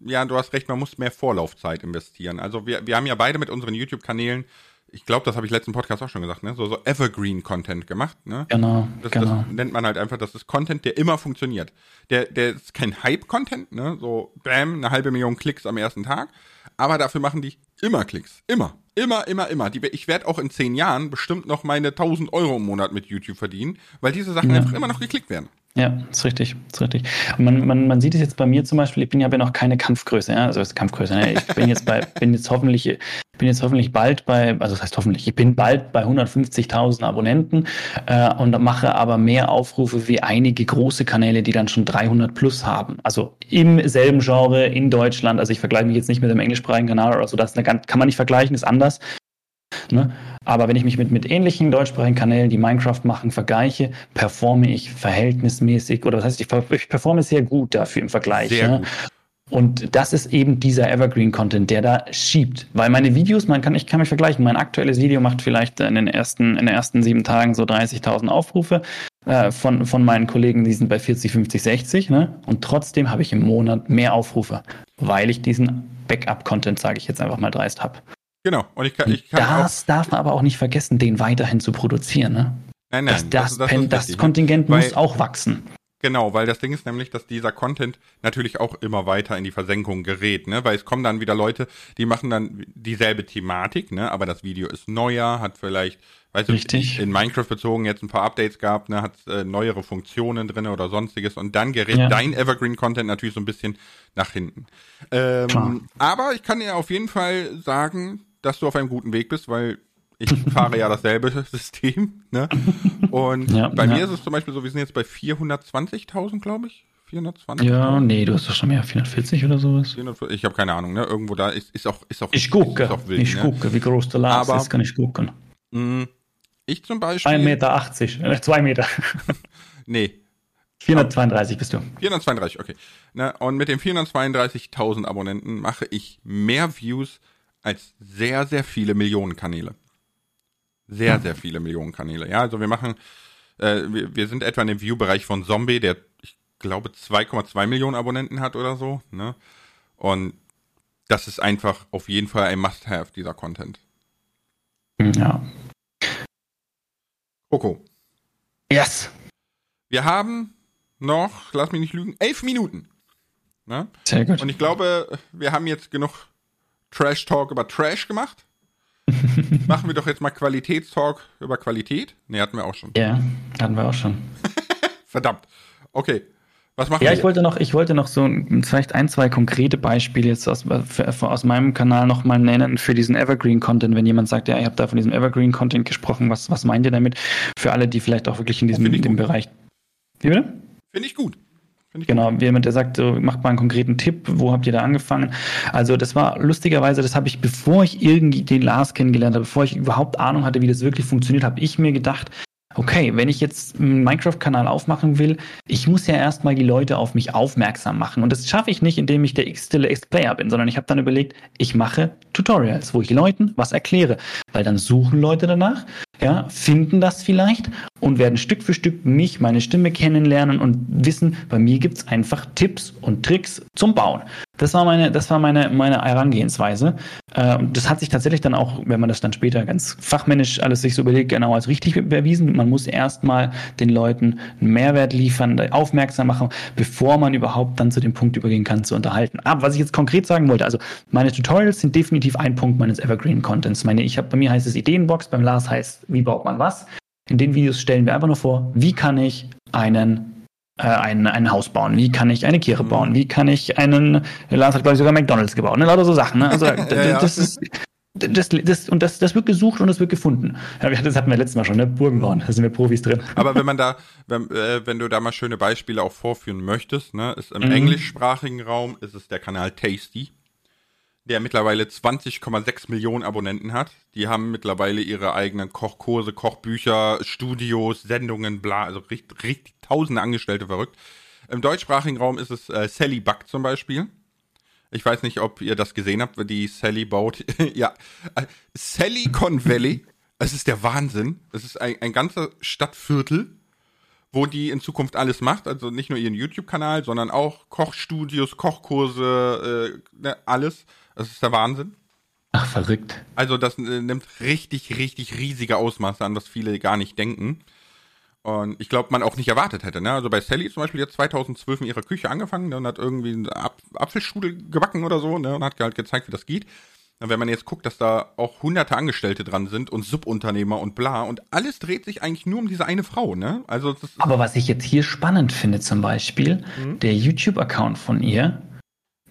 ja, du hast recht, man muss mehr Vorlaufzeit investieren. Also wir, wir haben ja beide mit unseren YouTube-Kanälen ich glaube, das habe ich letzten Podcast auch schon gesagt, ne? so, so Evergreen-Content gemacht. Ne? Genau, das, genau. Das nennt man halt einfach, das ist Content, der immer funktioniert. Der, der ist kein Hype-Content, ne? so bam, eine halbe Million Klicks am ersten Tag, aber dafür machen die immer Klicks. Immer. Immer, immer, immer. Die, ich werde auch in zehn Jahren bestimmt noch meine 1000 Euro im Monat mit YouTube verdienen, weil diese Sachen ja. einfach immer noch geklickt werden. Ja, ist richtig, ist richtig. Man, man, man sieht es jetzt bei mir zum Beispiel, ich bin ja noch keine Kampfgröße, ja, also Kampfgröße, ne? ich bin jetzt bei, bin jetzt hoffentlich, bin jetzt hoffentlich bald bei, also das heißt hoffentlich, ich bin bald bei 150.000 Abonnenten äh, und mache aber mehr Aufrufe wie einige große Kanäle, die dann schon 300 plus haben. Also im selben Genre in Deutschland, also ich vergleiche mich jetzt nicht mit dem englischsprachigen Kanal oder so, das eine, kann man nicht vergleichen, ist anders. Ne? Aber wenn ich mich mit, mit ähnlichen deutschsprachigen Kanälen, die Minecraft machen, vergleiche, performe ich verhältnismäßig, oder das heißt, ich, ich performe sehr gut dafür im Vergleich. Ne? Und das ist eben dieser Evergreen-Content, der da schiebt. Weil meine Videos, man kann, ich kann mich vergleichen, mein aktuelles Video macht vielleicht in den ersten, in den ersten sieben Tagen so 30.000 Aufrufe. Äh, von, von meinen Kollegen, die sind bei 40, 50, 60, ne? Und trotzdem habe ich im Monat mehr Aufrufe, weil ich diesen Backup-Content, sage ich jetzt einfach mal dreist, habe. Genau. Und ich kann, ich kann das darf man aber auch nicht vergessen, den weiterhin zu produzieren. Ne? Nein, nein. Das, das, das, das, das Kontingent weil, muss auch wachsen. Genau, weil das Ding ist nämlich, dass dieser Content natürlich auch immer weiter in die Versenkung gerät, ne? Weil es kommen dann wieder Leute, die machen dann dieselbe Thematik, ne? Aber das Video ist neuer, hat vielleicht, weißt Richtig. du, in Minecraft bezogen jetzt ein paar Updates gehabt, ne? Hat äh, neuere Funktionen drin oder sonstiges und dann gerät ja. dein Evergreen-Content natürlich so ein bisschen nach hinten. Ähm, aber ich kann dir auf jeden Fall sagen, dass du auf einem guten Weg bist, weil ich fahre ja dasselbe System. Ne? Und ja, bei ja. mir ist es zum Beispiel so, wir sind jetzt bei 420.000, glaube ich. 420? Ja, nee, du hast doch schon mehr, 440 oder sowas. 440, ich habe keine Ahnung, ne? Irgendwo da ist, ist auch, ist auch. Ich gucke, ist auch wild, ich ne? gucke, wie groß der Lars ist, kann ich gucken. Mh, ich zum Beispiel. 1,80 Meter, äh, 2 Meter. Nee. 432 bist du. 432, okay. Na, und mit den 432.000 Abonnenten mache ich mehr Views als sehr, sehr viele Millionen Kanäle. Sehr, hm. sehr viele Millionen Kanäle. Ja, also wir machen, äh, wir, wir sind etwa in dem View-Bereich von Zombie, der, ich glaube, 2,2 Millionen Abonnenten hat oder so. Ne? Und das ist einfach auf jeden Fall ein Must-Have, dieser Content. Ja. Coco. Yes. Wir haben noch, lass mich nicht lügen, elf Minuten. Ne? Sehr gut. Und ich glaube, wir haben jetzt genug Trash-Talk über Trash gemacht. Machen wir doch jetzt mal Qualitätstalk über Qualität. Ne, hatten wir auch schon. Ja, hatten wir auch schon. Verdammt. Okay. Was machen ja, wir? ich wollte noch, ich wollte noch so vielleicht ein, zwei konkrete Beispiele jetzt aus, für, aus meinem Kanal nochmal nennen für diesen Evergreen-Content. Wenn jemand sagt, ja, ich habe da von diesem Evergreen-Content gesprochen, was, was meint ihr damit? Für alle, die vielleicht auch wirklich in diesem in dem Bereich. Wie bitte? Finde ich gut. Genau, gut. jemand, der sagt, so, macht mal einen konkreten Tipp, wo habt ihr da angefangen? Also das war lustigerweise, das habe ich, bevor ich irgendwie den Lars kennengelernt habe, bevor ich überhaupt Ahnung hatte, wie das wirklich funktioniert, habe ich mir gedacht, okay, wenn ich jetzt einen Minecraft-Kanal aufmachen will, ich muss ja erstmal die Leute auf mich aufmerksam machen. Und das schaffe ich nicht, indem ich der x-stille X-Player bin, sondern ich habe dann überlegt, ich mache Tutorials, wo ich Leuten was erkläre. Weil dann suchen Leute danach, ja, finden das vielleicht und werden Stück für Stück mich, meine Stimme kennenlernen und wissen, bei mir gibt's einfach Tipps und Tricks zum Bauen. Das war meine, das war meine, meine Herangehensweise. Äh, das hat sich tatsächlich dann auch, wenn man das dann später ganz fachmännisch alles sich so überlegt, genau als richtig erwiesen. Man muss erstmal den Leuten einen Mehrwert liefern, aufmerksam machen, bevor man überhaupt dann zu dem Punkt übergehen kann, zu unterhalten. Aber was ich jetzt konkret sagen wollte, also meine Tutorials sind definitiv ein Punkt meines Evergreen Contents. Meine, ich habe bei mir heißt es Ideenbox, beim Lars heißt, wie baut man was? In den Videos stellen wir einfach nur vor, wie kann ich einen äh, ein, ein Haus bauen? Wie kann ich eine Kirche mhm. bauen? Wie kann ich einen, Lars hat glaube ich sogar McDonalds gebaut, ne? Lauter so Sachen, ne? Also ja, ja. das ist das, das, und das, das wird gesucht und das wird gefunden. Das hatten wir letztes Mal schon, ne? Burgen bauen, da sind wir Profis drin. Aber wenn man da, wenn, äh, wenn du da mal schöne Beispiele auch vorführen möchtest, ne, ist im mhm. englischsprachigen Raum ist es der Kanal Tasty der mittlerweile 20,6 Millionen Abonnenten hat. Die haben mittlerweile ihre eigenen Kochkurse, Kochbücher, Studios, Sendungen, bla, also richtig, richtig tausende Angestellte verrückt. Im deutschsprachigen Raum ist es äh, Sally Buck zum Beispiel. Ich weiß nicht, ob ihr das gesehen habt, die Sally baut. ja, äh, Sally Con Valley. Es ist der Wahnsinn. Es ist ein, ein ganzer Stadtviertel, wo die in Zukunft alles macht. Also nicht nur ihren YouTube-Kanal, sondern auch Kochstudios, Kochkurse, äh, ne, alles. Das ist der Wahnsinn. Ach, verrückt. Also das äh, nimmt richtig, richtig riesige Ausmaße an, was viele gar nicht denken. Und ich glaube, man auch nicht erwartet hätte. Ne? Also bei Sally zum Beispiel jetzt 2012 in ihrer Küche angefangen ne, und hat irgendwie eine Ap Apfelstrudel gebacken oder so ne, und hat halt gezeigt, wie das geht. Und wenn man jetzt guckt, dass da auch hunderte Angestellte dran sind und Subunternehmer und bla und alles dreht sich eigentlich nur um diese eine Frau, ne? Also Aber was ich jetzt hier spannend finde zum Beispiel, mhm. der YouTube-Account von ihr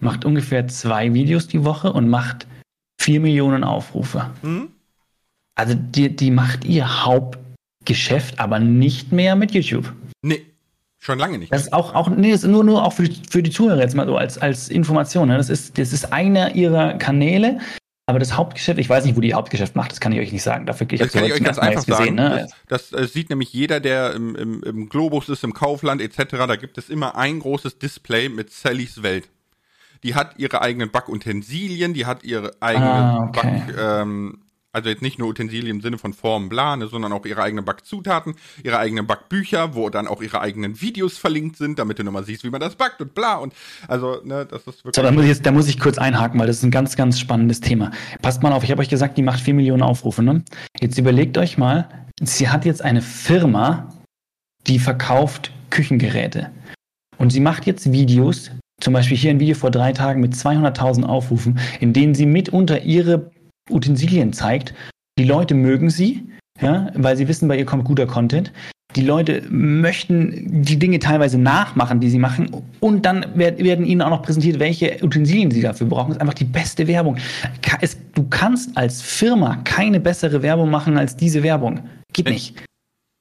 macht ungefähr zwei Videos die Woche und macht vier Millionen Aufrufe. Mhm. Also die, die macht ihr Hauptgeschäft, aber nicht mehr mit YouTube. Nee, schon lange nicht. Das ist auch, auch nee, das ist nur, nur auch für die, für die Zuhörer jetzt mal so als, als Information. Ne? Das, ist, das ist einer ihrer Kanäle, aber das Hauptgeschäft, ich weiß nicht, wo die Hauptgeschäft macht, das kann ich euch nicht sagen. Dafür, ich das kann ich euch ganz einfach sagen. Ne? Das, das sieht nämlich jeder, der im, im, im Globus ist, im Kaufland etc. Da gibt es immer ein großes Display mit Sallys Welt die hat ihre eigenen Backutensilien, die hat ihre eigenen ah, okay. Back, ähm, also jetzt nicht nur Utensilien im Sinne von Form, bla, ne, sondern auch ihre eigenen Backzutaten, ihre eigenen Backbücher, wo dann auch ihre eigenen Videos verlinkt sind, damit du nochmal siehst, wie man das backt und bla und also, ne, das ist wirklich. So, da muss ich jetzt, da muss ich kurz einhaken, weil das ist ein ganz, ganz spannendes Thema. Passt mal auf, ich habe euch gesagt, die macht vier Millionen Aufrufe, ne? Jetzt überlegt euch mal, sie hat jetzt eine Firma, die verkauft Küchengeräte. Und sie macht jetzt Videos, zum Beispiel hier ein Video vor drei Tagen mit 200.000 Aufrufen, in denen sie mitunter ihre Utensilien zeigt. Die Leute mögen sie, ja, weil sie wissen, bei ihr kommt guter Content. Die Leute möchten die Dinge teilweise nachmachen, die sie machen, und dann werden ihnen auch noch präsentiert, welche Utensilien sie dafür brauchen. Das ist einfach die beste Werbung. du kannst als Firma keine bessere Werbung machen als diese Werbung. Geht nicht.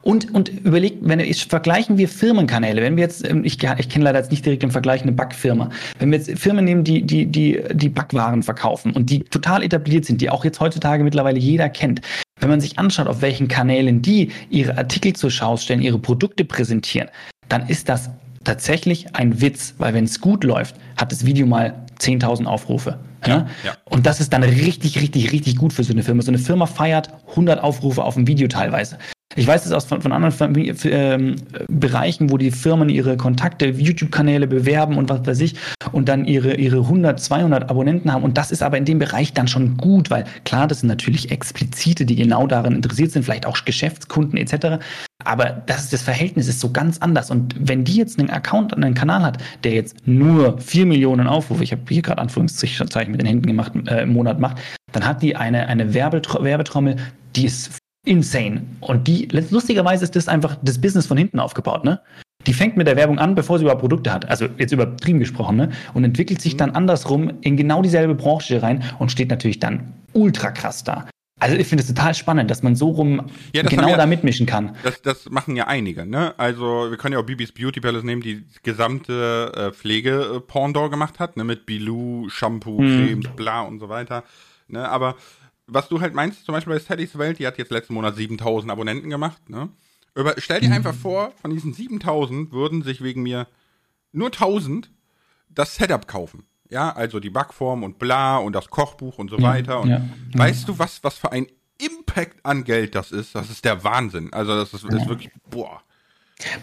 Und, und überlegt, wenn wir, vergleichen wir Firmenkanäle, wenn wir jetzt, ähm, ich, ich kenne leider jetzt nicht direkt im Vergleich eine Backfirma, wenn wir jetzt Firmen nehmen, die, die, die, die Backwaren verkaufen und die total etabliert sind, die auch jetzt heutzutage mittlerweile jeder kennt, Wenn man sich anschaut, auf welchen Kanälen die ihre Artikel zur Schau stellen, ihre Produkte präsentieren, dann ist das tatsächlich ein Witz, weil wenn es gut läuft, hat das Video mal 10.000 Aufrufe. Ja, ja. Und das ist dann richtig, richtig, richtig gut für so eine Firma. So eine Firma feiert 100 Aufrufe auf ein Video teilweise. Ich weiß es aus von, von anderen Familie, äh, Bereichen, wo die Firmen ihre Kontakte, YouTube-Kanäle bewerben und was weiß ich und dann ihre, ihre 100, 200 Abonnenten haben. Und das ist aber in dem Bereich dann schon gut, weil klar, das sind natürlich Explizite, die genau daran interessiert sind, vielleicht auch Geschäftskunden etc. Aber das, das Verhältnis ist so ganz anders. Und wenn die jetzt einen Account, einen Kanal hat, der jetzt nur 4 Millionen Aufrufe, ich habe hier gerade Anführungszeichen mit den Händen gemacht, äh, im Monat macht, dann hat die eine, eine Werbetrommel, die ist insane. Und die, lustigerweise ist das einfach das Business von hinten aufgebaut, ne? Die fängt mit der Werbung an, bevor sie überhaupt Produkte hat. Also jetzt übertrieben gesprochen, ne? Und entwickelt sich mhm. dann andersrum in genau dieselbe Branche rein und steht natürlich dann ultra krass da. Also ich finde es total spannend, dass man so rum ja, genau ja, da mitmischen kann. Das, das machen ja einige, ne? Also wir können ja auch Bibis Beauty Palace nehmen, die gesamte äh, Pflege äh, gemacht hat, ne? Mit Bilou, Shampoo, mhm. Cremes, bla und so weiter. Ne? Aber was du halt meinst, zum Beispiel bei Steadys Welt, die hat jetzt letzten Monat 7000 Abonnenten gemacht, ne? Über, stell dir mhm. einfach vor, von diesen 7000 würden sich wegen mir nur 1000 das Setup kaufen. Ja, also die Backform und bla und das Kochbuch und so ja, weiter. Und ja, weißt du, was, was für ein Impact an Geld das ist? Das ist der Wahnsinn. Also, das ist, ist wirklich, boah.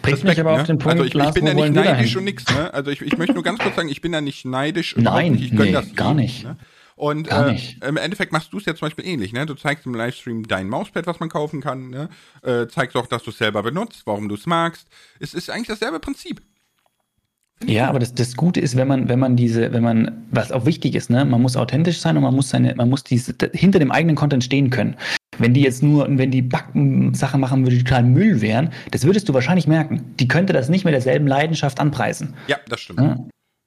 Bringt mich aber ne? auf den Punkt, also ich, Lars, ich bin ja nicht neidisch und nix, ne? Also ich, ich möchte nur ganz kurz sagen, ich bin ja nicht neidisch. Nein, nicht. ich nee, das gar nicht. Ne? Und äh, im Endeffekt machst du es ja zum Beispiel ähnlich, ne? Du zeigst im Livestream dein Mauspad, was man kaufen kann, ne? Äh, zeigst auch, dass du es selber benutzt, warum du es magst. Es ist eigentlich dasselbe Prinzip. Ja, aber das, das Gute ist, wenn man, wenn man diese, wenn man, was auch wichtig ist, ne, man muss authentisch sein und man muss seine, man muss diese, hinter dem eigenen Content stehen können. Wenn die jetzt nur, wenn die Backen Sachen machen würde, die total Müll wären, das würdest du wahrscheinlich merken. Die könnte das nicht mit derselben Leidenschaft anpreisen. Ja, das stimmt. Ja?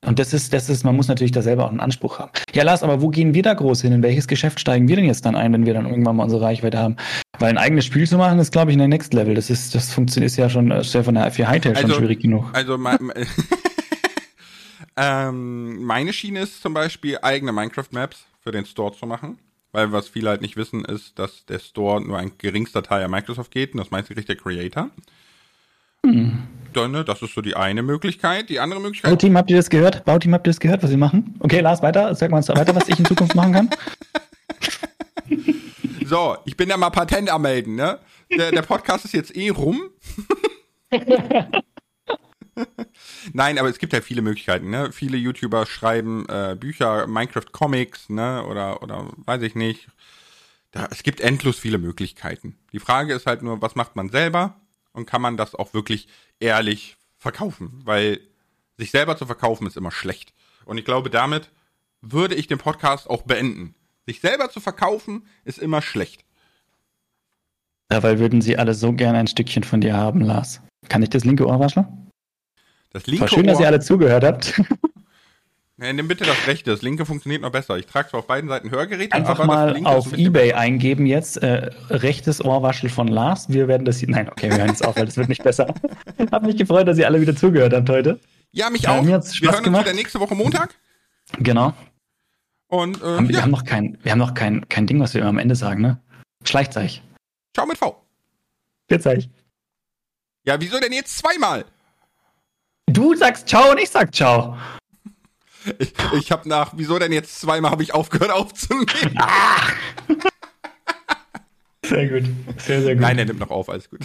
Und das ist, das ist, man muss natürlich da selber auch einen Anspruch haben. Ja, Lars, aber wo gehen wir da groß hin? In welches Geschäft steigen wir denn jetzt dann ein, wenn wir dann irgendwann mal unsere Reichweite haben? Weil ein eigenes Spiel zu machen, ist, glaube ich, in der Next Level. Das ist, das funktioniert ist ja schon, ist ja von der für Hightail also, schon schwierig genug. Also, ähm, meine Schiene ist zum Beispiel, eigene Minecraft-Maps für den Store zu machen. Weil was viele halt nicht wissen, ist, dass der Store nur ein geringster Teil an Microsoft geht und das meiste kriegt der Creator. Hm. Dann, ne, das ist so die eine Möglichkeit. Die andere Möglichkeit. Bauteam, habt ihr das gehört? Bauteam, habt ihr das gehört, was sie machen? Okay, Lars, weiter. Sag mal weiter, was ich in Zukunft machen kann. so, ich bin ja mal Patent am melden, ne? Der, der Podcast ist jetzt eh rum. Nein, aber es gibt ja viele Möglichkeiten, ne? Viele YouTuber schreiben äh, Bücher, Minecraft Comics, ne? Oder, oder weiß ich nicht. Da, es gibt endlos viele Möglichkeiten. Die Frage ist halt nur, was macht man selber? und kann man das auch wirklich ehrlich verkaufen, weil sich selber zu verkaufen ist immer schlecht. Und ich glaube, damit würde ich den Podcast auch beenden. Sich selber zu verkaufen ist immer schlecht. Dabei würden sie alle so gerne ein Stückchen von dir haben, Lars. Kann ich das linke Ohr waschen? Das linke War schön, Ohr. dass ihr alle zugehört habt. Ja, nimm bitte das rechte. Das linke funktioniert noch besser. Ich trage zwar auf beiden Seiten Hörgeräte, Einfach mal auf Ebay eingeben jetzt. Äh, rechtes Ohrwaschel von Lars. Wir werden das hier. Nein, okay, wir hören es auf, weil das wird nicht besser. Hab mich gefreut, dass ihr alle wieder zugehört habt heute. Ja, mich auch. Äh, wir hören gemacht. uns wieder nächste Woche Montag. Genau. Und äh, haben, wir haben noch kein, wir haben noch kein, kein Ding, was wir immer am Ende sagen, ne? Schleichzeich. Ciao mit V. Vierzeich. Ja, wieso denn jetzt zweimal? Du sagst Ciao und ich sag Ciao. Ich, ich habe nach, wieso denn jetzt zweimal habe ich aufgehört aufzunehmen? Ah! Sehr gut. Sehr, sehr gut. Nein, er nimmt noch auf, alles gut.